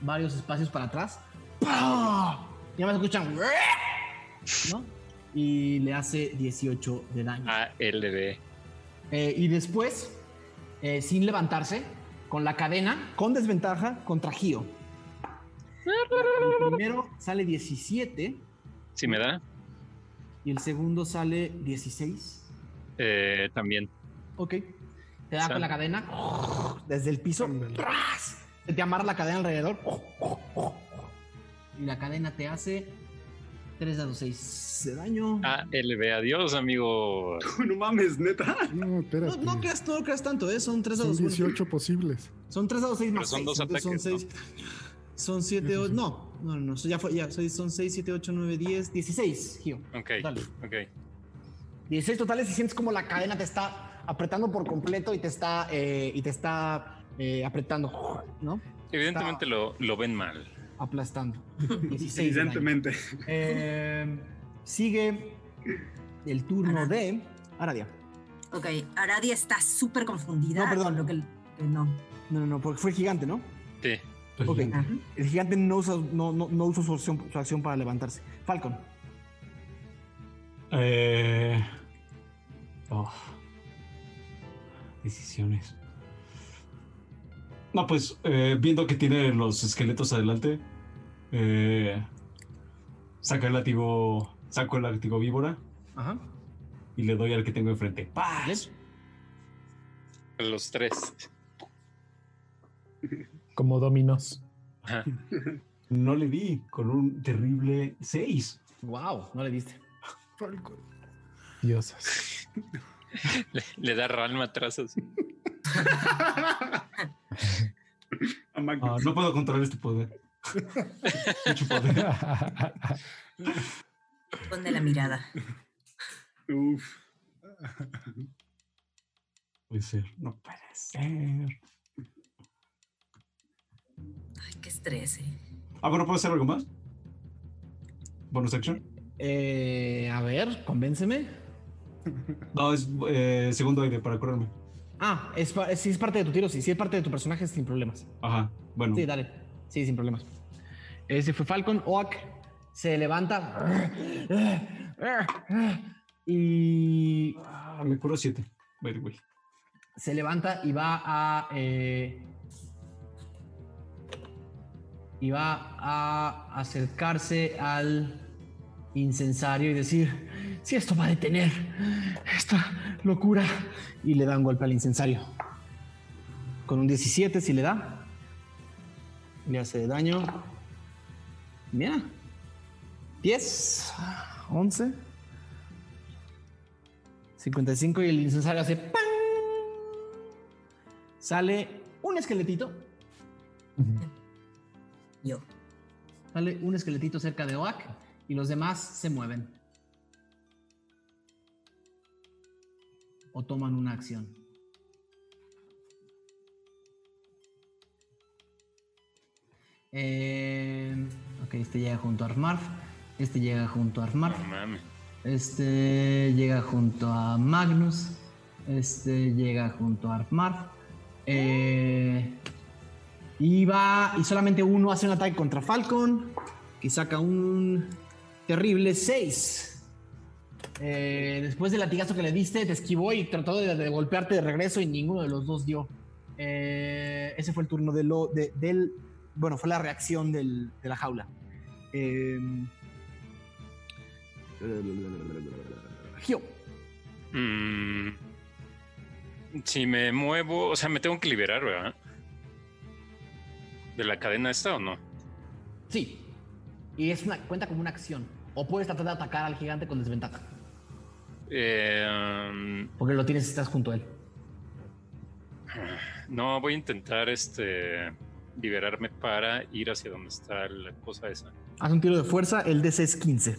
varios espacios para atrás. ¡Pah! Y además escuchan. ¿No? Y le hace 18 de daño. ALB. Eh, y después, eh, sin levantarse, con la cadena, con desventaja, contra Gio. El primero sale 17 ¿Sí me da? y el segundo sale 16. Eh, también. Ok. Te da San- con la cadena desde el piso. Te amarra la cadena alrededor. Y la cadena te hace 3 dados 6 de daño. ALB. Adiós, amigo. no mames, neta. No, No, espérate. no creas, no creas tanto, ¿eh? Son 3 Son dados 18 posibles. Son 3 dados 6 Pero más son 6. dos Son ataques, 6. Son 7, 8. No, no, no. Ya fue, ya. Son 6, 7, 8, 9, 10, 16, Gio. Ok, Dale. ok. 16 totales y sientes como la cadena te está apretando por completo y te está, eh, y te está eh, apretando, ¿no? Evidentemente lo, lo ven mal. Aplastando. 16. de daño. Evidentemente. Eh, sigue el turno de Aradia. Ok, Aradia está súper confundida. No, perdón. con lo que, que no. No, no, no, porque fue el gigante, ¿no? Sí. Ok. Ajá. El gigante no usa, no, no, no usa su, acción, su acción para levantarse. Falcon. Eh, oh. Decisiones. No, pues eh, viendo que tiene los esqueletos adelante, eh, saca el látigo, saco el látigo víbora Ajá. y le doy al que tengo enfrente. ¡Paz! A los tres. Como dominos. Ajá. No le di con un terrible 6. Wow, no le diste. Diosas. Le, le da ralma atrás así. Ah, no puedo controlar este poder. Mucho poder. Ponle la mirada. Uf. Puede ser. No puede ser. Ay, qué estrés, ¿eh? Ah, bueno, ¿puedo hacer algo más? ¿Bonus action? Eh, a ver, convénceme. No, es eh, segundo aire para curarme. Ah, es, si es parte de tu tiro, sí. Si es parte de tu personaje, sin problemas. Ajá, bueno. Sí, dale. Sí, sin problemas. Ese fue Falcon. Oak se levanta. Y Ah, me curo 7. By the way. se levanta y va a. eh, y va a acercarse al incensario y decir: Si esto va a detener esta locura. Y le da un golpe al incensario. Con un 17, si le da. Le hace daño. Mira. 10, 11, 55 y el incensario hace ¡pam! Sale un esqueletito. Yo. Sale un esqueletito cerca de Oak y los demás se mueven. O toman una acción. Eh, ok, este llega junto a Armarf. Este llega junto a Armarf. Este llega junto a Magnus. Este llega junto a Armarf. Eh, y va. Y solamente uno hace un ataque contra Falcon. Que saca un terrible 6. Eh, después del latigazo que le diste, te esquivó y trató de, de golpearte de regreso y ninguno de los dos dio. Eh, ese fue el turno de lo, de- del. Bueno, fue la reacción del- de la jaula. Eh, Gio. Mm, si me muevo, o sea, me tengo que liberar, ¿verdad? ¿De la cadena esta o no? Sí. Y es una, cuenta como una acción. O puedes tratar de atacar al gigante con desventaja. Eh, um, Porque lo tienes, estás junto a él. no, voy a intentar este liberarme para ir hacia donde está la cosa esa. Haz un tiro de fuerza, el DC es 15.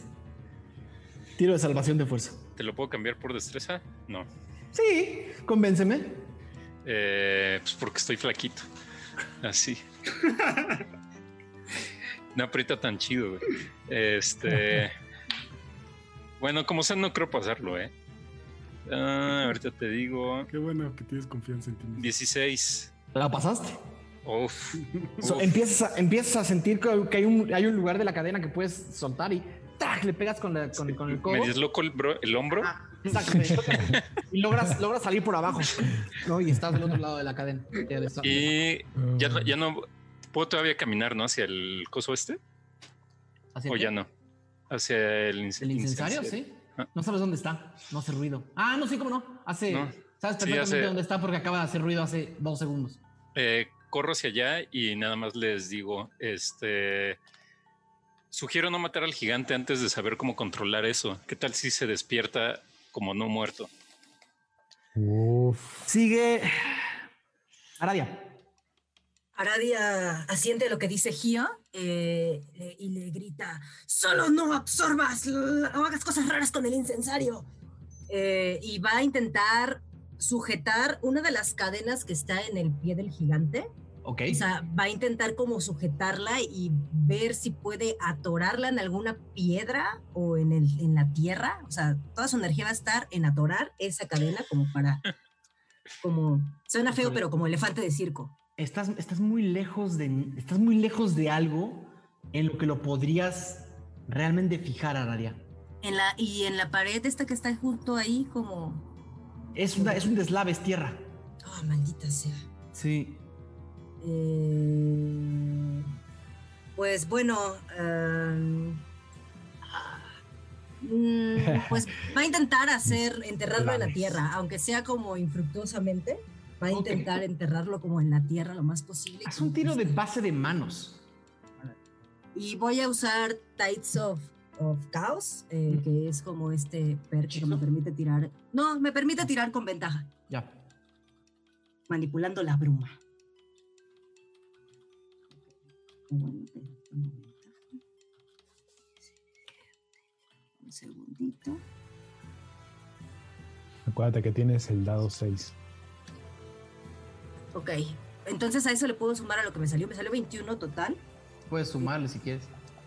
Tiro de salvación de fuerza. ¿Te lo puedo cambiar por destreza? No. Sí, convénceme. Eh, pues porque estoy flaquito. Así. No aprieta tan chido, güey. Este. Bueno, como sea, no creo pasarlo, ¿eh? Ah, ahorita te digo. Qué bueno que tienes confianza en ti mismo. 16. ¿La pasaste? Uf. So, Uf. empiezas, a, empiezas a sentir que, hay, un, hay un lugar de la cadena que puedes soltar y ¡tac! le pegas con, la- con- con el codo. Me disloco el, bro- el hombro. Ah, exacto, y logras, logras salir por abajo. ¿no? Y estás del otro lado de la cadena. Ya. Y ya, no- ya no. Puedo todavía caminar, ¿no? Hacia el coso este. ¿Hacia O qué? ya no. Hacia el, ¿El incensario? Sí. Ah. No sabes dónde está. No hace ruido. Ah, no, sí, cómo no. Hace. No. Sabes Sí, perfectamente hace- dónde está porque acaba de hacer ruido hace dos segundos. Eh, corro hacia allá y nada más les digo, este, sugiero no matar al gigante antes de saber cómo controlar eso. ¿Qué tal si se despierta como no muerto? Uf. Sigue. Aradia. Aradia asiente lo que dice Gio eh, y le grita: Solo no absorbas, hagas cosas raras con el incensario. Eh, y va a intentar sujetar una de las cadenas que está en el pie del gigante. Ok. O sea, va a intentar como sujetarla y ver si puede atorarla en alguna piedra o en, el, en la tierra. O sea, toda su energía va a estar en atorar esa cadena como para... Como, suena feo, pero como elefante de circo. Estás, estás muy lejos de. Estás muy lejos de algo en lo que lo podrías realmente fijar, Aradia. En la, y en la pared esta que está junto ahí como... Es, una, es un deslave, es tierra. Oh, maldita sea. Sí. Eh, pues bueno, mm, pues va a intentar hacer enterrarlo en la tierra, aunque sea como infructuosamente, Va a intentar enterrarlo como en la tierra lo más posible. Haz un tiro de base de manos. Y voy a usar Tides of, of Chaos, eh, que es como este perk que me permite tirar. No, me permite tirar con ventaja, Ya. manipulando la bruma. Bueno, pero. Un segundito. Acuérdate que tienes el dado 6. Ok, entonces a eso le puedo sumar a lo que me salió. Me salió 21 total. Puedes sumarle si quieres.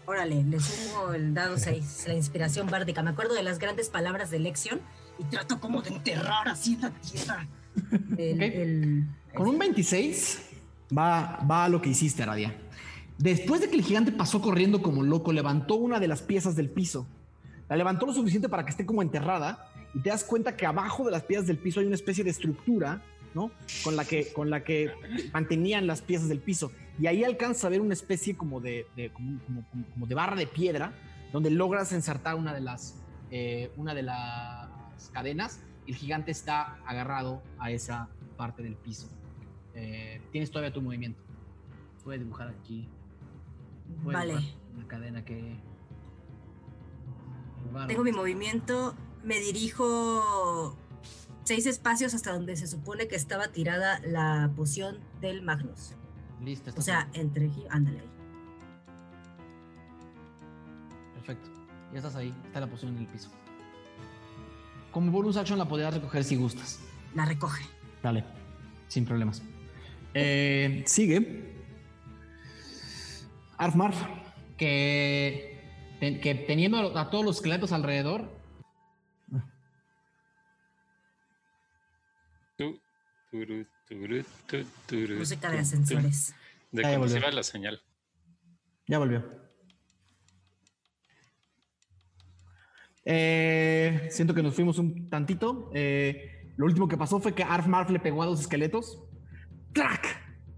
Órale, le sumo el dado 6, la inspiración bárdica. Me acuerdo de las grandes palabras de Lexion y trato como de enterrar así la tierra. El, Ok. el- Con un 26 va, va a lo que hiciste, Aradia. Después de que el gigante pasó corriendo como loco, levantó una de las piezas del piso. La levantó lo suficiente para que esté como enterrada y te das cuenta que abajo de las piezas del piso hay una especie de estructura, ¿no? Con la que, con la que mantenían las piezas del piso. Y ahí alcanzas a ver una especie como de, como, de barra de piedra, donde logras ensartar una de las, eh, una de las cadenas. y El gigante está agarrado a esa parte del piso. Eh, tienes todavía tu movimiento. Puedes dibujar aquí. Vale, La cadena que. tengo mi movimiento. Me dirijo seis espacios hasta donde se supone que estaba tirada la poción del Magnus. Listo. O sea, entre... Ándale ahí. Perfecto. Ya estás ahí. Está la poción en el piso. Como bonus action la podrías recoger si gustas. La recoge. Dale. Sin problemas. Eh, sigue. Arfmar. Que, que teniendo a todos los esqueletos alrededor. Música de ascensores. De cuando se volvió. iba la señal. Ya volvió. Eh, siento que nos fuimos un tantito. Eh, lo último que pasó fue que Arfmarf le pegó a dos esqueletos. ¡Track!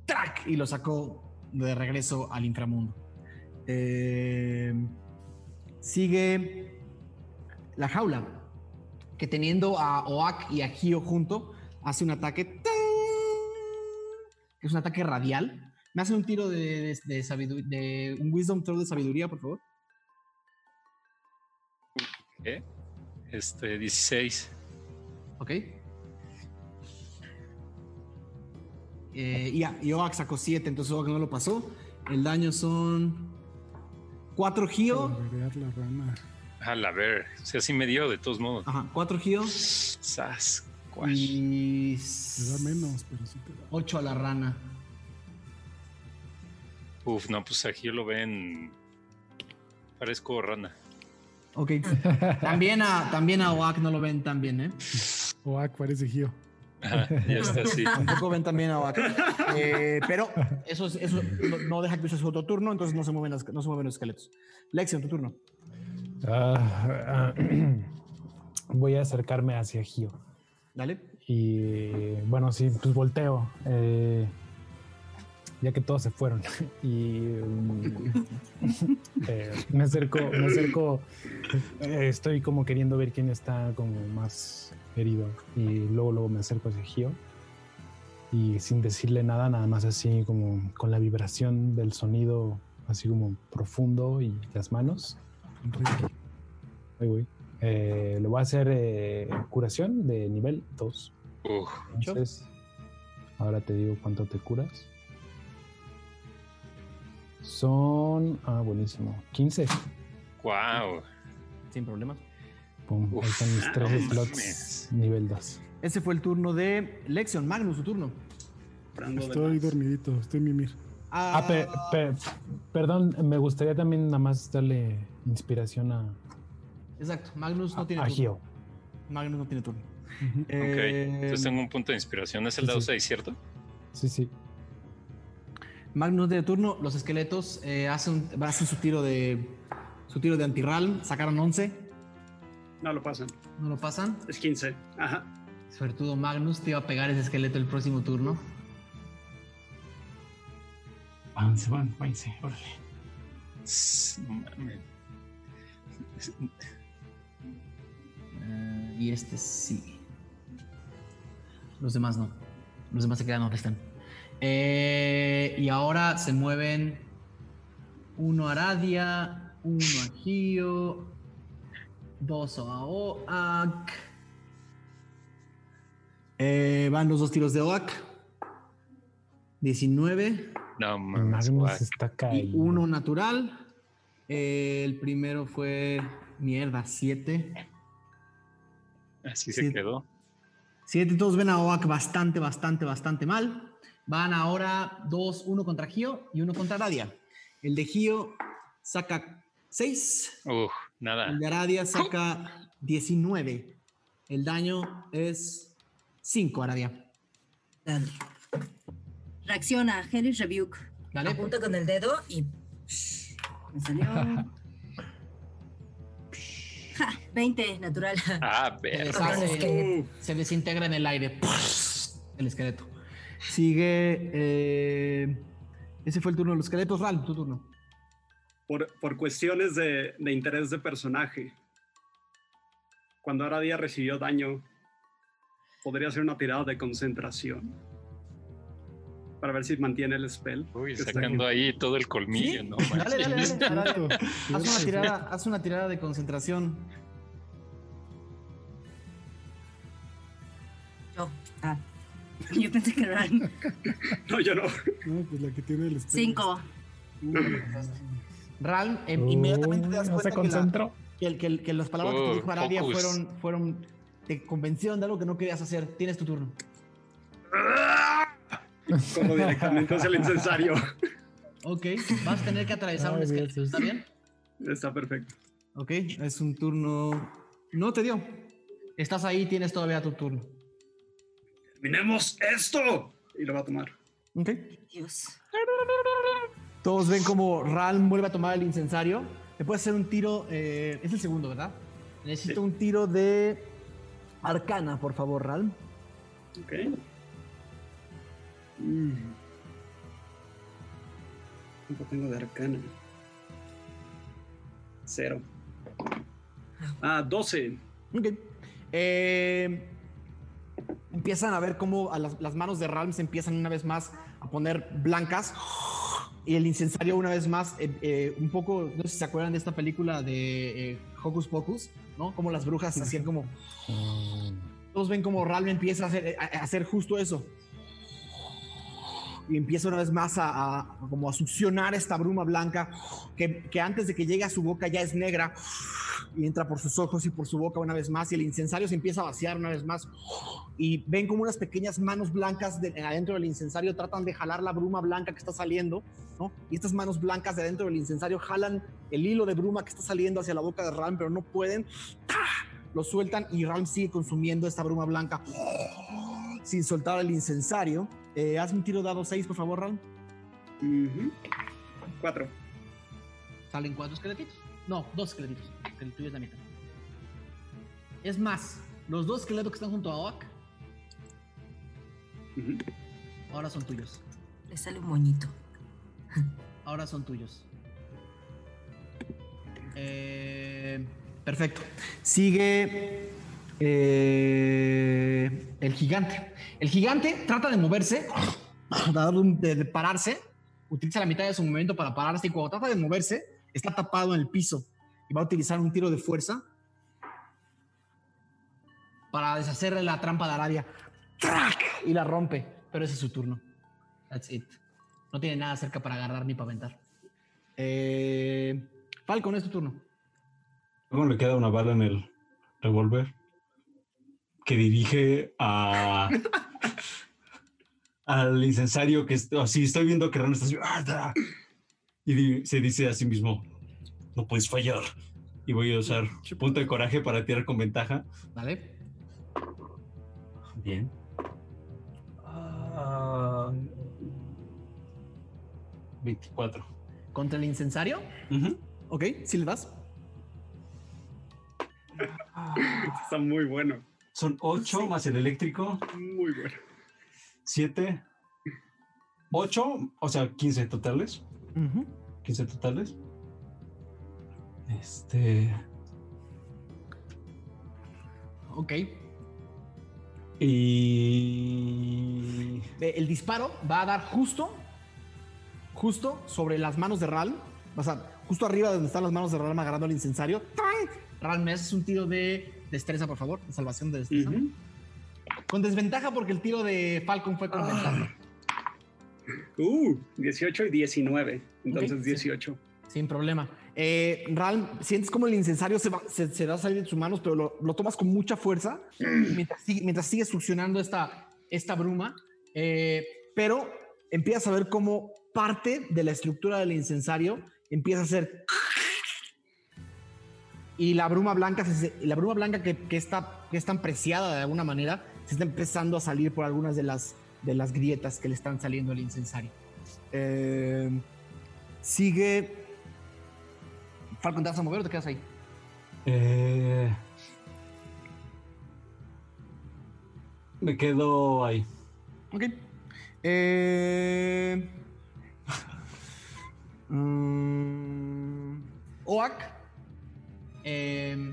¡Track! Y lo sacó de regreso al inframundo. Eh, sigue la jaula. Que teniendo a Oak y a Gio junto, hace un ataque. ¡Tan! que Es un ataque radial. Me hace un tiro de, de, de sabidu- de un Wisdom Throw de sabiduría, por favor. ¿Qué? Este, 16. Ok. Eh, y, y Oak sacó 7, entonces Oak no lo pasó. El daño son 4 Gio. La rana. A la ver. O sea, sí me dio de todos modos. Ajá, 4 Gio. Sas. Y Te da menos, pero sí te da. 8 a la rana. Uf, no, pues aquí lo ven. Parezco rana. Ok. también, a, también a Oak no lo ven tan bien, ¿eh? Oak parece Gio. Ajá, ya está así. Tampoco ven también a Oak. Eh, pero eso, es- eso no, no deja que use su otro turno, entonces no se mueven, las- no se mueven los esqueletos. Lexion, tu turno. Ah, voy a acercarme hacia Gio. Dale. Y bueno, sí, pues volteo. eh, ya que todos se fueron. Y mm, eh, me acerco, me acerco. eh, estoy como queriendo ver quién está como más herido. Y luego, luego me acerco hacia Gio. Y sin decirle nada, nada más así como con la vibración del sonido, así como profundo y las manos. Enrique. Ahí voy. Eh, le voy a hacer eh, curación de nivel 2. Uf, Entonces, ahora te digo cuánto te curas. Son. Ah, buenísimo. 15. wow. Sin problemas. Pum, ahí Uf, están mis tres no slots. mames. Nivel 2. Ese fue el turno de Lexion. Magnus, tu turno. Estoy dormidito, estoy mimir. Ah, pe- pe- perdón, me gustaría también nada más darle inspiración a, Exacto. Magnus no a, tiene a turno. Gio. Magnus no tiene turno. Ok. Eh, Entonces tengo un punto de inspiración. Es el sí, dado sí. 6, ¿cierto? Sí, sí. Magnus tiene turno. Los esqueletos eh, hacen, hacen su tiro de su tiro de antirral. Sacaron 11. No lo pasan. No lo pasan. Es 15. Ajá. Sobre todo Magnus te iba a pegar ese esqueleto el próximo turno. Váyanse, van, váyanse, órale. S- no mames. Eh, y este sí. Los demás no. Los demás se quedan donde están. Eh, y ahora se mueven uno a Aradia, uno a Gio, dos a Oak. Eh, van los dos tiros de Oak. 19 No mames. Magnus está y uno natural. Eh, el primero fue mierda, 7. Así se quedó. 7 todos ven a Oak bastante, bastante, bastante mal. Van ahora 2, 1 contra Gio y 1 contra Aradia. El de Gio saca 6. Uf, nada. El de Aradia saca 19. El daño es 5, Aradia. Dale. Reacciona, Hellish Rebuke. Dale. Apunta con el dedo y. Me salió. Ja, 20, natural. Ah, Se ver. se desintegra en el aire. El esqueleto. Sigue. eh, ese fue el turno de los esqueletos. Ral, tu turno. Por, por cuestiones de, de interés de personaje, cuando Aradia recibió daño, podría hacer una tirada de concentración. Para ver si mantiene el spell. Uy, sacando ahí todo el colmillo, ¿Sí? ¿no? Dale, dale, dale. Haz una, tirada, haz una tirada de concentración. Yo. Ah. Yo pensé que eran No, yo no. No, pues la que tiene el spell. 5. Ral, em, inmediatamente te das no se cuenta que, la- que el- que el- que las palabras que te Oh, dijo Aradia fueron, fueron. Te convencieron de algo que no querías hacer. Tienes tu turno. Corro directamente hacia el incensario. Ok, vas a tener que atravesar un esqueleto. ¿Está bien? Está perfecto. Ok, es un turno. No te dio. Estás ahí, tienes todavía tu turno. ¡Terminemos esto! Y lo va a tomar. Ok. Dios. Todos ven como Ralm vuelve a tomar el incensario. Le puedes hacer un tiro. eh, es el segundo, ¿verdad? Necesito Sí. un tiro de arcana, por favor, Ralm. Ok. Mm. ¿Cuánto tengo de arcana? Cero. Ah, 12. Ok. Eh, empiezan a ver cómo las, manos de Ralm se empiezan una vez más a poner blancas. Y el incensario una vez más, eh, eh, un poco, no sé si se acuerdan de esta película de eh, Hocus Pocus, ¿no? Como las brujas hacían como... Todos ven como Ralm empieza a hacer justo eso. Y empieza una vez más a, como a succionar esta bruma blanca que, que antes de que llegue a su boca ya es negra y entra por sus ojos y por su boca una vez más y el incensario se empieza a vaciar una vez más y ven como unas pequeñas manos blancas de, adentro del incensario tratan de jalar la bruma blanca que está saliendo, ¿no? Y estas manos blancas de adentro del incensario jalan el hilo de bruma que está saliendo hacia la boca de Ram, pero no pueden. ¡Ah! Lo sueltan y Ram sigue consumiendo esta bruma blanca sin soltar el incensario. Eh, hazme un tiro dado 6, por favor, Ram. Ujú. Cuatro. Salen cuatro esqueletitos. No, dos esqueletitos. El tuyo es la mitad. Es más, los dos esqueletos que están junto a Oak ahora son tuyos. Le sale un moñito. Ahora son tuyos. Eh, perfecto. Sigue eh, el gigante. El gigante trata de moverse, de, pararse, utiliza la mitad de su movimiento para pararse y cuando trata de moverse está tapado en el piso y va a utilizar un tiro de fuerza para deshacerle la trampa de Arabia. Y la rompe, pero ese es su turno. That's it. No tiene nada cerca para agarrar ni para aventar. Eh, Falcon, es tu turno. Luego le queda una bala en el revólver que dirige a al incensario que así estoy viendo que Ran está así, y di- se dice a sí mismo no puedes fallar y voy a usar punto de coraje para tirar con ventaja ¿Vale? bien Ah, 24 ¿Contra el incensario? Ujú. Ok, si le das. Está muy bueno. Son 8 más el eléctrico Muy bueno. 7 8 o sea 15 totales 15 totales. Este. Ok. Y. El disparo va a dar justo, justo sobre las manos de Ral. O sea, justo arriba de donde están las manos de Ral agarrando el incensario. ¡Tan! Ral, me haces un tiro de destreza, por favor. Salvación de destreza. Con desventaja porque el tiro de Falcon fue con ventaja. Uh, 18 y 19. Entonces Ok, sí. 18. Sin problema. Eh, Ral, sientes como el incensario se va, se, se va a salir de tus manos, pero lo, lo tomas con mucha fuerza mientras, sigue- mientras sigues succionando esta, esta bruma. Eh, pero empiezas a ver cómo parte de la estructura del incensario empieza a ser. Y la bruma blanca, la bruma blanca que, que está, que es tan preciada de alguna manera, se está empezando a salir por algunas de las, de las grietas que le están saliendo al incensario. Eh, sigue. Falcon, ¿te vas a mover o te quedas ahí? Eh, me quedo ahí. Ok. Eh... mm, Oak. Eh,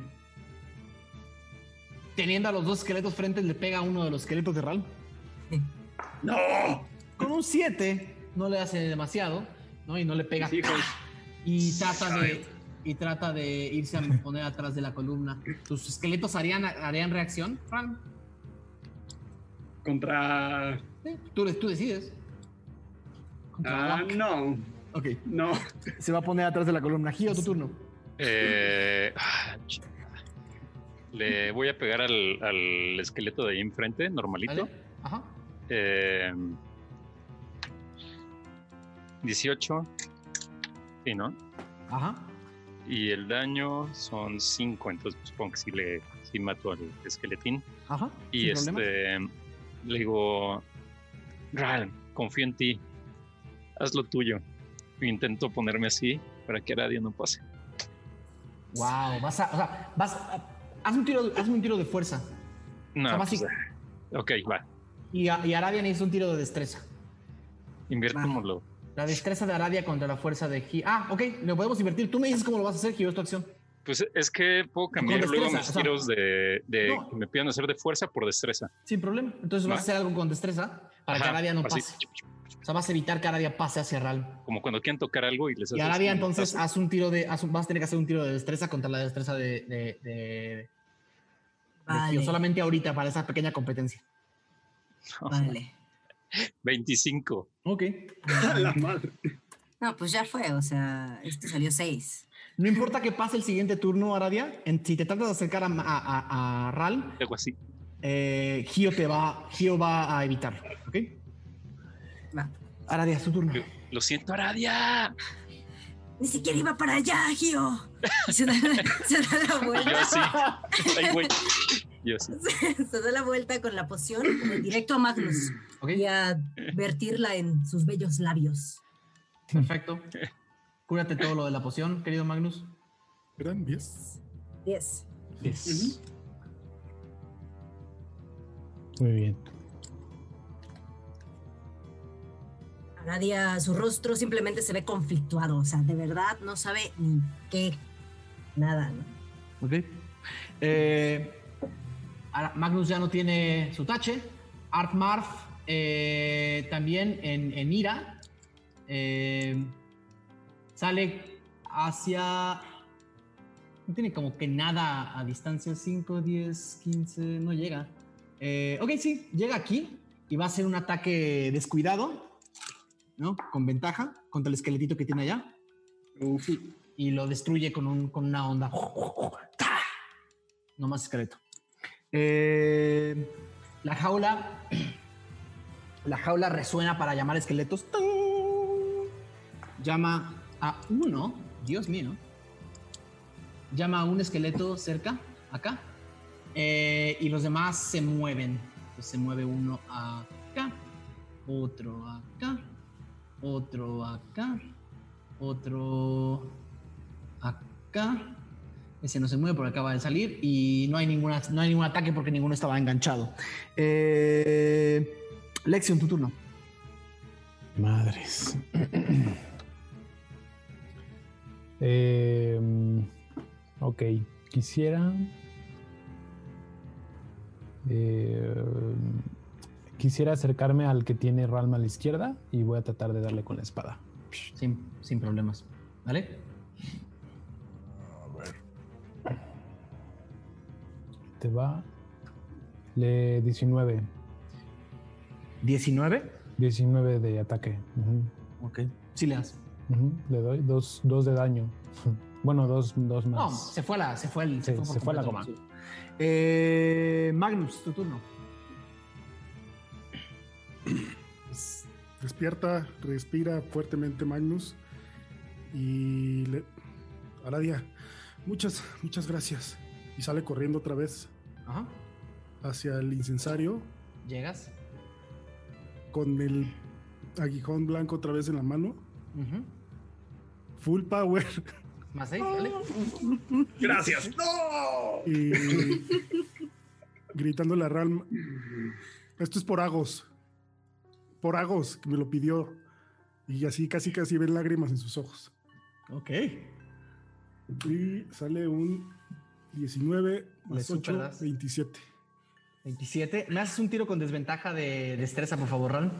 teniendo a los dos esqueletos frente, le pega a uno de los esqueletos de Ral. ¡No! Con un 7 no le hace demasiado, ¿no? Y no le pega. Y trata de, y trata de irse a poner atrás de la columna. ¿Tus esqueletos harían, harían reacción, Ral? Contra. Sí, Tú, tú decides. Contra Ah, no. Ok. No. Se va a poner atrás de la columna. Giro, tu turno. Eh, ah, le voy a pegar al, al esqueleto de ahí enfrente, normalito. Ajá. Eh, 18. Sí, ¿no? Ajá. Y el daño son 5, entonces supongo que sí le sí mato al esqueletín. Ajá. Y este le digo, Ral, confío en ti. Haz lo tuyo. Intento ponerme así para que Aradia no pase. Wow, vas a, o sea, vas a- haz un tiro, hazme un tiro de fuerza. No, O sea, pues, básico- ok, va. Y, a- y Aradia necesita un tiro de destreza. Invirtámoslo. La destreza de Aradia contra la fuerza de Giro. Ah, ok, lo podemos invertir. Tú me dices cómo lo vas a hacer, Giro, es tu acción. Pues es que puedo cambiar luego mis o sea, tiros de, de no. que me pidan hacer de fuerza por destreza. Sin problema. Entonces vas Va. a hacer algo con destreza para que Ajá, Aradia no así, pase. O sea, vas a evitar que Aradia pase hacia Ral. Como cuando quieren tocar algo y les Y un entonces, tazo. haz un tiro de. haz un- vas a tener que hacer un tiro de destreza contra la destreza de. de, de- de Vale, Giro. Solamente ahorita para esa pequeña competencia. vale. 25. Ok. La madre. No, pues ya fue, o sea, este salió 6. No importa que pase el siguiente turno, Aradia. en- si te tratas de acercar a, a, a- a Ral, Algo así. eh, Gio te va, Gio va a evitar. ¿Ok? Va. Aradia, es tu turno. Lo, lo siento, Aradia. Ni siquiera iba para allá, Gio. Se da, se da la yo vuelta. así. Ay, güey. Yo así. Se da la vuelta con la poción directo a Magnus ¿Ok? y a vertirla en sus bellos labios. Perfecto. Cúrate todo lo de la poción, querido Magnus. Eran 10. 10. Yes. Muy bien. Aradia, su rostro simplemente se ve conflictuado, o sea, de verdad no sabe ni qué, nada, ¿no? Ok. Eh, Magnus ya no tiene su tache. Art Marf eh, también en, en ira. eh, sale hacia. No tiene como que nada a distancia. 5, 10, 15. No llega. Eh, ok, sí, llega aquí y va a hacer un ataque descuidado. ¿No? Con ventaja contra el esqueletito que tiene allá Uf. y lo destruye con, un, con una onda. No más esqueleto. Eh, la jaula. La jaula resuena para llamar esqueletos. Llama a uno. Dios mío. Llama a un esqueleto cerca, acá. Eh, y los demás se mueven. Entonces se mueve uno acá, otro acá, otro acá, otro acá. Ese no se mueve porque acaba de salir y no hay, ninguna, no hay ningún ataque porque ninguno estaba enganchado. Eh, Lexion, tu turno. Madres. Eh, ok, quisiera. Eh, quisiera acercarme al que tiene Ralm a la izquierda y voy a tratar de darle con la espada. Sin, sin problemas. ¿Vale? Te va. Le 19. 19. 19 de ataque. Ujú, Ok. Sí le das. Le doy dos, dos de daño. Bueno, dos, dos No, más. se fue la, se fue el, Sí, por se fue la completo. goma. Eh, Magnus, tu turno. Despierta, respira fuertemente Magnus y le... Aradia, muchas, muchas gracias. Y sale corriendo otra vez Ajá. hacia el incensario Llegas. con el aguijón blanco otra vez en la mano. Ujú. Full power. Más seis, ¿vale? Gracias. ¡No! Y gritándole a Ralm, esto es por Agos. Por Agos, que me lo pidió. Y así casi casi ven lágrimas en sus ojos. Ok. Y sale un 19 Le más 8, superas. 27. 27. ¿Me haces un tiro con desventaja de destreza, por favor, Ran?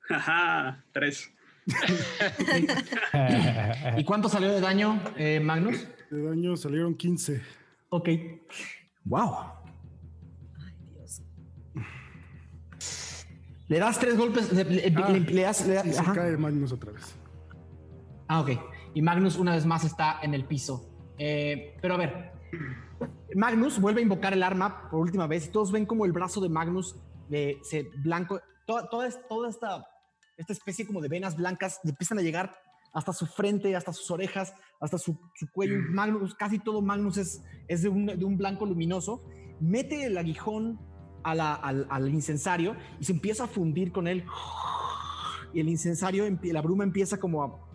Jaja, tres. ¿Y cuánto salió de daño, eh, Magnus? De daño salieron 15. Ok. Wow. Le das tres golpes, le, le- Ah, le- le das- le das- Y se ajá. cae Magnus otra vez. Ah, ok. Y Magnus una vez más está en el piso. Eh, pero a ver, Magnus vuelve a invocar el arma por última vez todos ven como el brazo de Magnus de, se blanco, toda, toda, es- toda esta, esta especie como de venas blancas le empiezan a llegar hasta su frente, hasta sus orejas, hasta su, su cuello. Magnus, casi todo Magnus es, es de, un, de un blanco luminoso. Mete el aguijón al, incensario y se empieza a fundir con él. Y el incensario, la bruma empieza como a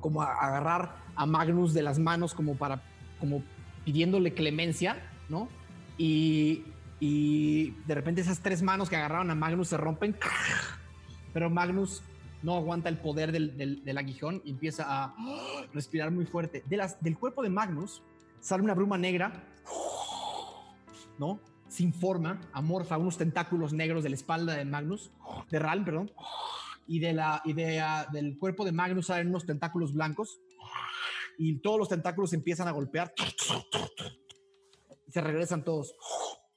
como a agarrar a Magnus de las manos como para, como pidiéndole clemencia, ¿no? Y, de repente esas tres manos que agarraron a Magnus se rompen, pero Magnus no aguanta el poder del, del- del aguijón y empieza a respirar muy fuerte. Del cuerpo de Magnus sale una bruma negra, ¿no? Sin forma, amorfa, unos tentáculos negros de la espalda de Magnus, de Ralm, perdón y, de la, y de, ah, del cuerpo de Magnus salen unos tentáculos blancos y todos los tentáculos empiezan a golpear y se regresan todos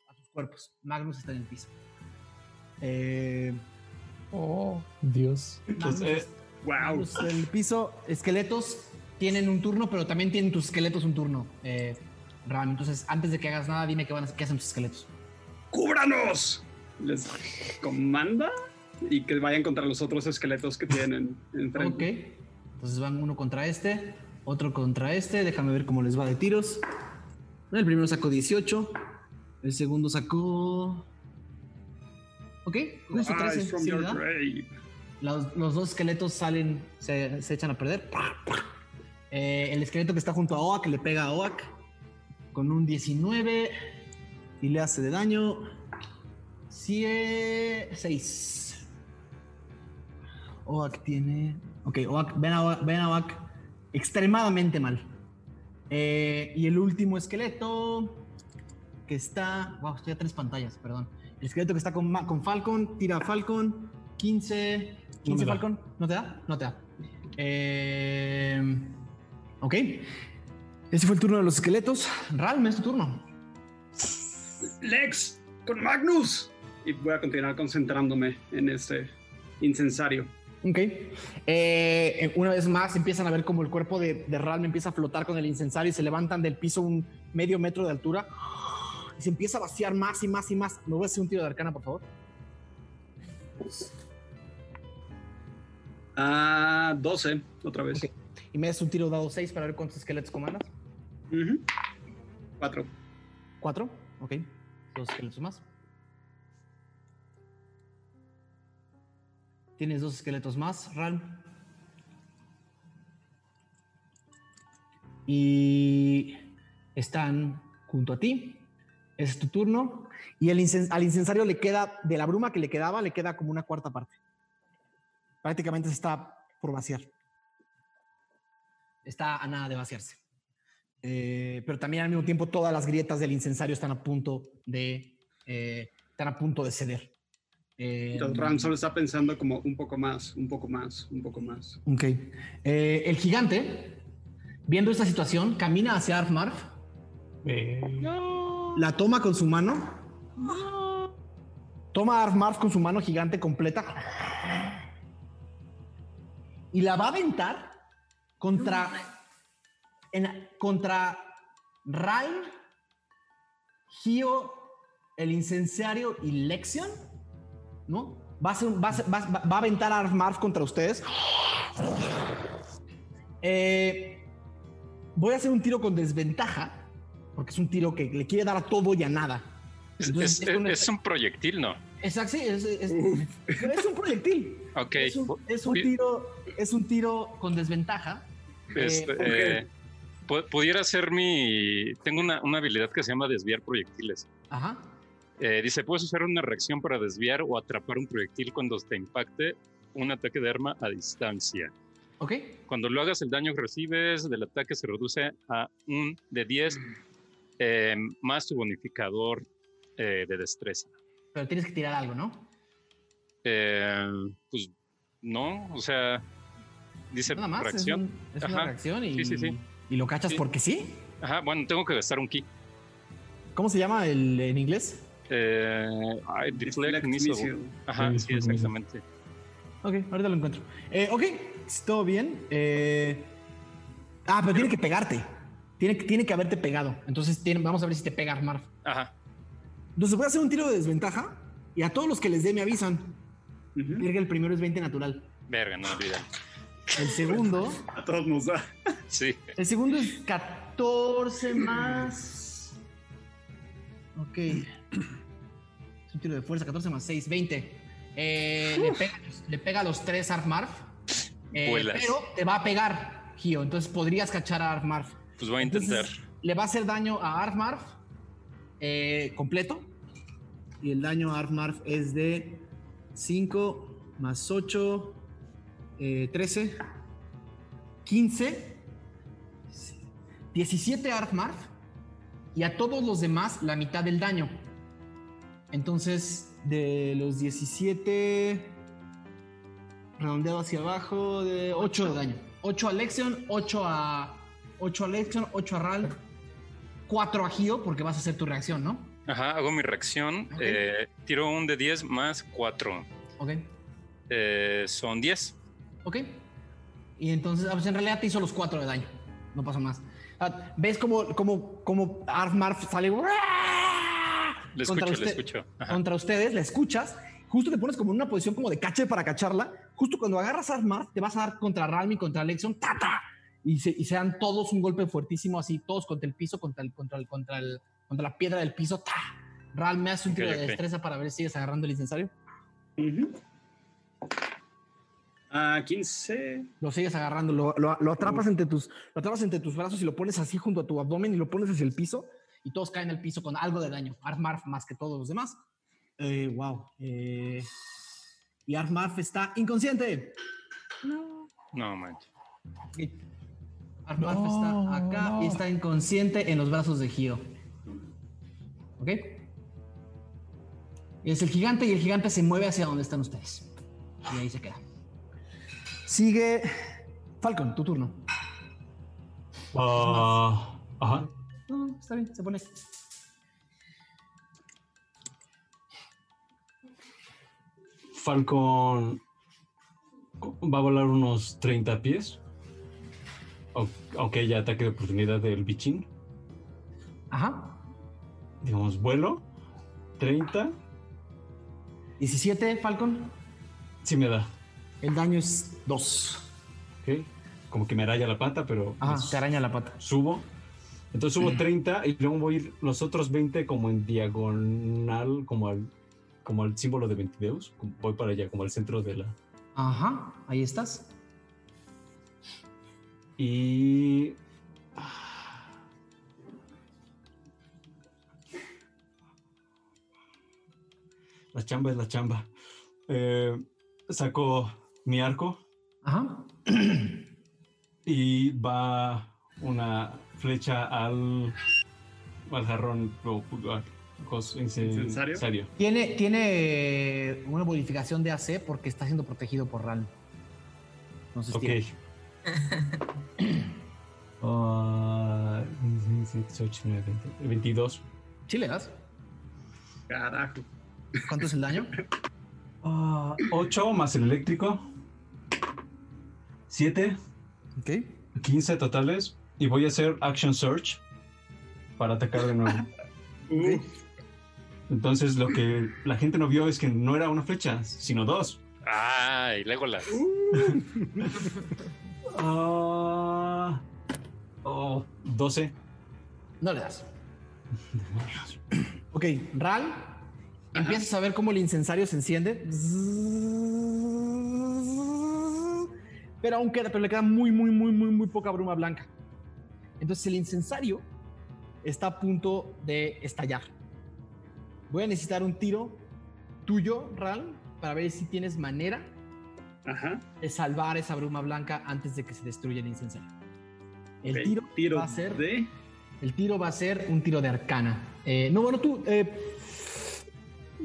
a sus cuerpos. Magnus está en el piso. Eh, oh, Dios. Magnus, eh, Wow. Magnus en el piso, esqueletos tienen un turno, pero también tienen tus esqueletos un turno. Eh, Ram, entonces antes de que hagas nada, dime qué, van a, qué hacen tus esqueletos. ¡Cúbranos! Les comanda y que vayan contra los otros esqueletos que tienen enfrente. Ok. Entonces van uno contra este, otro contra este. Déjame ver cómo les va de tiros. El primero sacó 18. El segundo sacó. Ok, con eso 13. Rise from sí. Los, los dos esqueletos salen, se, se echan a perder. Eh, el esqueleto que está junto a Oak le pega a Oak con un 19 y le hace de daño 6. Oak tiene. Ok, Oak, ven a Oak, ven a Oak extremadamente mal. Eh, y el último esqueleto que está. Wow, estoy a tres pantallas, perdón. El esqueleto que está con, con Falcon, tira a Falcon. 15. 15 No. Falcon. ¿No te da? No te da. Eh, ok. Ese fue el turno de los esqueletos. Ralm, es tu turno. Lex, con Magnus. Y voy a continuar concentrándome en este incensario. Ok. Eh, una vez más empiezan a ver como el cuerpo de, de Ralm empieza a flotar con el incensario y se levantan del piso un medio metro de altura. Y se empieza a vaciar más y más y más. ¿Me voy a hacer un tiro de arcana, por favor? Ah, 12, otra vez. Ok. Y me das un tiro dado 6 para ver cuántos esqueletos comandas. Cuatro. Cuatro. Ok. Dos esqueletos más. Tienes dos esqueletos más, Ralm. Y están junto a ti. Es tu turno. Y el al incensario le queda, de la bruma que le quedaba, le queda como una cuarta parte. Prácticamente se está por vaciar. Está a nada de vaciarse. Eh, pero también al mismo tiempo todas las grietas del incensario están a punto de, eh, están a punto de ceder. Eh, Entonces Ram solo está pensando como un poco más, un poco más, un poco más. ok. Eh, el gigante, viendo esta situación, camina hacia Arfmarf, Eh, la toma con su mano, toma a Arfmarf con su mano gigante completa y la va a aventar contra, en- contra Rain, Gio, el incensario y Lexion, ¿no? Va a, ser va a ser- va- va- va a aventar a contra ustedes. Eh, voy a hacer un tiro con desventaja, porque es un tiro que le quiere dar a todo y a nada. Es, Entonces, es- es un- es un proyectil, ¿no? Exacto, sí, es, es- pero es un proyectil. Ok. Es un, es un Pu- tiro, es un tiro con desventaja. Este, Eh, eh, pu- pudiera ser mi. Tengo una, una habilidad que se llama desviar proyectiles. Ajá. Eh, dice: puedes usar una reacción para desviar o atrapar un proyectil cuando te impacte un ataque de arma a distancia. Ok. Cuando lo hagas, el daño que recibes del ataque se reduce a un de 10 eh, más tu bonificador eh, de destreza. Pero tienes que tirar algo, ¿no? Eh, pues no, o sea, dice Nada más. reacción. Es, un- es una Ajá. reacción y, Sí, sí, sí. Y lo cachas Sí. porque sí. Ajá, bueno, tengo que gastar un ki. ¿Cómo se llama el, en inglés? Eh, ay, deflect missile. Ajá, Sí, exactamente. Ok, ahorita lo encuentro. Eh, ok, todo bien. Eh, ah, pero tiene que pegarte. Tiene, que- tiene que haberte pegado. Entonces tiene- vamos a ver si te pega Armar. Ajá. Entonces voy a hacer un tiro de desventaja y a todos los que les dé me avisan. Ujú. Verga, el primero es 20 natural. Verga, no olvida. El segundo, A todos nos da. Sí. el segundo es 14 más. Ok. Es un tiro de fuerza, 14 más 6, 20. Eh, le, pega, le pega a los tres Arfmarf. Eh, Vuelas. pero te va a pegar, Gio. Entonces podrías cachar a Arfmarf. Pues voy a Entonces, intentar. le va a hacer daño a Arfmarf eh, completo. Y el daño a Arfmarf es de 5 más 8, eh, 13, 15, 17 Arfmarf. Y a todos los demás la mitad del daño. Entonces, de los 17, redondeado hacia abajo, de 8 de daño. 8 a Lexion, 8 a 8 a Lexion, 8 a Ral, 4 a Gio, porque vas a hacer tu reacción, ¿no? Ajá, hago mi reacción. Ok. eh, tiro un de 10 más 4. Ok, son 10. Ok. Y entonces, ah, pues en realidad te hizo los 4 de daño. No pasa más. Ah, ¿Ves cómo, cómo, cómo Arfmarf sale? Le contra escucho, le usted- escucho. Ajá. Contra ustedes, la escuchas. Justo te pones como en una posición como de cache para cacharla. Justo cuando agarras a Arfmarf, te vas a dar contra Ralmi, contra Lexion. ¡ta, ta! Y se, y se dan todos un golpe fuertísimo, así, todos contra el piso, contra, el, contra, el, contra, el, contra la piedra del piso. ¡ta! Ral, me hace un Ok, tiro de ok. destreza para ver si sigues agarrando el incensario. Ujú. Ah, 15. Lo sigues agarrando, lo, lo- lo atrapas entre tus, lo atrapas entre tus brazos y lo pones así junto a tu abdomen y lo pones hacia el piso y todos caen al piso con algo de daño. Arfmarf más que todos los demás. Eh, wow. Eh, y Arfmarf está inconsciente. No, manches. Ok. Arfmarf No, está acá no. y está inconsciente en los brazos de Gio. ¿Ok? Es el gigante y el gigante se mueve hacia donde están ustedes. Y ahí se queda. Sigue Falcon, tu turno. Ah, ajá. No, no, está bien, se pone. Falcon va a volar unos 30 pies. Au- Aunque ya ataque de oportunidad del bichín. Ajá. Digamos, vuelo. 30. 17, Falcon. Sí me da. El daño es 2. ¿ok? Como que me raya la pata, pero Ajá, pues, te araña la pata. subo. Entonces subo 30 y luego voy a ir los otros 20 como en diagonal, como al, como al símbolo de Ventideus. Como- Voy para allá, como al centro de la... Ajá, ahí estás. Y... La chamba es la chamba. Eh, saco mi arco Ajá. y va una flecha al, al jarrón o ¿Incensario? Tiene, tiene una modificación de AC porque está siendo protegido por Ral. Entonces Ok. tiene- Ah, 18, 19, 20, 22. ¿Sí le das? Carajo. ¿Cuánto es el daño? 8 más el eléctrico. 7, Ok. 15 totales. Y voy a hacer Action Search para atacar de nuevo. Uh, Entonces lo que la gente no vio es que no era una flecha, sino dos. Ay, Legolas. Ah, oh, 12. No le das. Ok, Ral, empiezas a ver cómo el incensario se enciende. Pero aún queda, pero le queda muy, muy, muy, muy, muy poca bruma blanca. Entonces el incensario está a punto de estallar. Voy a necesitar un tiro tuyo, Ral, para ver si tienes manera Ajá. de salvar esa bruma blanca antes de que se destruya el incensario. El tiro, Tiro va a ser de. el tiro va a ser un tiro de arcana. Eh, no, bueno, tú. eh,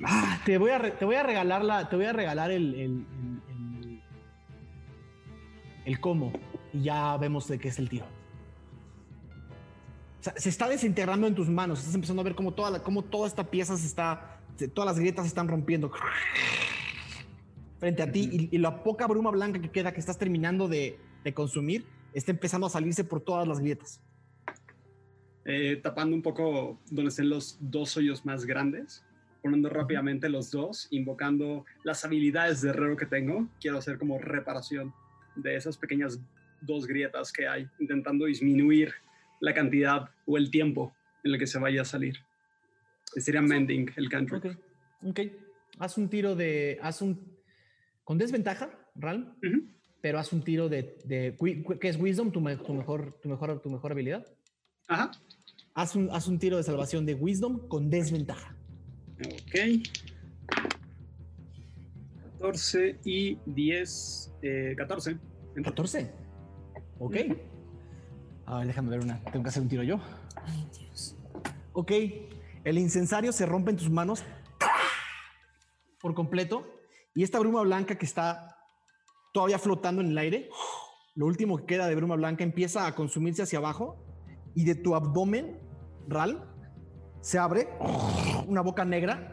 ah, te, voy a te voy a regalar la. Te voy a regalar el. el, el- el- el cómo. Y ya vemos de qué es el tiro. O sea, se está desintegrando en tus manos. Estás empezando a ver cómo toda, la- cómo toda esta pieza se está. se- todas las grietas se están rompiendo. Frente a ti. Y, y la poca bruma blanca que queda que estás terminando de, de consumir. Está empezando a salirse por todas las grietas. eh, tapando un poco donde estén los dos hoyos más grandes, poniendo rápidamente los dos, invocando las habilidades de herrero que tengo. Quiero hacer como reparación de esas pequeñas dos grietas que hay, intentando disminuir la cantidad o el tiempo en el que se vaya a salir. Sería mending el cantrip. Ok, ok. Haz un tiro de. Haz un. Con desventaja, Ralm, Ujú. pero haz un tiro de. de ¿Qué es Wisdom? Tu, me- tu mejor, tu, mejor, tu mejor habilidad. Ajá. Haz un, haz un tiro de salvación de Wisdom con desventaja. Ok. 14 y 10. eh, 14. 14. Ok. A ver, déjame ver una. Tengo que hacer un tiro yo. Ay, Dios. Ok. El incensario se rompe en tus manos por completo. Y esta bruma blanca que está todavía flotando en el aire, lo último que queda de bruma blanca empieza a consumirse hacia abajo. Y de tu abdomen, Ral, se abre una boca negra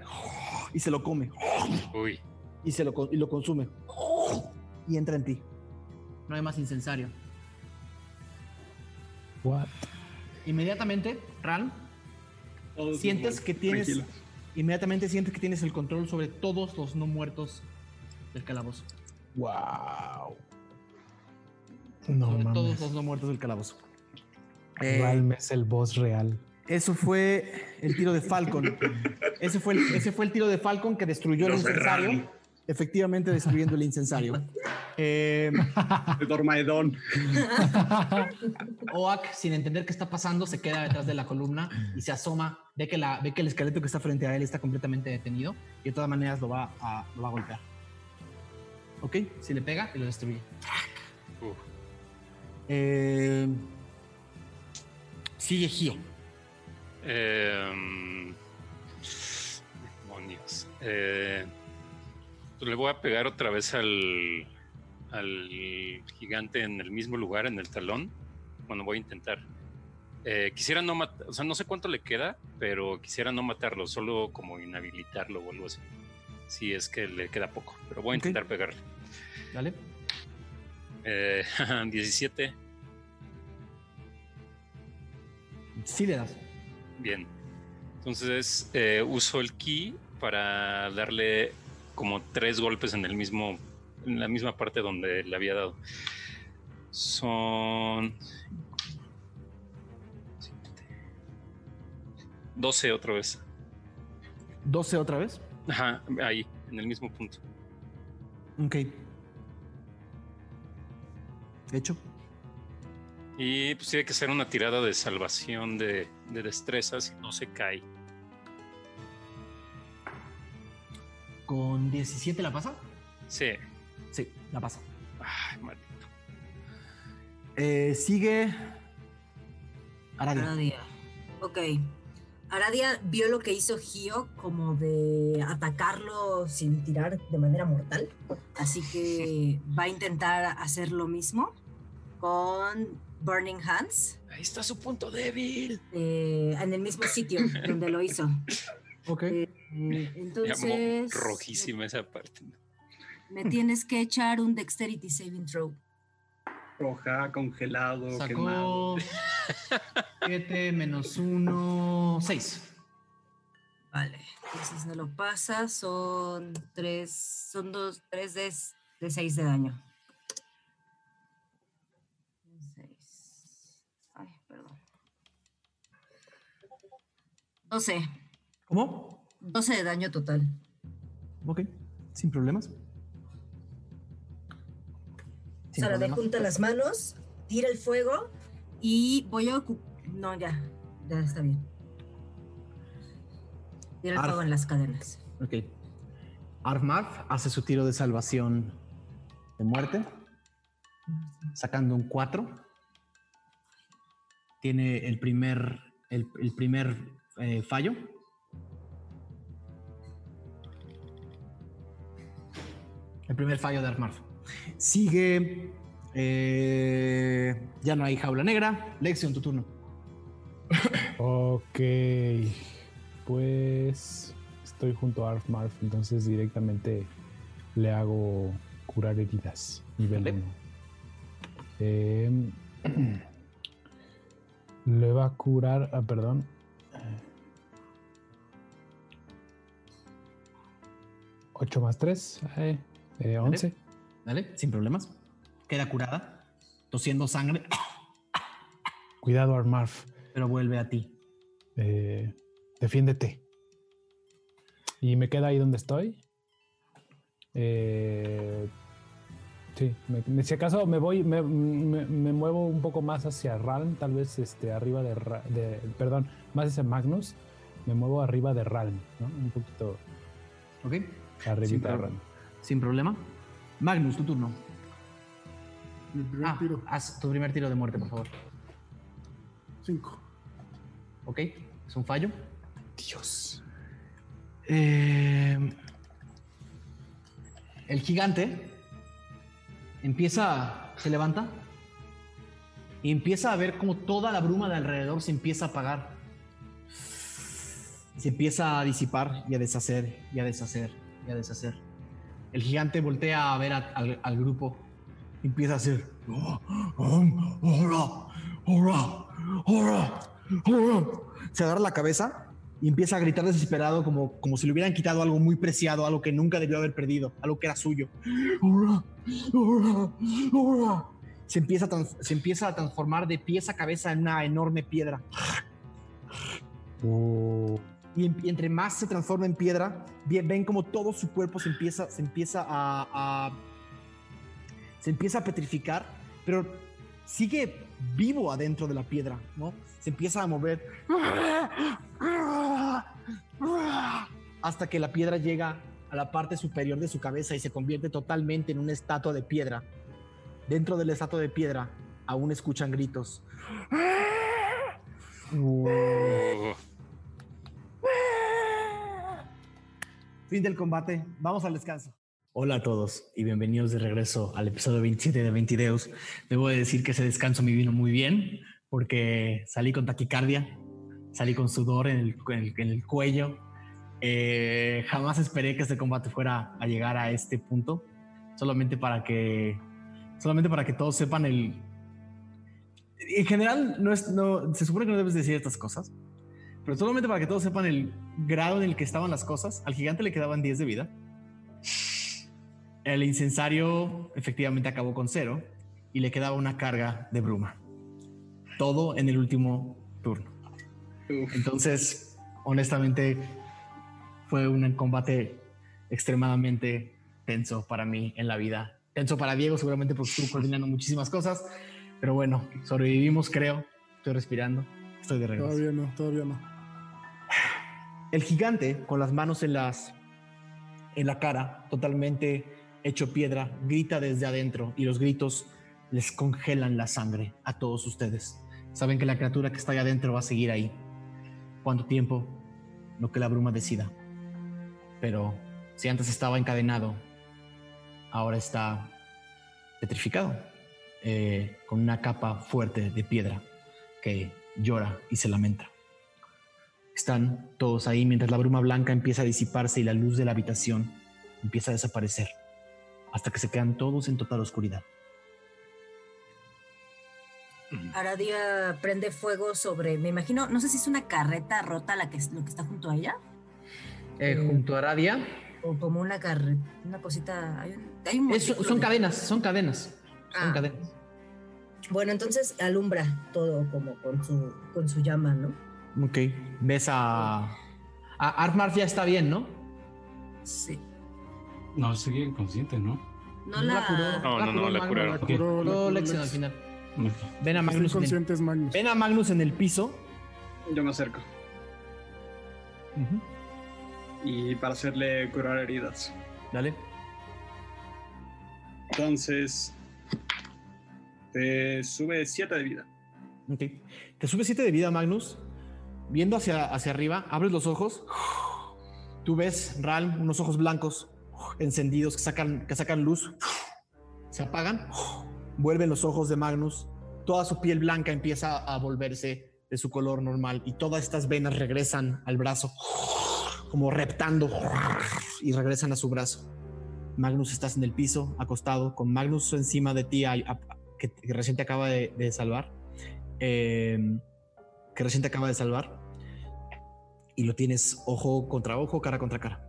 y se lo come. Uy. Y, se lo, y lo consume. Y entra en ti. No hay más incensario. What? Inmediatamente, Ral, Todos sientes que tienes tranquilo. inmediatamente sientes que tienes el control sobre todos los no muertos del calabozo. Wow. No sobre todos mames. los no muertos del calabozo. Eh, Ralm es el boss real. eso fue el tiro de Falcon. ese, fue el, ese fue el tiro de Falcon que destruyó el Los incensario. Efectivamente, destruyendo el incensario. Eh, De Dormaedón. Oak, sin entender qué está pasando, se queda detrás de la columna y se asoma. Ve que, la, ve que el esqueleto que está frente a él está completamente detenido y de todas maneras lo va a, lo va a golpear. Ok, si le pega y lo destruye. Eh, sigue Gio. Eh, demonios. Eh, le voy a pegar otra vez al, al gigante en el mismo lugar, en el talón. Bueno, voy a intentar. Eh, quisiera no matar, o sea, no sé cuánto le queda, pero quisiera no matarlo, solo como inhabilitarlo o algo así. Si es que le queda poco, pero voy a intentar pegarle. Dale. Eh, 17, Sí le das. Bien. Entonces eh, uso el ki para darle como tres golpes en el mismo, en la misma parte donde le había dado. Son 12 otra vez. 12 otra vez. Ajá, ahí, en el mismo punto. Ok. Hecho. Y pues tiene que ser una tirada de salvación de, de destreza si no se cae. ¿Con 17 la pasa? Sí. Sí, la pasa. Ay, maldito. Eh, sigue. Aradia. Aradia. Ok. Aradia vio lo que hizo Gio como de atacarlo sin tirar de manera mortal. Así que va a intentar hacer lo mismo con Burning Hands Ahí está su punto débil. eh, en el mismo sitio donde lo hizo. Ok. Eh, Llamó entonces, rojísima esa parte. me tienes que echar un Dexterity Saving Throw. Roja, congelado, quemado. Sacó 7 menos 1, 6. Vale, entonces no lo pasa, son tres, son dos, tres de, de seis de daño. Seis. Ay, perdón. 12, ¿Cómo? 12 de daño total. Ok, sin problemas. Sin Sara problemas. junta las manos, tira el fuego y voy a No, ya, ya está bien. Tira el Arf. fuego en las cadenas. Ok. Armarf hace su tiro de salvación de muerte, sacando un 4. Tiene el primer, el, el primer eh, fallo. El primer fallo de Armarf. Sigue. eh, ya no hay jaula negra. Lexion, tu turno. Ok. Pues estoy junto a Arf Marf, entonces directamente le hago curar heridas. Nivel Vale. 1. Em, le va a curar. Ah, perdón. 8 más 3. Eh, eh, 11. ¿Vale? Sin problemas. Queda curada, tosiendo sangre, Cuidado, Arf Marf. pero vuelve a ti. Eh, defiéndete. Y me queda ahí donde estoy. Eh, sí, me- si acaso me voy, me, me- me muevo un poco más hacia Ralm, tal vez este, arriba de, de- perdón, más hacia Magnus. Me muevo arriba de Ralm, ¿no? Un poquito ¿Ok? arribita de Ralm. Sin problema. Magnus, tu turno. Mi primer Ah, tiro. haz tu primer tiro de muerte, por favor. Cinco. ¿Ok? Es un fallo. Dios. Eh, el gigante empieza, se levanta y empieza a ver como toda la bruma de alrededor se empieza a apagar. Se empieza a disipar y a deshacer y a deshacer y a deshacer. El gigante voltea a ver al, grupo empieza a hacer. "Oh, oh. Se agarra la cabeza y empieza a gritar desesperado como, como si le hubieran quitado algo muy preciado, algo que nunca debió haber perdido, algo que era suyo. Se empieza, a se empieza a transformar de pies a cabeza en una enorme piedra. Uh, Y, en- y entre más se transforma en piedra, ven como todo su cuerpo se empieza, se empieza a, se empieza a petrificar, pero sigue vivo adentro de la piedra, ¿no? Se empieza a mover hasta que la piedra llega a la parte superior de su cabeza y se convierte totalmente en una estatua de piedra. Dentro de la estatua de piedra aún escuchan gritos. Oh, Fin del combate, vamos al descanso. Hola a todos y bienvenidos de regreso al episodio 27 de Ventideus. Debo de decir que ese descanso me vino muy bien porque salí con taquicardia, salí con sudor en el, en el- en el cuello. Eh, jamás esperé que este combate fuera a llegar a este punto, solamente para que, solamente para que todos sepan el... En general, no es, no, se supone que no debes decir estas cosas, pero solamente para que todos sepan el grado en el que estaban las cosas, al gigante le quedaban 10 de vida. El incensario efectivamente acabó con cero y le quedaba una carga de bruma. Todo en el último turno. Uf. Entonces, honestamente, fue un combate extremadamente tenso para mí en la vida. Tenso para Diego, seguramente porque estuvo coordinando muchísimas cosas. Pero bueno, sobrevivimos, creo. Estoy respirando. Estoy de regreso. Todavía no, todavía no. El gigante, con las manos en las en la cara, totalmente hecho piedra, grita desde adentro y los gritos les congelan la sangre a todos ustedes. Saben que la criatura que está allá adentro va a seguir ahí. ¿Cuánto tiempo? Lo que la bruma decida. Pero si antes estaba encadenado, ahora está petrificado, eh, con una capa fuerte de piedra que llora y se lamenta. Están todos ahí mientras la bruma blanca empieza a disiparse y la luz de la habitación empieza a desaparecer, hasta que se quedan todos en total oscuridad. Aradia prende fuego sobre, me imagino, no sé si es una carreta rota la que, es- lo que está junto a ella, Eh, Eh, junto a Aradia, o como una carreta, una cosita, hay un, hay un es- montículo son de- cadenas, son cadenas, son Ah. cadenas. Bueno, entonces alumbra todo como con su, con su llama, ¿no? Ok, ves a... a Armar ya está bien, ¿no? Sí. No, seguía inconsciente, ¿no? No la... No, no, no, la curaron. La curó, la curó curó Lexion Lex. al final. Ven a Magnus en el, inconsciente es Magnus. ven a Magnus en el piso. Yo me acerco. Y para hacerle curar heridas. Dale. Entonces. Te sube 7 de vida. Ok. Te sube 7 de vida, Magnus. Viendo hacia, hacia arriba, abres los ojos. Tú ves, Ralm, unos ojos blancos encendidos que sacan, que sacan luz. Se apagan. Vuelven los ojos de Magnus. Toda su piel blanca empieza a volverse de su color normal y todas estas venas regresan al brazo, como reptando y regresan a su brazo. Magnus, estás en el piso, acostado, con Magnus encima de ti, que, que recién te acaba de, de salvar. eh, que recién te acaba de salvar. Y lo tienes ojo contra ojo, cara contra cara.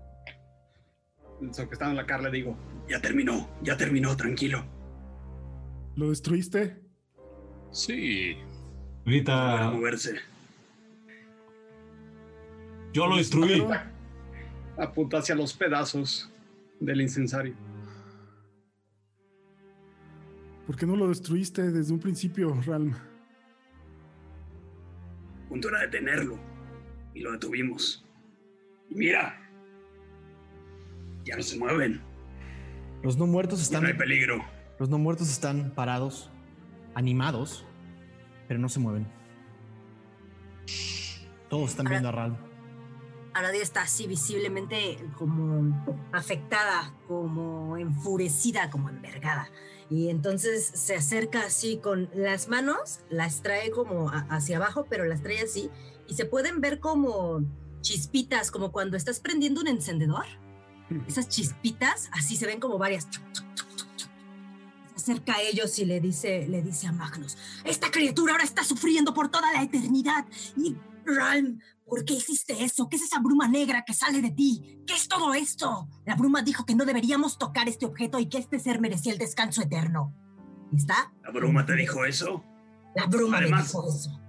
Entonces, que estaba en la cara, le digo: Ya terminó, ya terminó, tranquilo. ¿Lo destruiste? Sí. Para Grita, moverse. yo lo destruí. Apunta hacia los pedazos del incensario. ¿Por qué no lo destruiste desde un principio, Ralm? punto era detenerlo. Y lo detuvimos. Y mira. Ya no se mueven. Los no muertos Ya están. no hay peligro. Los no muertos están parados, animados, pero no se mueven. Todos están Ahora- viendo a Ral. Aradia está así visiblemente como afectada, como enfurecida, como envergada. Y entonces se acerca así con las manos, las trae como a- hacia abajo, pero las trae así. Y se pueden ver como chispitas, como cuando estás prendiendo un encendedor. Esas chispitas, así se ven como varias. Se acerca a ellos y le dice, le dice a Magnus, esta criatura ahora está sufriendo por toda la eternidad. Y Ralm, ¿por qué hiciste eso? ¿Qué es esa bruma negra que sale de ti? ¿Qué es todo esto? La bruma dijo que no deberíamos tocar este objeto y que este ser merecía el descanso eterno. ¿Está? ¿La bruma te dijo eso? La bruma Además- dijo eso.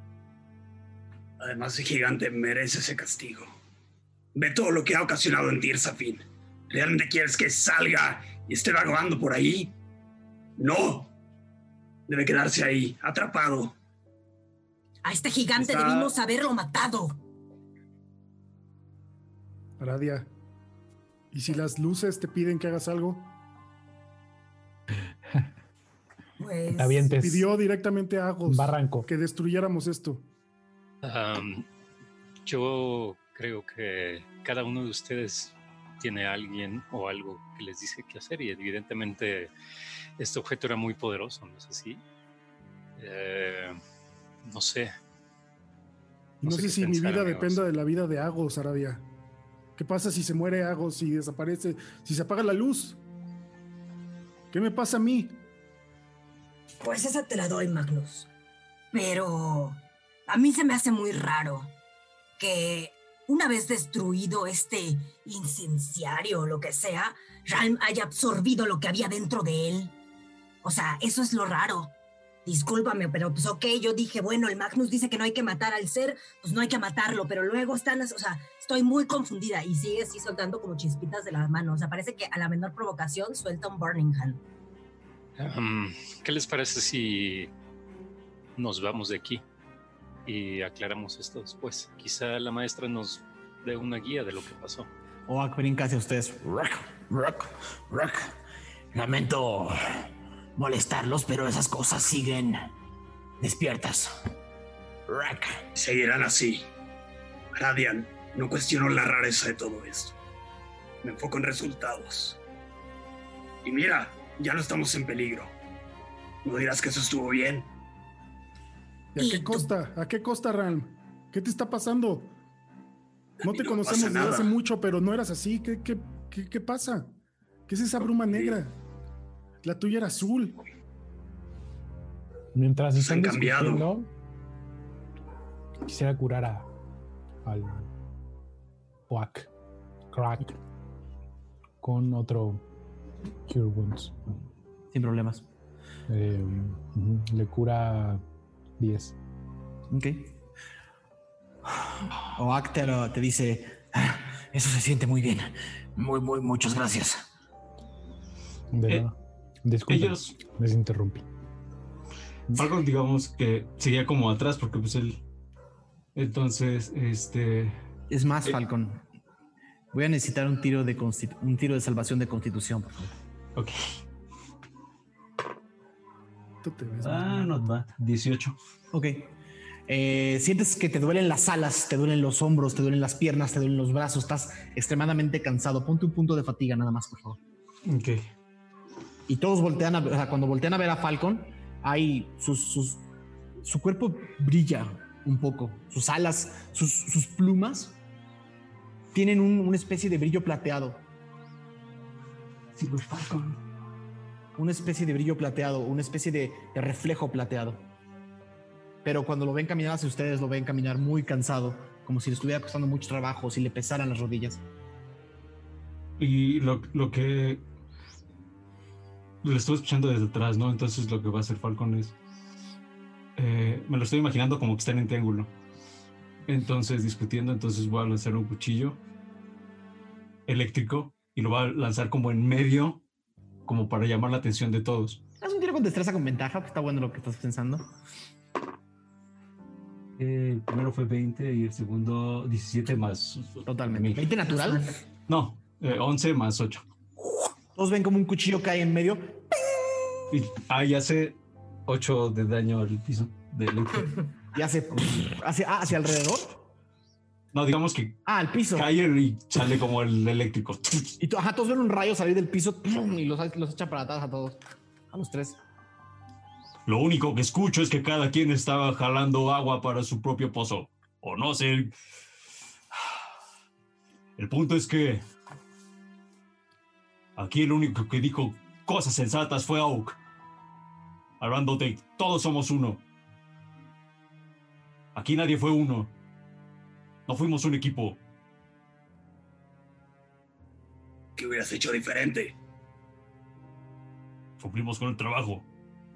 Además, el gigante merece ese castigo. Ve todo lo que ha ocasionado en Tirsafin. ¿Realmente quieres que salga y esté vagando por ahí? No. Debe quedarse ahí, atrapado. A este gigante Está- debimos haberlo matado. Aradia. ¿Y si las luces te piden que hagas algo? Pues, Te. Pidió directamente a Agos Barranco. que destruyéramos esto. Am, yo creo que cada uno de ustedes tiene a alguien o algo que les dice qué hacer y evidentemente este objeto era muy poderoso, ¿no es así? Eh, no sé. No, No sé si mi vida amigos. dependa de la vida de Agos, Aradia. ¿Qué pasa si se muere Agos, si desaparece, si se apaga la luz? ¿Qué me pasa a mí? Pues esa te la doy, Magnus. Pero a mí se me hace muy raro que una vez destruido este incenciario o lo que sea, Ralm haya absorbido lo que había dentro de él. O sea, eso es lo raro. Discúlpame, pero pues ok, yo dije, bueno, el Magnus dice que no hay que matar al ser, pues no hay que matarlo, pero luego están, o sea, estoy muy confundida y sigue así soltando como chispitas de las manos. O sea, parece que a la menor provocación suelta un Burning Hand. ¿Qué les parece si nos vamos de aquí y aclaramos esto después? Quizá la maestra nos dé una guía de lo que pasó. Oak brinca hacia ustedes. Rock, rock, rock. Lamento molestarlos, pero esas cosas siguen despiertas. Rock. Seguirán así. Radian, no cuestiono la rareza de todo esto. Me enfoco en resultados. Y mira, ya no estamos en peligro. No dirás que eso estuvo bien. ¿Y a Y qué costa? ¿A qué costa, Ralm? ¿Qué te está pasando? No te no conocemos desde hace mucho, pero no eras así. ¿Qué, qué, qué, qué pasa? ¿Qué es esa bruma negra? La tuya era azul. Mientras Se están han cambiado. quisiera curar a al Quack, Crack con otro Cure Wounds. Sin problemas. Eh, le cura 10. Ok. Oak te, lo- te dice, "Ah, eso se siente muy bien. Muy, muy, muchas gracias. De Eh, nada. Disculpen, Ellos, les interrumpí. Falcon, digamos que seguía como atrás porque pues él. Entonces, este. Es más, Eh. Falcon. Voy a necesitar un tiro de constitu- un tiro de salvación de constitución, por favor. Ok. Tú te ves Ah, no va. 18. Ok. Eh, sientes que te duelen las alas, te duelen los hombros, te duelen las piernas, te duelen los brazos, estás extremadamente cansado. Ponte un punto de fatiga nada más, por favor. Ok. Y todos voltean a ver, o sea, cuando voltean a ver a Falcon, hay sus, sus- su cuerpo brilla un poco, sus alas, sus, sus plumas tienen un- una especie de brillo plateado, Silver Falcon. Una especie de brillo plateado, una especie de, reflejo plateado. Pero cuando lo ven caminar hacia ustedes, lo ven caminar muy cansado, como si le estuviera costando mucho trabajo, si le pesaran las rodillas. Y lo, lo que. Lo estoy escuchando desde atrás, ¿no? Entonces lo que va a hacer Falcon es. eh, me lo estoy imaginando como que están en triángulo. Entonces, discutiendo, entonces voy a lanzar un cuchillo eléctrico y lo va a lanzar como en medio, como para llamar la atención de todos. Haz un tiro con destreza con ventaja, pues está bueno lo que estás pensando. El primero fue 20 y el segundo 17 más. Totalmente. mil. 20 natural. No, eh, 11 más 8. Todos ven como un cuchillo cae en medio. Y ahí hace 8 de daño al piso de y hace, hace ah, hacia alrededor. No, digamos que Ah, al piso. cae y sale como el eléctrico. Y ajá, todos ven un rayo salir del piso y los, los echa para atrás a todos. A los tres. Lo único que escucho es que cada quien estaba jalando agua para su propio pozo. O no sé. El punto es que. Aquí el único que dijo cosas sensatas fue Oak. Hablando de todos somos uno. Aquí nadie fue uno. No fuimos un equipo. ¿Qué hubieras hecho diferente? Cumplimos con el trabajo.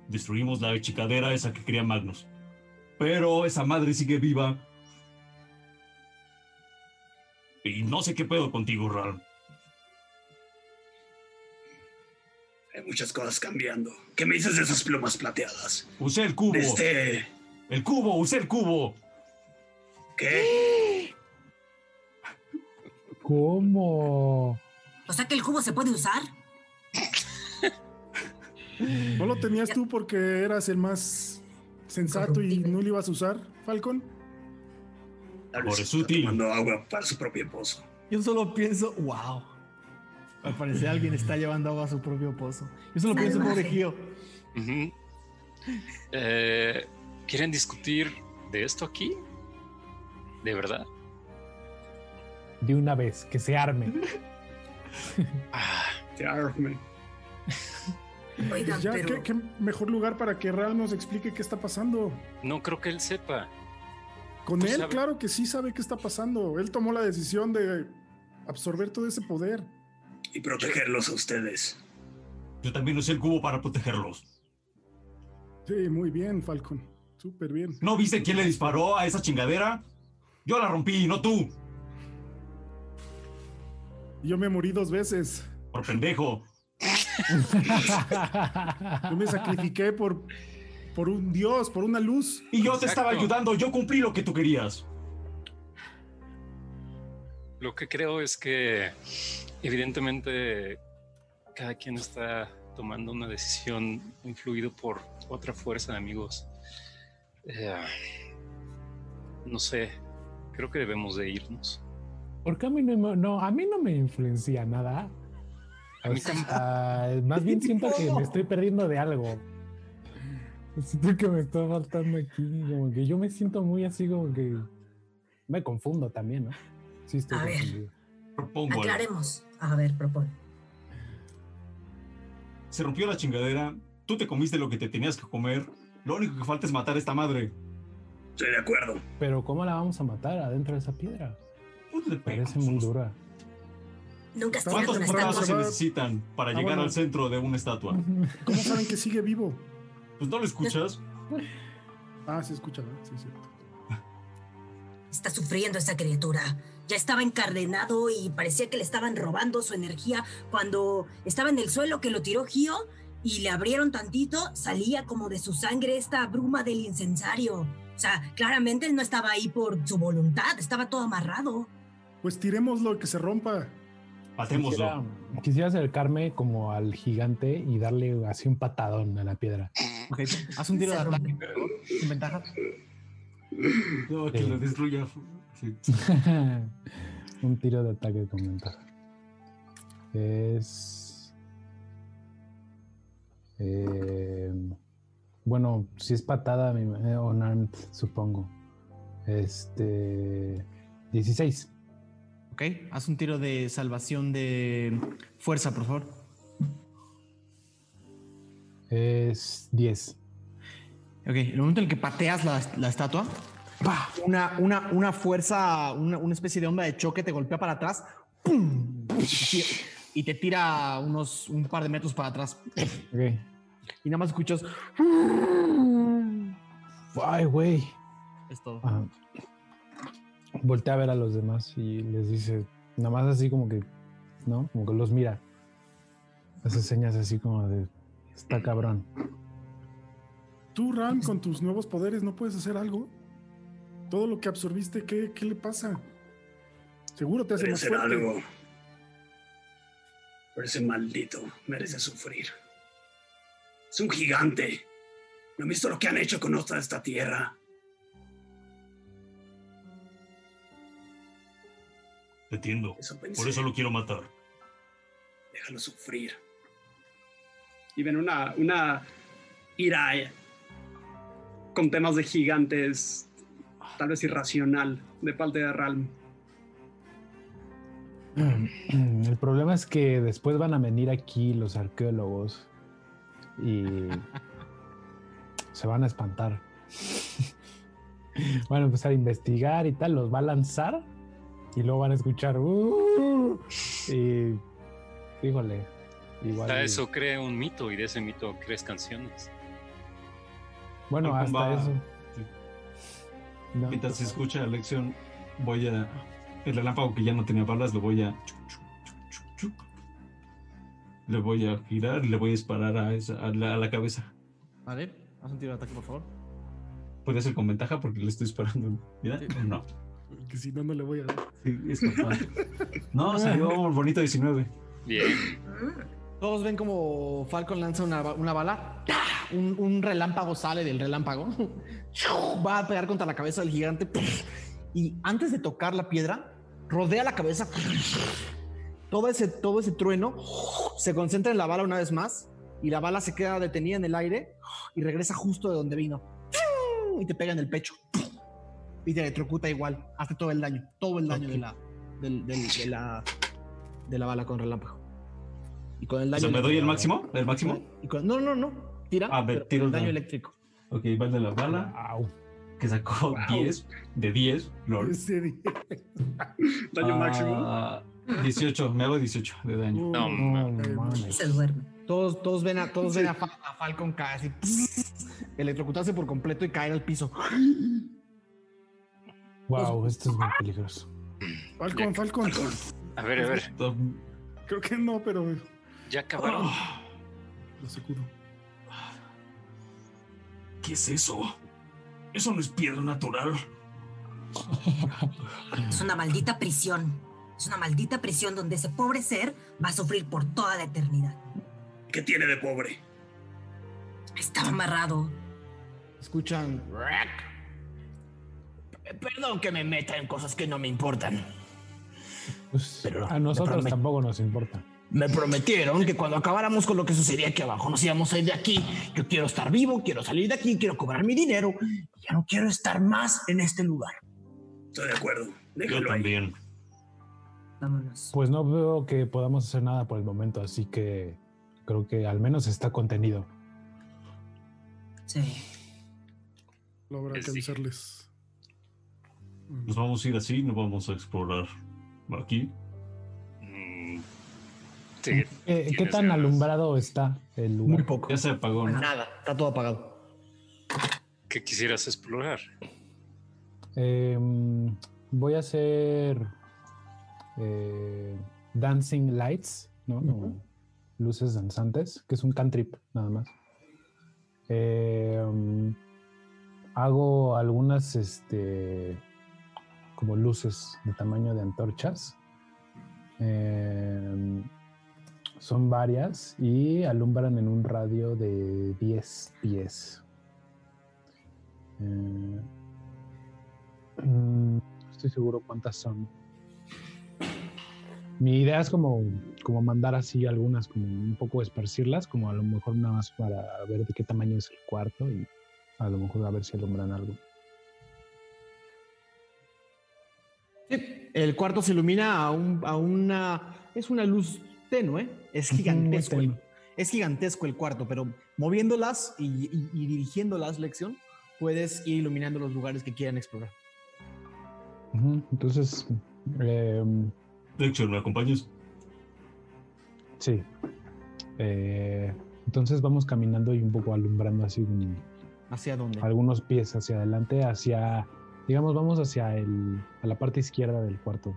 Destruimos la chicadera esa que quería Magnus. Pero esa madre sigue viva. Y no sé qué pedo contigo, Ral. Hay muchas cosas cambiando. ¿Qué me dices de esas plumas plateadas? Usé el cubo. Desde... El cubo, usé el cubo. ¿Qué? ¿Cómo? O sea que el cubo se puede usar. ¿No lo tenías tú porque eras el más sensato y no lo ibas a usar, Falcon? Por es útil. tomando agua para su propio pozo. Yo solo pienso, wow. Al parecer alguien está llevando agua a su propio pozo. Yo solo pienso, pobre. Gio. Ujú. Eh, ¿Quieren discutir de esto aquí? ¿De verdad? De una vez, que se arme. Ah, Te arme. Oigan, Pues ya, pero ¿qué, qué mejor lugar para que Ral nos explique qué está pasando? no creo que él sepa. Con Pues él, sabe- claro que sí sabe qué está pasando. Él tomó la decisión de absorber todo ese poder. Y protegerlos a ustedes. Yo también usé el cubo para protegerlos. Sí, muy bien, Falcon. Súper bien. ¿No viste quién le disparó a esa chingadera? Yo la rompí, no tú. Yo me morí dos veces. Por pendejo. Yo me sacrifiqué por, por un dios, por una luz. Y yo te estaba ayudando. Yo cumplí lo que tú querías. Lo que creo es que evidentemente cada quien está tomando una decisión influido por otra fuerza, amigos. Eh, no sé, creo que debemos de irnos. Porque a mí no, me- no, a mí no me influencia nada. A O mí sea, más bien siento que me estoy perdiendo de algo. Siento que me está faltando aquí. Como que yo me siento muy así como que me confundo también, ¿no? Sí, estoy A ver. confundido. Algo. Aclaremos. A ver, propone. Se rompió la chingadera, tú te comiste lo que te tenías que comer, lo único que falta es matar a esta madre. Estoy de acuerdo. Pero ¿cómo la vamos a matar adentro de esa piedra? Pues le Parece pegamos. muy dura. Nunca ¿Cuántos una pruebas estatua. se necesitan para Ah, llegar bueno. al centro de una estatua? ¿Cómo saben que sigue vivo? Pues no lo escuchas. Ah, se escucha, ¿verdad? Sí, es cierto. Está sufriendo esa criatura. Ya estaba encardenado y parecía que le estaban robando su energía. Cuando estaba en el suelo que lo tiró Gio y le abrieron tantito, salía como de su sangre esta bruma del incensario. O sea, claramente él no estaba ahí por su voluntad, estaba todo amarrado. Pues tirémoslo que se rompa. Matémoslo. Quisiera, quisiera acercarme como al gigante y darle así un patadón a la piedra. Ok, haz un tiro de ataque, sin ventaja. No, que Sí. lo destruya. Sí. un tiro de ataque con ventaja. Es. eh, bueno, si es patada, ima- eh, unarmed, supongo. Este. 16. Ok, haz un tiro de salvación de fuerza, por favor. Es 10. Ok, el momento en el que pateas la, la estatua, ¡pah! una, una, una fuerza, una, una especie de onda de choque te golpea para atrás ¡pum! y y te tira unos un par de metros para atrás. Ok. Y nada más escuchas. Ay, güey. Es todo. Ajá. Voltea a ver a los demás y les dice, nada más así como que, ¿no? Como que los mira. Hace señas así como de, está cabrón. Tú, Ram, con tus nuevos poderes, ¿no puedes hacer algo? Todo lo que absorbiste, ¿qué, qué le pasa? Seguro te hace Debe más fuerte. algo. Pero ese maldito merece sufrir. Es un gigante. ¿No han visto lo que han hecho con toda esta tierra? Te entiendo. Eso. Por eso lo quiero matar. Déjalo sufrir. Y ven una, una ira con temas de gigantes, tal vez irracional, de parte de Ralm. El problema es que después van a venir aquí los arqueólogos y se van a espantar. Van a empezar a investigar y tal, los va a lanzar y luego van a escuchar. "Uh", y híjole, igual. Hasta y- eso crea un mito y de ese mito crees canciones. Bueno, hasta va- eso. sí. No, Mientras se escucha la lección, voy a. El relámpago que ya no tenía balas, lo voy a. Le voy a girar y le voy a disparar a, esa, a, la, a la cabeza. Vale, haz un tiro de ataque, por favor. Puede ser con ventaja porque le estoy disparando. ¿Mira? No. Que si no, no le voy a dar. Sí, es capaz. No, salió un bonito 19. Bien. Todos ven como Falcon lanza una, una bala. ¡Tah! Un, un relámpago sale del relámpago. Va a pegar contra la cabeza del gigante. Y antes de tocar la piedra, rodea la cabeza. Todo ese, todo ese trueno se concentra en la bala una vez más. Y la bala se queda detenida en el aire y regresa justo de donde vino. Y te pega en el pecho. Y te electrocuta igual. Hace todo el daño. Todo el daño de, la, del- del- de, la, de la bala con relámpago. Y con el O daño. sea, ¿me doy el máximo? ¿El máximo? Y con- no, no, no. Tira. Ah, tiro el daño daño. eléctrico. Ok, va el de la bala, Au. que sacó 10 de 10. Lol. Daño máximo. Ah, 18, me hago 18 de daño. Uh, No, No, mames. Se duerme. Todos, todos ven a, todos ven a, Fa- a Falcon caer así. Electrocutarse por completo y caer al piso. Wow, esto es muy peligroso. Falcon, Falcon. A ver, a ver. Creo que no, pero Ya acabaron. lo aseguro. ¿Qué es eso? Eso no es piedra natural. Es una maldita prisión. Es una maldita prisión donde ese pobre ser va a sufrir por toda la eternidad. ¿Qué tiene de pobre? Estaba amarrado. Escuchan. Perdón que me meta en cosas que no me importan. Pues, Pero a nosotros tampoco nos importa. Me prometieron que cuando acabáramos con lo que sucedía aquí abajo nos íbamos a ir de aquí. Yo quiero estar vivo, quiero salir de aquí, quiero cobrar mi dinero. y Ya no quiero estar más en este lugar. Estoy de acuerdo. Yo ahí. Vámonos. Pues no veo que podamos hacer nada por el momento, así que creo que al menos está contenido. Sí. Lo habrá que avisarles. Nos vamos a ir así, no vamos a explorar aquí. Mm, sí, Eh, ¿Qué tienes tan ganas. alumbrado está el lugar? Muy poco. Ya se apagó, ¿no? Nada, está todo apagado. ¿Qué quisieras explorar? Em, voy a hacer eh, Dancing Lights, ¿no? Luces danzantes, que es un cantrip nada más. Em, hago algunas, este, como luces de tamaño de antorchas. Em, son varias y alumbran en un radio de 10 pies. Eh, Mm, no estoy seguro cuántas son. Mi idea es como, como mandar así algunas, como un poco esparcirlas, como a lo mejor nada más para ver de qué tamaño es el cuarto y a lo mejor a ver si alumbran algo. Sí, el cuarto se ilumina a, un- a una. Es una luz tenue. Es Ujú, muy gigantesco. tenue. es gigantesco el cuarto, pero moviéndolas y, y- y dirigiéndolas, lección, puedes ir iluminando los lugares que quieran explorar. Entonces, em, De hecho, ¿me acompañas? sí. Eh, entonces vamos caminando y un poco alumbrando así un- ¿Hacia dónde? algunos pies hacia adelante, hacia, digamos, vamos hacia el, a la parte izquierda del cuarto.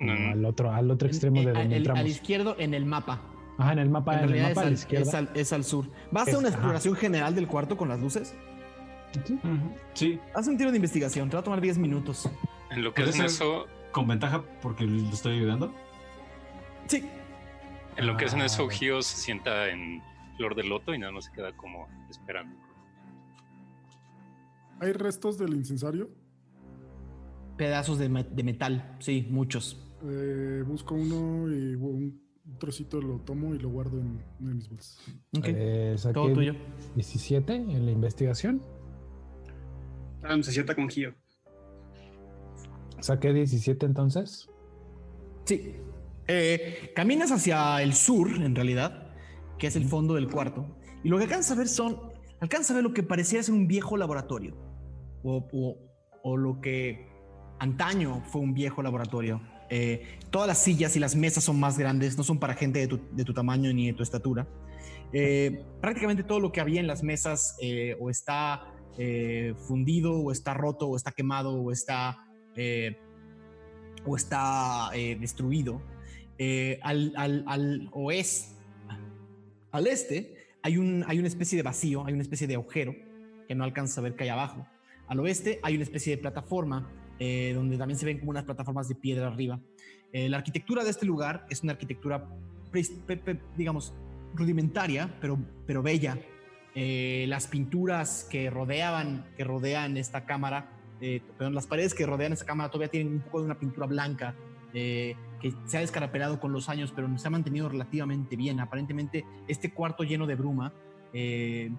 No, no. al otro, al otro extremo En- de donde al- entramos. al izquierdo en el mapa. Ajá, en el mapa, en en, el realidad mapa a la es, al, izquierda. es al- es al sur. ¿Vas a hacer Es- una ajá. exploración general del cuarto con las luces? Sí. Sí, Haz un tiro de investigación, te va a tomar 10 minutos. En lo que ¿Puede hacen ser? eso, con ventaja porque le estoy ayudando. Sí, en lo que hacen eso, Ah. Gio se sienta en flor de loto y nada más se queda como esperando. ¿Hay restos del incensario? pedazos de, me- de metal, sí, muchos. Eh, busco uno y un trocito lo tomo y lo guardo en una de mis bolsas. Ok, Eh, saqué todo tuyo. 17 en la investigación. Ah, se sienta con Gio. Saqué 17 entonces. Sí. Eh, caminas hacia el sur, en realidad, que es el fondo del cuarto, y lo que alcanzas a ver son. Alcanzas a ver lo que parecía ser un viejo laboratorio. O, o- o lo que antaño fue un viejo laboratorio. Eh, todas las sillas y las mesas son más grandes, no son para gente de tu, de tu tamaño ni de tu estatura. Eh, prácticamente todo lo que había en las mesas o está fundido, o está roto, o está quemado, o está eh, o está eh, destruido. Eh, al, al, al oeste, al este, hay, un, hay una especie de vacío, hay una especie de agujero que no alcanza a ver que hay abajo. Al oeste hay una especie de plataforma eh, donde también se ven como unas plataformas de piedra arriba. La arquitectura de este lugar es una arquitectura, digamos, rudimentaria, pero, pero bella. Las pinturas que rodeaban, que rodean esta cámara eh, perdón, las paredes que rodean esa cámara todavía tienen un poco de una pintura blanca eh, que se ha descarapelado con los años, pero se ha mantenido relativamente bien. Aparentemente, este cuarto lleno de bruma, eh,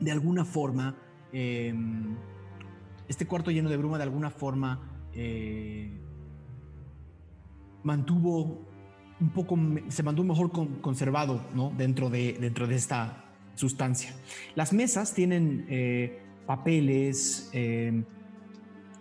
de alguna forma, este cuarto lleno de bruma, de alguna forma, mantuvo un poco, se mantuvo mejor con- conservado ¿no? dentro, de, dentro de esta sustancia. Las mesas tienen papeles, eh,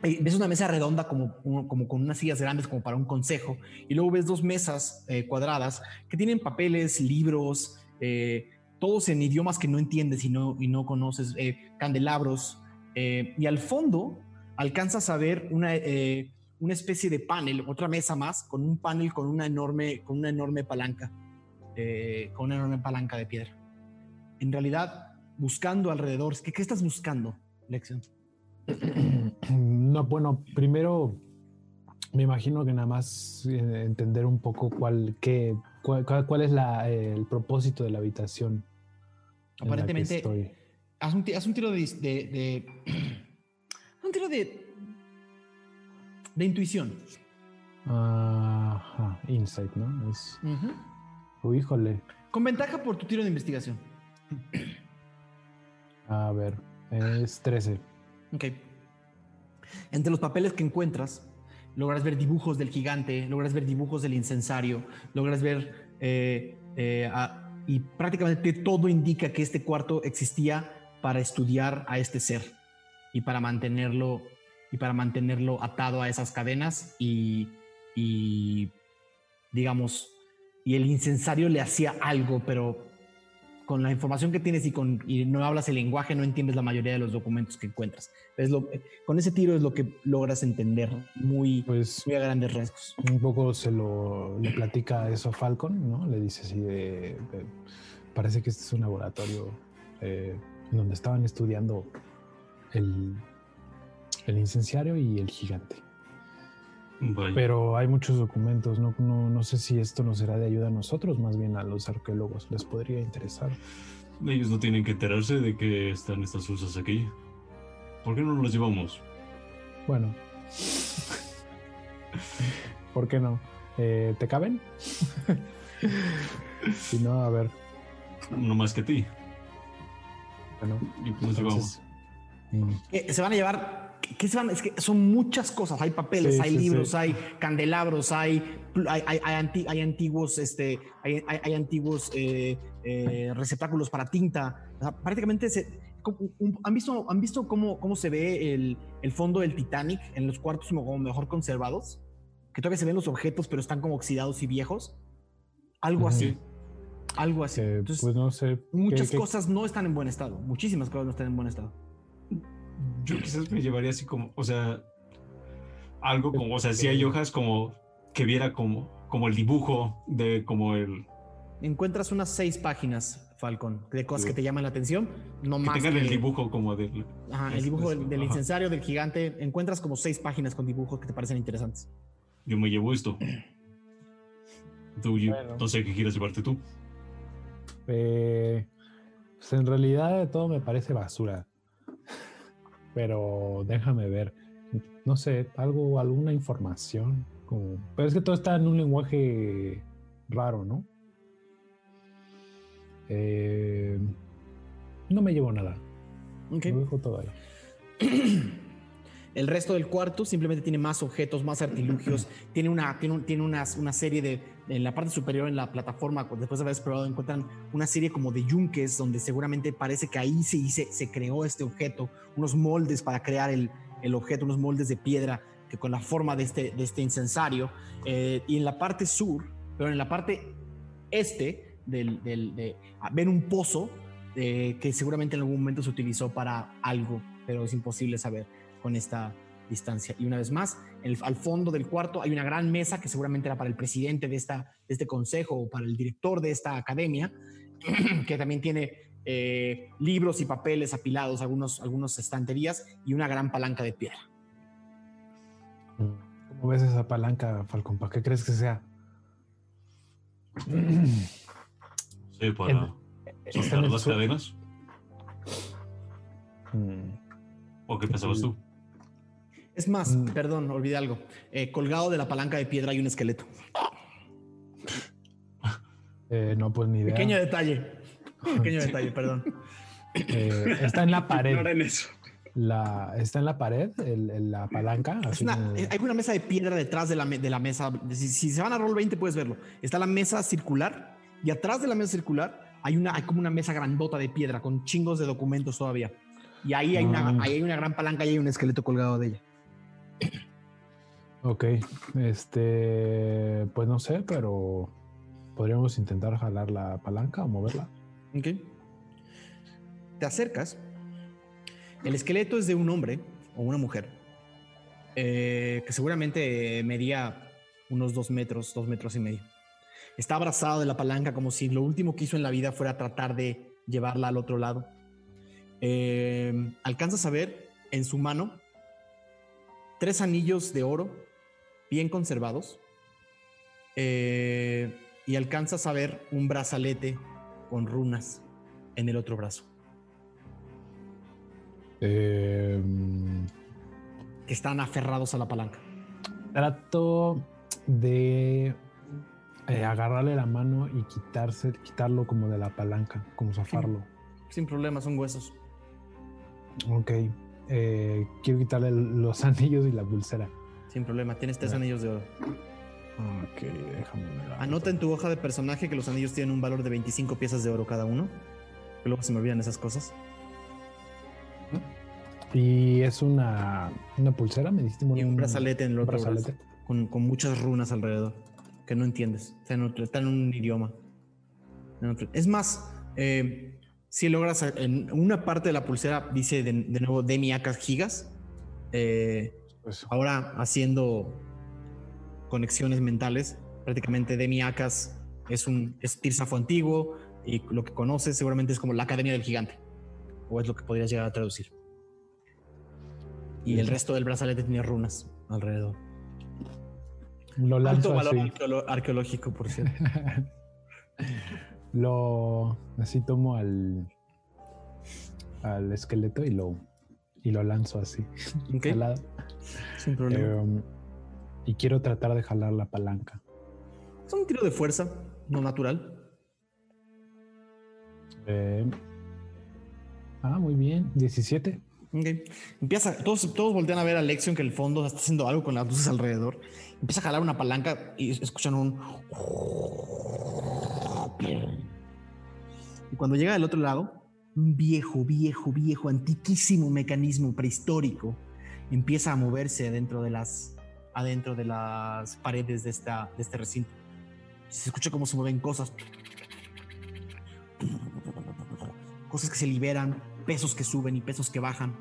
eh, ves una mesa redonda como, como con unas sillas grandes como para un consejo y luego ves dos mesas eh, cuadradas que tienen papeles, libros, eh, todos en idiomas que no entiendes y no, y no conoces, candelabros y al fondo alcanzas a ver una, una especie de panel, otra mesa más con un panel con una enorme, con una enorme palanca, con una enorme palanca de piedra. En realidad, buscando alrededor, ¿qué, qué estás buscando, Lección? No, bueno, primero me imagino que nada más eh, entender un poco cuál, qué, cuál, cuál- es la, eh, el propósito de la habitación. la Aparentemente, haz un, haz un tiro de, de- un tiro de de intuición. Ajá, insight, ¿no? Es. Uy, híjole. Con ventaja por tu tiro de investigación. A ver, es 13. Ok. Entre los papeles que encuentras, logras ver dibujos del gigante, logras ver dibujos del incensario, logras ver eh, eh, y prácticamente todo indica que este cuarto existía para estudiar a este ser y para mantenerlo y para mantenerlo atado a esas cadenas y, y digamos y el incensario le hacía algo pero con la información que tienes y, con, y no hablas el lenguaje, no entiendes la mayoría de los documentos que encuentras. Es lo, con ese tiro es lo que logras entender muy, Pues muy a grandes rasgos. un poco se lo le platica eso a Falcon, ¿no? Le dice así de, de- parece que este es un laboratorio eh, donde estaban estudiando el, el incenciario y el gigante. Pero hay muchos documentos, no, no, no sé si esto nos será de ayuda a nosotros, más bien a los arqueólogos les podría interesar. Ellos no tienen que enterarse de que están estas cosas aquí. ¿Por qué no nos las llevamos? Bueno, ¿por qué no? Eh, ¿Te caben? si no, a ver, No más que a ti. bueno, Y nos llevamos. entonces, mm, Eh, se van a llevar. ¿Qué se van? Es que son muchas cosas. Hay papeles, Sí, hay sí, libros, sí. hay candelabros, hay, hay, hay- hay anti- hay antiguos, este, hay, hay- antiguos eh, eh, receptáculos para tinta. O sea, prácticamente se- ¿han visto, han visto cómo, cómo se ve el, el fondo del Titanic en los cuartos como mejor conservados? Que todavía se ven los objetos, pero están como oxidados y viejos. Algo así. Algo así. eh, Entonces, pues no sé. ¿qué- muchas qué- cosas no están en buen estado. Muchísimas cosas no están en buen estado. Yo quizás me llevaría así como, o sea, algo como, o sea, si hay hojas como que viera como, como el dibujo de como el, Encuentras unas seis páginas, Falcon, de cosas que te llaman la atención. No que más. tengan el dibujo como del, Ajá, el dibujo es- del, incensario, del gigante. Encuentras como seis páginas con dibujos que te parecen interesantes. yo me llevo esto. Tú, yo- Bueno. no sé qué quieres llevarte tú. Eh, pues en realidad todo me parece basura. Pero déjame ver. No sé, algo, alguna información. Como... Pero es que todo está en un lenguaje raro, ¿no? Eh, no me llevo nada. Lo dejo todo ahí. El resto del cuarto simplemente tiene más objetos, más artilugios. tiene una, tiene, un- tiene unas- una serie de. En la parte superior, en la plataforma, después de haber explorado, encuentran una serie como de yunques donde seguramente parece que ahí se, hice- se creó este objeto. Unos moldes para crear el, el objeto, unos moldes de piedra que con la forma de este, de este incensario. Eh, y en la parte sur, pero en la parte este, del, del- de, ah, ven un pozo eh, que seguramente en algún momento se utilizó para algo, pero es imposible saber con esta distancia. Y una vez más, el- al fondo del cuarto hay una gran mesa que seguramente era para el presidente de, esta, de este consejo o para el director de esta academia, que también tiene eh, libros y papeles apilados, algunos, algunas estanterías y una gran palanca de piedra. ¿Cómo ves esa palanca, Falcon? ¿Para qué crees que sea? Sí, para soltar las cadenas. ¿O qué pensabas tú? Es más, Mm. perdón, olvidé algo. Eh, colgado de la palanca de piedra hay un esqueleto. eh, no, pues ni idea. Pequeño detalle. Pequeño detalle, perdón. Eh, está en la pared. Ignoren eso. La, está en la pared, el- el- la palanca. Así una- hay una mesa de piedra detrás de la, de la mesa. Si, si se van a roll 20 puedes verlo. Está la mesa circular y atrás de la mesa circular hay, una, hay como una mesa grandota de piedra con chingos de documentos todavía. Y ahí hay, una, Mm. ahí hay una gran palanca y hay un esqueleto colgado de ella. Ok, este, pues no sé, pero podríamos intentar jalar la palanca o moverla. Ok. Te acercas. El esqueleto es de un hombre o una mujer eh, que seguramente medía unos dos metros, dos metros y medio. Está abrazado de la palanca como si lo último que hizo en la vida fuera tratar de llevarla al otro lado. Eh, alcanzas a ver en su mano tres anillos de oro bien conservados eh, y alcanzas a ver un brazalete con runas en el otro brazo Eh, que están aferrados a la palanca. Trato de eh, agarrarle la mano y quitarse, quitarlo como de la palanca, como zafarlo. Sin problema, son huesos. Ok. Eh, quiero quitarle los anillos y la pulsera. Sin problema, tienes tres anillos de oro. Ok, déjame ver. Anota en tu hoja de personaje que los anillos tienen un valor de 25 piezas de oro cada uno. Que luego se me olvidan esas cosas. Y es una, una pulsera, me diste Y un brazalete en el un otro brazo, brazalete. con, con muchas runas alrededor que no entiendes. Está en, otro- está en un idioma. En otro- Es más, eh, si logras en una parte de la pulsera dice de, de nuevo Demiacas Gigas. eh, Pues, ahora haciendo conexiones mentales, prácticamente Demiacas es un es Tirsafo antiguo y lo que conoces seguramente es como la Academia del Gigante. O es lo que podrías llegar a traducir. Y el resto del brazalete tenía runas alrededor. lo Alto valor así. arqueológico, por cierto. lo así tomo al al esqueleto y lo y lo lanzo así Ok, al lado. sin problema. Em, y quiero tratar de jalar la palanca. es un tiro de fuerza, no natural. Em, ah, muy bien. 17. Ok. Empieza, todos, todos voltean a ver a Lexion que en el fondo está haciendo algo con las luces alrededor. Empieza a jalar una palanca y escuchan un. Y cuando llega del otro lado, un viejo, viejo, viejo, antiquísimo mecanismo prehistórico empieza a moverse adentro de las, adentro de las paredes de, esta, de este recinto. Se escucha cómo se mueven cosas. Cosas que se liberan, pesos que suben y pesos que bajan.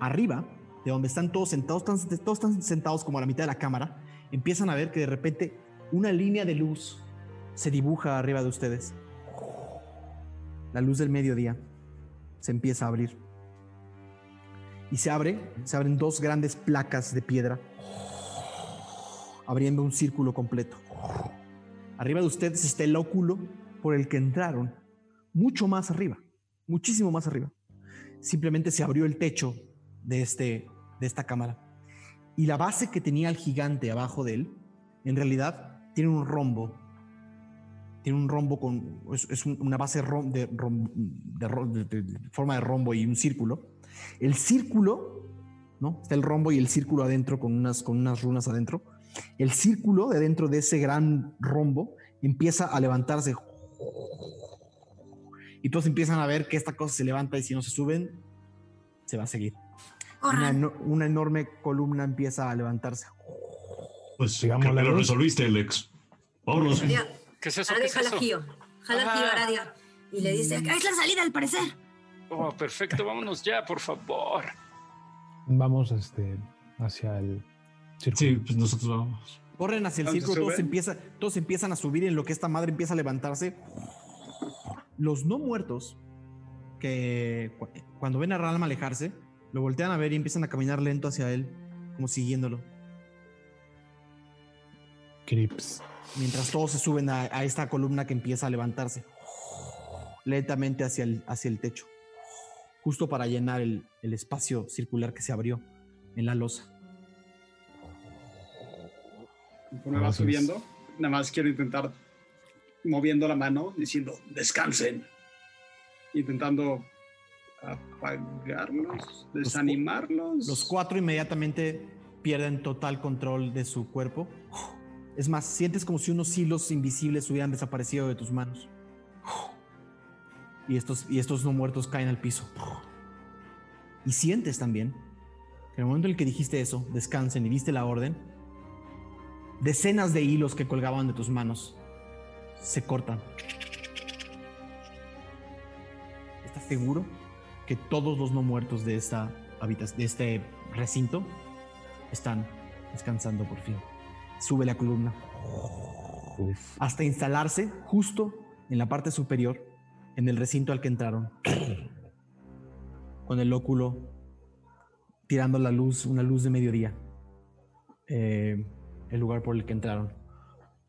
Arriba, de donde están todos sentados, todos están sentados como a la mitad de la cámara, empiezan a ver que de repente una línea de luz se dibuja arriba de ustedes. La luz del mediodía se empieza a abrir. Y se abre, se abren dos grandes placas de piedra, abriendo un círculo completo. Arriba de ustedes está el óculo por el que entraron, mucho más arriba, muchísimo más arriba. Simplemente se abrió el techo de, este, de esta cámara. Y la base que tenía el gigante abajo de él, en realidad tiene un rombo. Tiene un rombo con. Es, es un- una base rom- de, rom- de de- de- de forma de rombo y un círculo. El círculo, ¿no? Está el rombo y el círculo adentro con unas, con unas runas adentro. El círculo de dentro de ese gran rombo empieza a levantarse. Y todos empiezan a ver que esta cosa se levanta y si no se suben, se va a seguir. Una, una enorme columna empieza a levantarse. Pues que lo resolviste, Alex. Vámonos. Aradia, ¿Qué es eso? ¿Qué Aradia, es? Gio. Jala Ah. Gio. Y le dice, "Acá es la salida al parecer. Oh, perfecto, vámonos ya, por favor. Vamos este, hacia el círculo. Sí, pues nosotros vamos. Corren hacia el ¿Dónde círculo, todos, empieza, todos empiezan a subir en lo que esta madre empieza a levantarse. Los no muertos, que cu- cuando ven a Ralm alejarse, lo voltean a ver y empiezan a caminar lento hacia él, como siguiéndolo. Crips. Mientras todos se suben a, a esta columna que empieza a levantarse lentamente hacia el, hacia el techo, justo para llenar el, el espacio circular que se abrió en la losa. Conforme va subiendo, nada más quiero intentar moviendo la mano, diciendo descansen. Intentando apagarlos, desanimarlos. Los cuatro inmediatamente pierden total control de su cuerpo. Es más, sientes como si unos hilos invisibles hubieran desaparecido de tus manos. Y estos, y estos no muertos caen al piso. Y sientes también que en el momento en el que dijiste eso, descansen y viste la orden, decenas de hilos que colgaban de tus manos se cortan. ¿Estás seguro que todos los no muertos de esta de este recinto, están descansando por fin? Sube la columna Uf. hasta instalarse justo en la parte superior, en el recinto al que entraron, con el óculo tirando la luz, una luz de mediodía, eh, el lugar por el que entraron.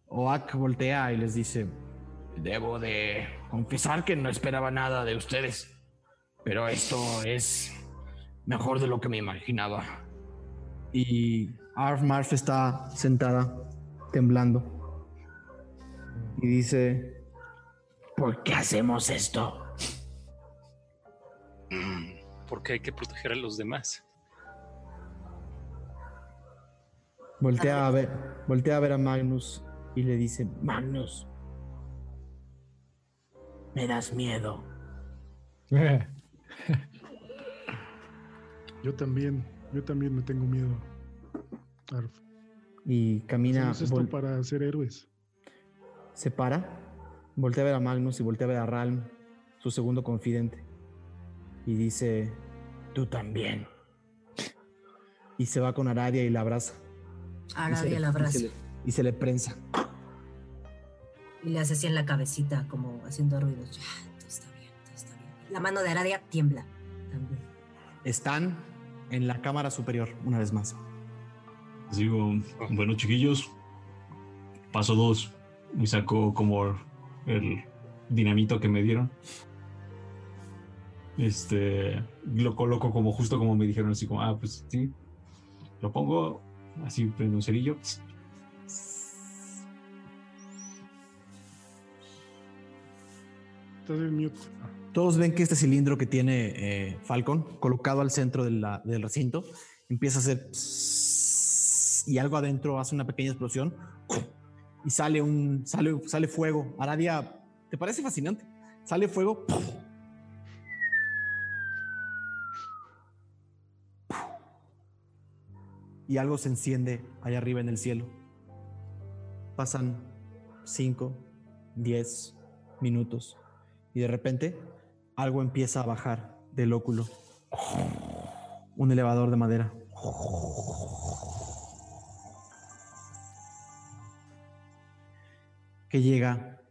Oak voltea y les dice, Debo de confesar que no esperaba nada de ustedes, pero esto es mejor de lo que me imaginaba. y Arf Marf está sentada, temblando. Y dice: ¿Por qué hacemos esto? Mm, Porque hay que proteger a los demás. Voltea a ver, voltea a ver a Magnus y le dice: Magnus, me das miedo. Yo también, yo también me tengo miedo. Arf. Y camina, Hacemos esto para ser héroes. se para, voltea a ver a Magnus y voltea a ver a Ralm, su segundo confidente. Y dice: Tú también. Y se va con Aradia y la abraza. Y se Aradia le- la abraza Y se le, y se le prensa. y le hace así en la cabecita, como haciendo ruidos. Ya, todo está bien, todo está bien. La mano de Aradia tiembla también. Están en la cámara superior, una vez más. Les digo, bueno, chiquillos, paso dos. Y saco como el dinamito que me dieron. Este, lo coloco como justo como me dijeron, así como, ah, pues sí. Lo pongo, así prendo un cerillo. Todos ven que este cilindro que tiene eh, Falcon, colocado al centro de la- del recinto, empieza a hacer y algo adentro hace una pequeña explosión y sale un sale, sale fuego. Aradia, ¿te parece fascinante? Sale fuego. Y algo se enciende allá arriba en el cielo. Pasan 5, 10 minutos y de repente algo empieza a bajar del óculo. Un elevador de madera. Que llega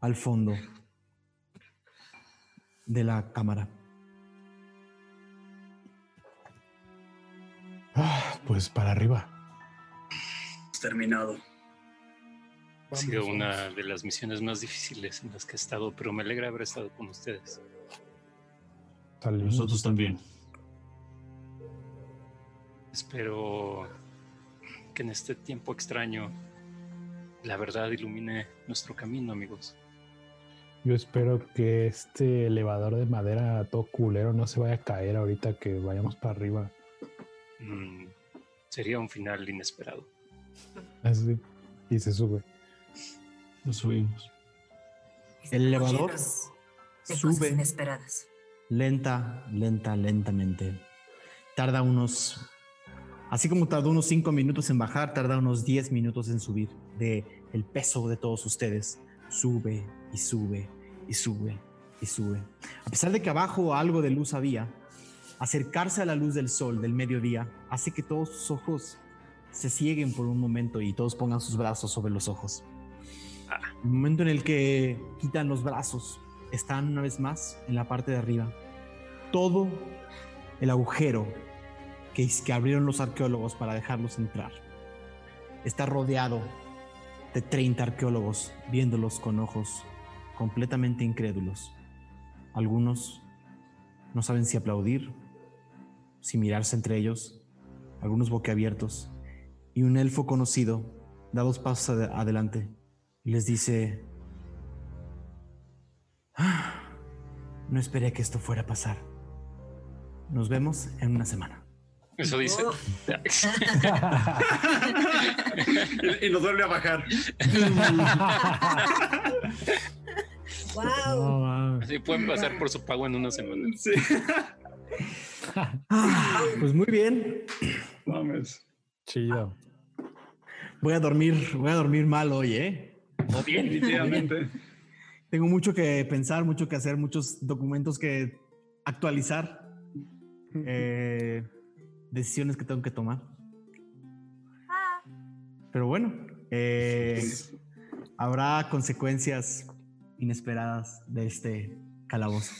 al fondo de la cámara. Ah, pues para arriba. Terminado. Ha sido una de las misiones más difíciles en las que he estado, pero me alegra haber estado con ustedes. Salimos. Nosotros también. Espero que en este tiempo extraño la verdad ilumine nuestro camino, amigos. Yo espero que este elevador de madera todo culero no se vaya a caer ahorita que vayamos para arriba. Mm, sería un final inesperado. Así. Y se sube. Nos subimos. El elevador de sube. cosas inesperadas. lenta, lenta, lentamente. Tarda unos, así como tardó unos 5 minutos en bajar, tarda unos 10 minutos en subir. De el peso de todos ustedes. Sube y sube y sube y sube. A pesar de que abajo algo de luz había, acercarse a la luz del sol del mediodía hace que todos sus ojos se cieguen por un momento y todos pongan sus brazos sobre los ojos. El momento en el que quitan los brazos, están una vez más en la parte de arriba. Todo el agujero que, que abrieron los arqueólogos para dejarlos entrar está rodeado de 30 arqueólogos viéndolos con ojos completamente incrédulos. Algunos no saben si aplaudir, si mirarse entre ellos, algunos boquiabiertos, y un elfo conocido da dos pasos ade- adelante y les dice, "Ah, no esperé que esto fuera a pasar. Nos vemos en una semana. Eso dice. Oh. y, y nos vuelve a bajar. ¡Wow! Mames. Así pueden pasar por su pago en una semana. Sí. Pues muy bien. Mames. Chido. Voy a dormir, voy a dormir mal hoy, ¿eh? Definitivamente. Tengo mucho que pensar, mucho que hacer, muchos documentos que actualizar, eh, decisiones que tengo que tomar. Pero bueno, eh, habrá consecuencias inesperadas de este calabozo.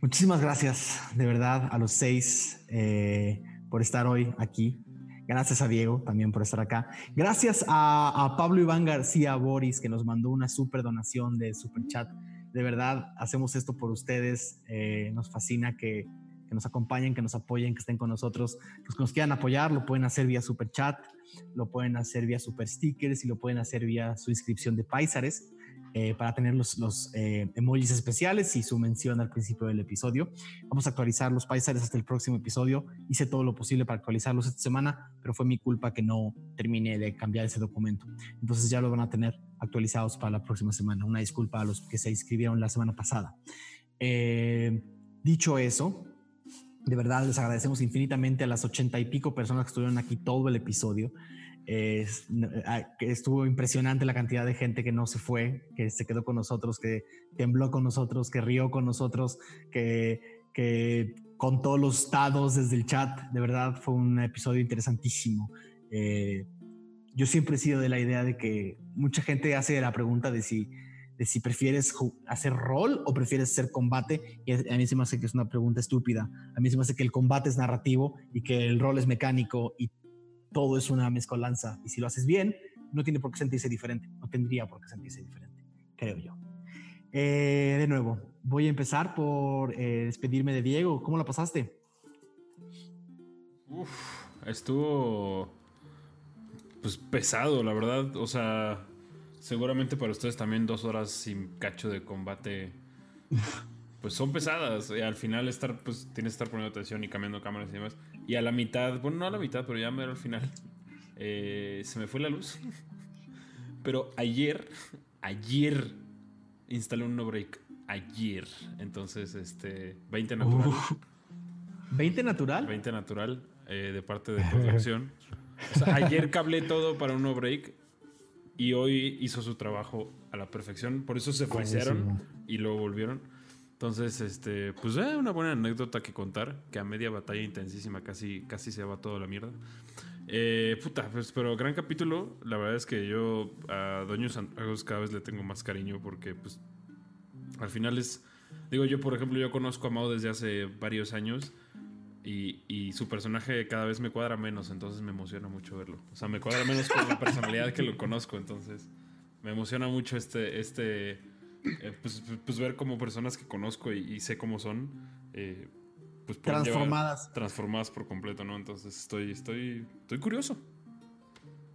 Muchísimas gracias, de verdad, a los seis eh, por estar hoy aquí. Gracias a Diego también por estar acá. Gracias a, a Pablo Iván García Boris que nos mandó una super donación de super chat. De verdad, hacemos esto por ustedes. Eh, nos fascina que, que nos acompañen, que nos apoyen, que estén con nosotros. Los que nos quieran apoyar lo pueden hacer vía super chat, lo pueden hacer vía super stickers y lo pueden hacer vía su inscripción de Paisares. Eh, para tener los, los eh, emojis especiales y su mención al principio del episodio. Vamos a actualizar los paisajes hasta el próximo episodio. Hice todo lo posible para actualizarlos esta semana, pero fue mi culpa que no terminé de cambiar ese documento. Entonces ya lo van a tener actualizados para la próxima semana. Una disculpa a los que se inscribieron la semana pasada. Eh, dicho eso, de verdad les agradecemos infinitamente a las ochenta y pico personas que estuvieron aquí todo el episodio. Que estuvo impresionante la cantidad de gente que no se fue, que se quedó con nosotros, que tembló con nosotros, que rió con nosotros, que, contó los dados desde el chat. De verdad fue un episodio interesantísimo. Eh, yo siempre he sido de la idea de que mucha gente hace la pregunta de si, de si prefieres hacer rol o prefieres hacer combate. Y a mí se me hace que es una pregunta estúpida. A mí se me hace que el combate es narrativo y que el rol es mecánico y todo es una mezcolanza. Y si lo haces bien, no tiene por qué sentirse diferente. No tendría por qué sentirse diferente, creo yo. Eh, de nuevo, voy a empezar por eh, despedirme de Diego. ¿Cómo la pasaste? Uf, estuvo pues pesado, la verdad. O sea, seguramente para ustedes también dos horas sin cacho de combate. Pues son pesadas. Y al final estar, pues tienes que estar poniendo atención y cambiando cámaras y demás. Y a la mitad, bueno, no a la mitad, pero ya me al final, eh, se me fue la luz. Pero ayer, ayer instalé un no break. Ayer. Entonces, este, 20 natural. ¿20 natural? 20 natural eh, de parte de producción. O sea, ayer cablé todo para un no break y hoy hizo su trabajo a la perfección. Por eso se fueron y luego volvieron. Entonces, este, pues eh, una buena anécdota que contar, que a media batalla intensísima casi, casi se va toda la mierda. Eh, puta, pues, pero gran capítulo. La verdad es que yo a Doño Santos cada vez le tengo más cariño porque, pues, al final es, digo yo, por ejemplo, yo conozco a Mao desde hace varios años y, y, su personaje cada vez me cuadra menos, entonces me emociona mucho verlo. O sea, me cuadra menos con la personalidad que lo conozco, entonces me emociona mucho este, este eh, pues, pues, ver como personas que conozco y, sé cómo son, eh, pues transformadas. Transformadas por completo, ¿no? Entonces estoy, estoy, estoy curioso.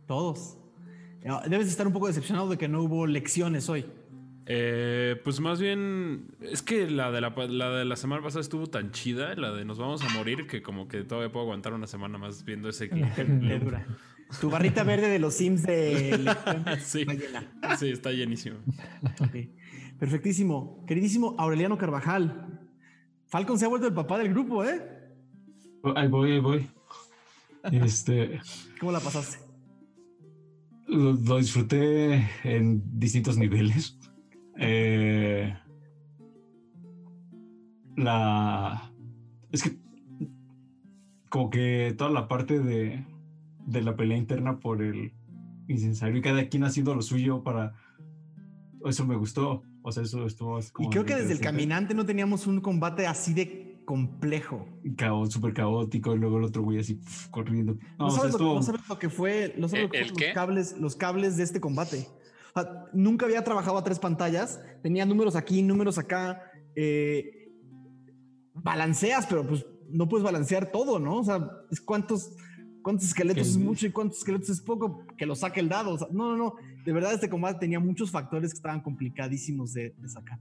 Todos. Debes estar un poco decepcionado de que no hubo lecciones hoy. Eh, pues más bien, es que la de la, la, de la semana pasada estuvo tan chida, la de nos vamos a morir, que como que todavía puedo aguantar una semana más viendo ese clip. Tu barrita verde de los Sims de... sí, sí, está llenísimo. Okay. Perfectísimo. Queridísimo Aureliano Carvajal. Falcon se ha vuelto el papá del grupo, ¿eh? Ahí voy, ahí voy. Este. ¿Cómo la pasaste? Lo, disfruté en distintos niveles. Eh, la. Es que. Como que toda la parte de, de la pelea interna por el incensario y cada quien haciendo lo suyo para. Eso me gustó. O sea, eso estuvo Y creo que desde el caminante no teníamos un combate así de complejo. Súper caótico, y luego el otro güey así corriendo. No, sabes lo, que fue, no sabes ¿El, los, cables, los cables de este combate. Nunca había trabajado a tres pantallas, tenía números aquí, números acá. Eh, balanceas, pero pues no puedes balancear todo, ¿no? O sea, es cuántos, cuántos esqueletos es mucho y cuántos esqueletos es poco, que lo saque el dado. no, no, no de verdad este combate tenía muchos factores que estaban complicadísimos de, sacar.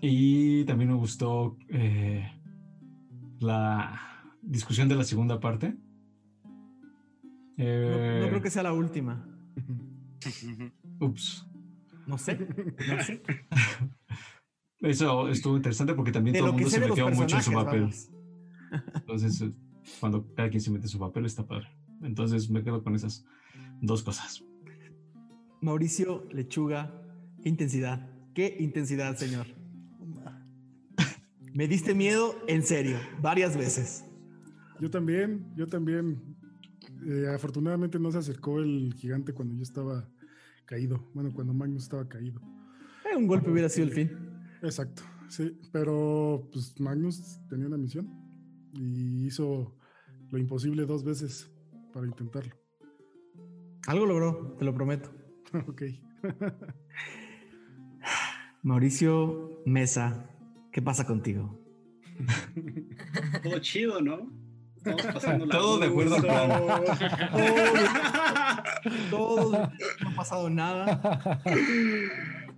Y también me gustó eh, la discusión de la segunda parte. no, eh, creo que sea la última. Ups. No sé, no sé. Eso estuvo interesante porque también todo el mundo se metió mucho en su papel. Entonces, eh, cuando cada quien se mete en su papel está padre. Entonces me quedo con esas dos cosas. Mauricio Lechuga, qué intensidad, qué intensidad, señor. Me diste miedo en serio, varias veces. Yo también, yo también. Eh, afortunadamente no se acercó el gigante cuando yo estaba caído. Bueno, cuando Magnus estaba caído. Eh, un golpe hubiera sido el fin. Exacto, sí. Pero pues Magnus tenía una misión y hizo lo imposible dos veces para intentarlo. Algo logró, te lo prometo. ok. Mauricio Mesa, ¿qué pasa contigo? Todo chido, ¿no? Estamos pasando Todo de acuerdo al Todo, no ha pasado nada.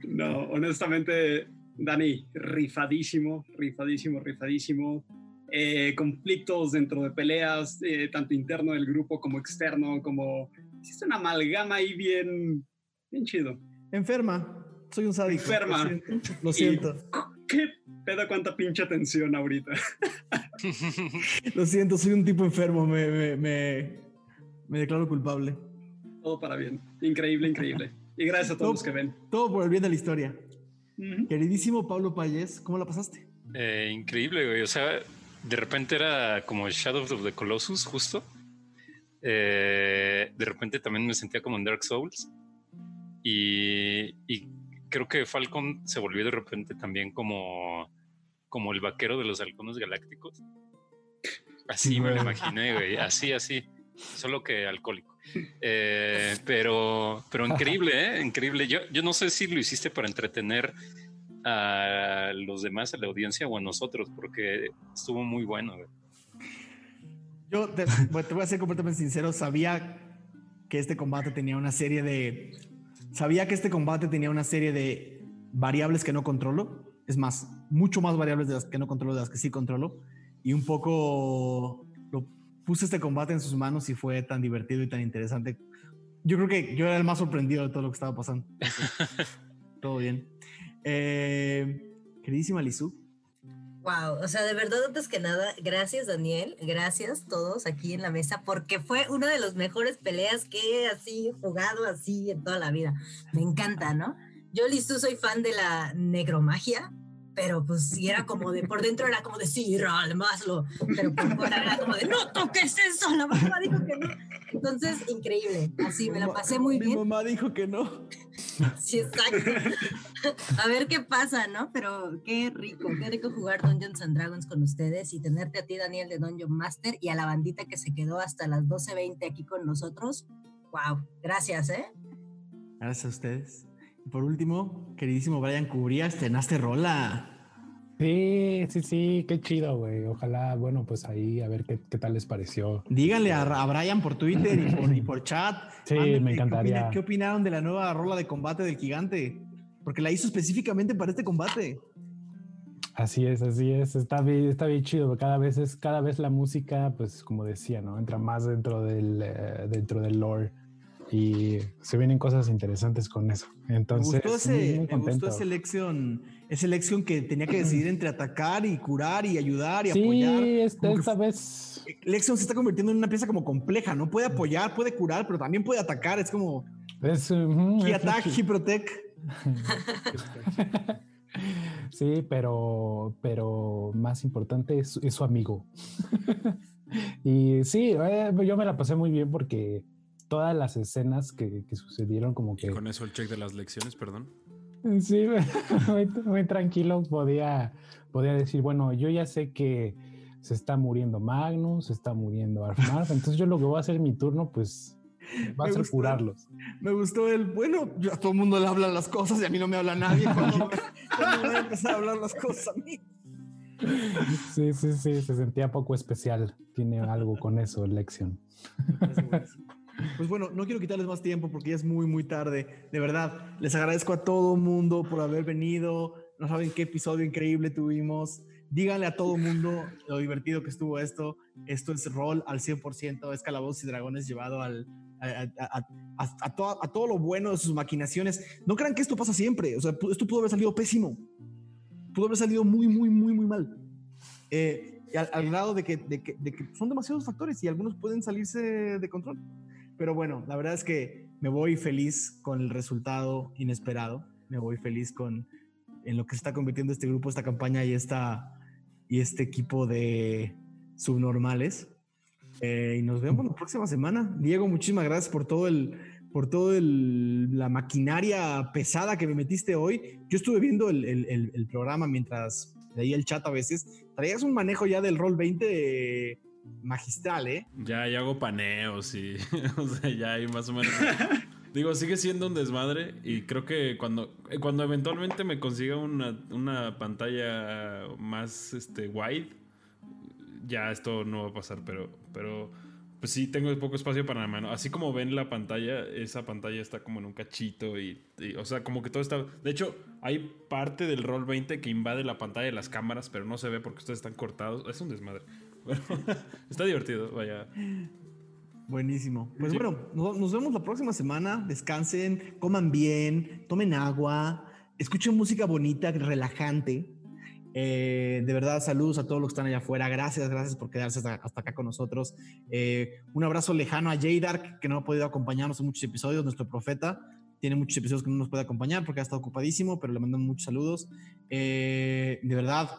No, honestamente, Dani, rifadísimo, rifadísimo, rifadísimo. Eh, conflictos dentro de peleas, eh, tanto interno del grupo como externo, como hiciste una amalgama ahí bien, bien chido. Enferma. Soy un sádico. Enferma. Lo siento. ¿Qué pedo cuánta pinche tensión ahorita? Lo siento, soy un tipo enfermo. Me, me, me, me declaro culpable. Todo para bien. Increíble, increíble. Y gracias a todos los que ven. Todo por el bien de la historia. Ujú. Queridísimo Pablo Payés, ¿cómo la pasaste? Eh, increíble, güey. O sea, de repente era como Shadow of the Colossus, justo. Eh, de repente también me sentía como en Dark Souls. Y, y creo que Falcon se volvió de repente también como, como el vaquero de los halcones galácticos. Así me lo imaginé, güey. Así, así. Solo que alcohólico. Eh, pero, pero increíble, ¿eh? Increíble. Yo, yo no sé si lo hiciste para entretener a los demás, a la audiencia o a nosotros, porque estuvo muy bueno. güey. Yo te, te voy a ser completamente sincero, sabía que este combate tenía una serie de... Sabía que este combate tenía una serie de variables que no controlo. Es más, mucho más variables de las que no controlo de las que sí controlo. Y un poco lo puse este combate en sus manos y fue tan divertido y tan interesante. Yo creo que yo era el más sorprendido de todo lo que estaba pasando. Entonces, todo bien. Eh, queridísima Lizu, Wow, o sea, de verdad, antes que nada, gracias Daniel, gracias todos aquí en la mesa, porque fue una de las mejores peleas que he así jugado así en toda la vida. Me encanta, ¿no? Yo, Lizu, soy fan de la negromagia, pero pues sí era como de, por dentro era como de, sí, hazlo, pero por fuera era como de, no toques eso, la mamá dijo que no. Entonces, increíble, así me la pasé muy Mi bien. mamá dijo que no. Sí, exacto. A ver qué pasa, ¿no? Pero qué rico, qué rico jugar Dungeons and Dragons con ustedes y tenerte a ti, Daniel, de Dungeon Master y a la bandita que se quedó hasta las 12.20 aquí con nosotros. Wow, gracias, ¿eh? Gracias a ustedes. Por último, queridísimo Brian Cubría, estrenaste rola. Sí, sí, sí, qué chido, güey. Ojalá, bueno, pues ahí a ver qué, qué tal les pareció. Díganle a, a Brian por Twitter y por, y por chat. Sí, me qué encantaría. opina- ¿Qué opinaron de la nueva rola de combate del gigante? Porque la hizo específicamente para este combate. Así es, así es. Está bien, está bien chido. Cada vez es, cada vez la música, pues como decía, ¿no? Entra más dentro del, eh, dentro del lore y se vienen cosas interesantes con eso. Entonces, me gustó muy, ese, muy me contento. gustó ese lección, ese lección que tenía que decidir entre atacar y curar y ayudar y Sí, apoyar. esta, que esta vez Lexion se está convirtiendo en una pieza como compleja, ¿no? Puede apoyar, puede curar, pero también puede atacar. Es como es, ujú, he attack, he protect. sí, pero, pero más importante es, es su amigo. y sí, eh, yo me la pasé muy bien porque todas las escenas que, que sucedieron como Y que con eso el check de las lecciones, perdón. Sí, muy, muy tranquilo podía, podía decir, bueno, yo ya sé que se está muriendo Magnus, se está muriendo Arfmarf, entonces yo lo que voy a hacer en mi turno, pues, va a Me ser gustó. curarlos. Me gustó el, bueno, yo a todo el mundo le hablan las cosas y a mí no me habla nadie. ¿Cómo, cómo voy a empezar a hablar las cosas a mí? Sí, sí, sí, se sentía poco especial. Tiene algo con eso, Lexion. Pues bueno, no quiero quitarles más tiempo porque ya es muy, muy tarde. De verdad, les agradezco a todo mundo por haber venido. No saben qué episodio increíble tuvimos. Díganle a todo mundo lo divertido que estuvo esto. Esto es rol al 100%, es Calabozos y Dragones llevado a, todo, a todo lo bueno de sus maquinaciones. No crean que esto pasa siempre. O sea, esto pudo haber salido pésimo. Pudo haber salido muy, muy, muy, muy mal. Eh, al, al grado de que son demasiados factores y algunos pueden salirse de control. Pero bueno, la verdad es que me voy feliz con el resultado inesperado. Me voy feliz con en lo que se está convirtiendo este grupo, esta campaña y, esta, y este equipo de subnormales. Eh, y nos vemos la próxima semana. Diego, muchísimas gracias por todo el por todo la maquinaria pesada que me metiste hoy. Yo estuve viendo el- el programa mientras leía el chat a veces. Traías un manejo ya del rol 20 magistral, ¿eh? Ya, ya hago paneos y. o sea, ya hay más o menos. Digo, sigue siendo un desmadre y creo que cuando, eh, cuando eventualmente me consiga una, una pantalla más este, wide, ya esto no va a pasar, pero, pero pues sí tengo poco espacio para la mano. Así como ven la pantalla, esa pantalla está como en un cachito y, o sea, como que todo está... De hecho, hay parte del Roll 20 que invade la pantalla de las cámaras, pero no se ve porque ustedes están cortados. Es un desmadre. Bueno, está divertido, vaya. Buenísimo. Pues bueno, nos, vemos la próxima semana. Descansen, coman bien, tomen agua, escuchen música bonita, relajante. Eh, de verdad, saludos a todos los que están allá afuera. Gracias, gracias por quedarse hasta, hasta acá con nosotros. Eh, un abrazo lejano a J-Dark, que no ha podido acompañarnos en muchos episodios, nuestro profeta. Tiene muchos episodios que no nos puede acompañar porque ha estado ocupadísimo, pero le mandamos muchos saludos. Eh, de verdad,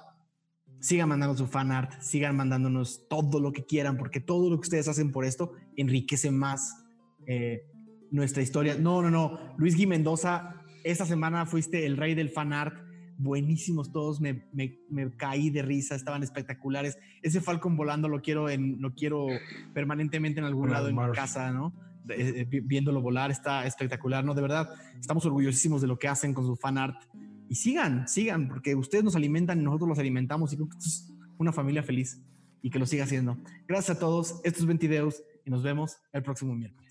sigan mandando su fan art, sigan mandándonos todo lo que quieran, porque todo lo que ustedes hacen por esto enriquece más eh, nuestra historia. No, no, no. Luis Gui Mendoza, esta semana fuiste el rey del fan art. Buenísimos todos, me, me, me, caí de risa, estaban espectaculares. Ese Falcon volando lo quiero, en, lo quiero permanentemente en algún lado en mi casa, ¿no? Eh, viéndolo volar, está espectacular, ¿no? De verdad, estamos orgullosísimos de lo que hacen con su fan art y sigan, sigan, porque ustedes nos alimentan y nosotros los alimentamos y creo que esto es una familia feliz y que lo siga haciendo. Gracias a todos, estos 20 videos y nos vemos el próximo miércoles.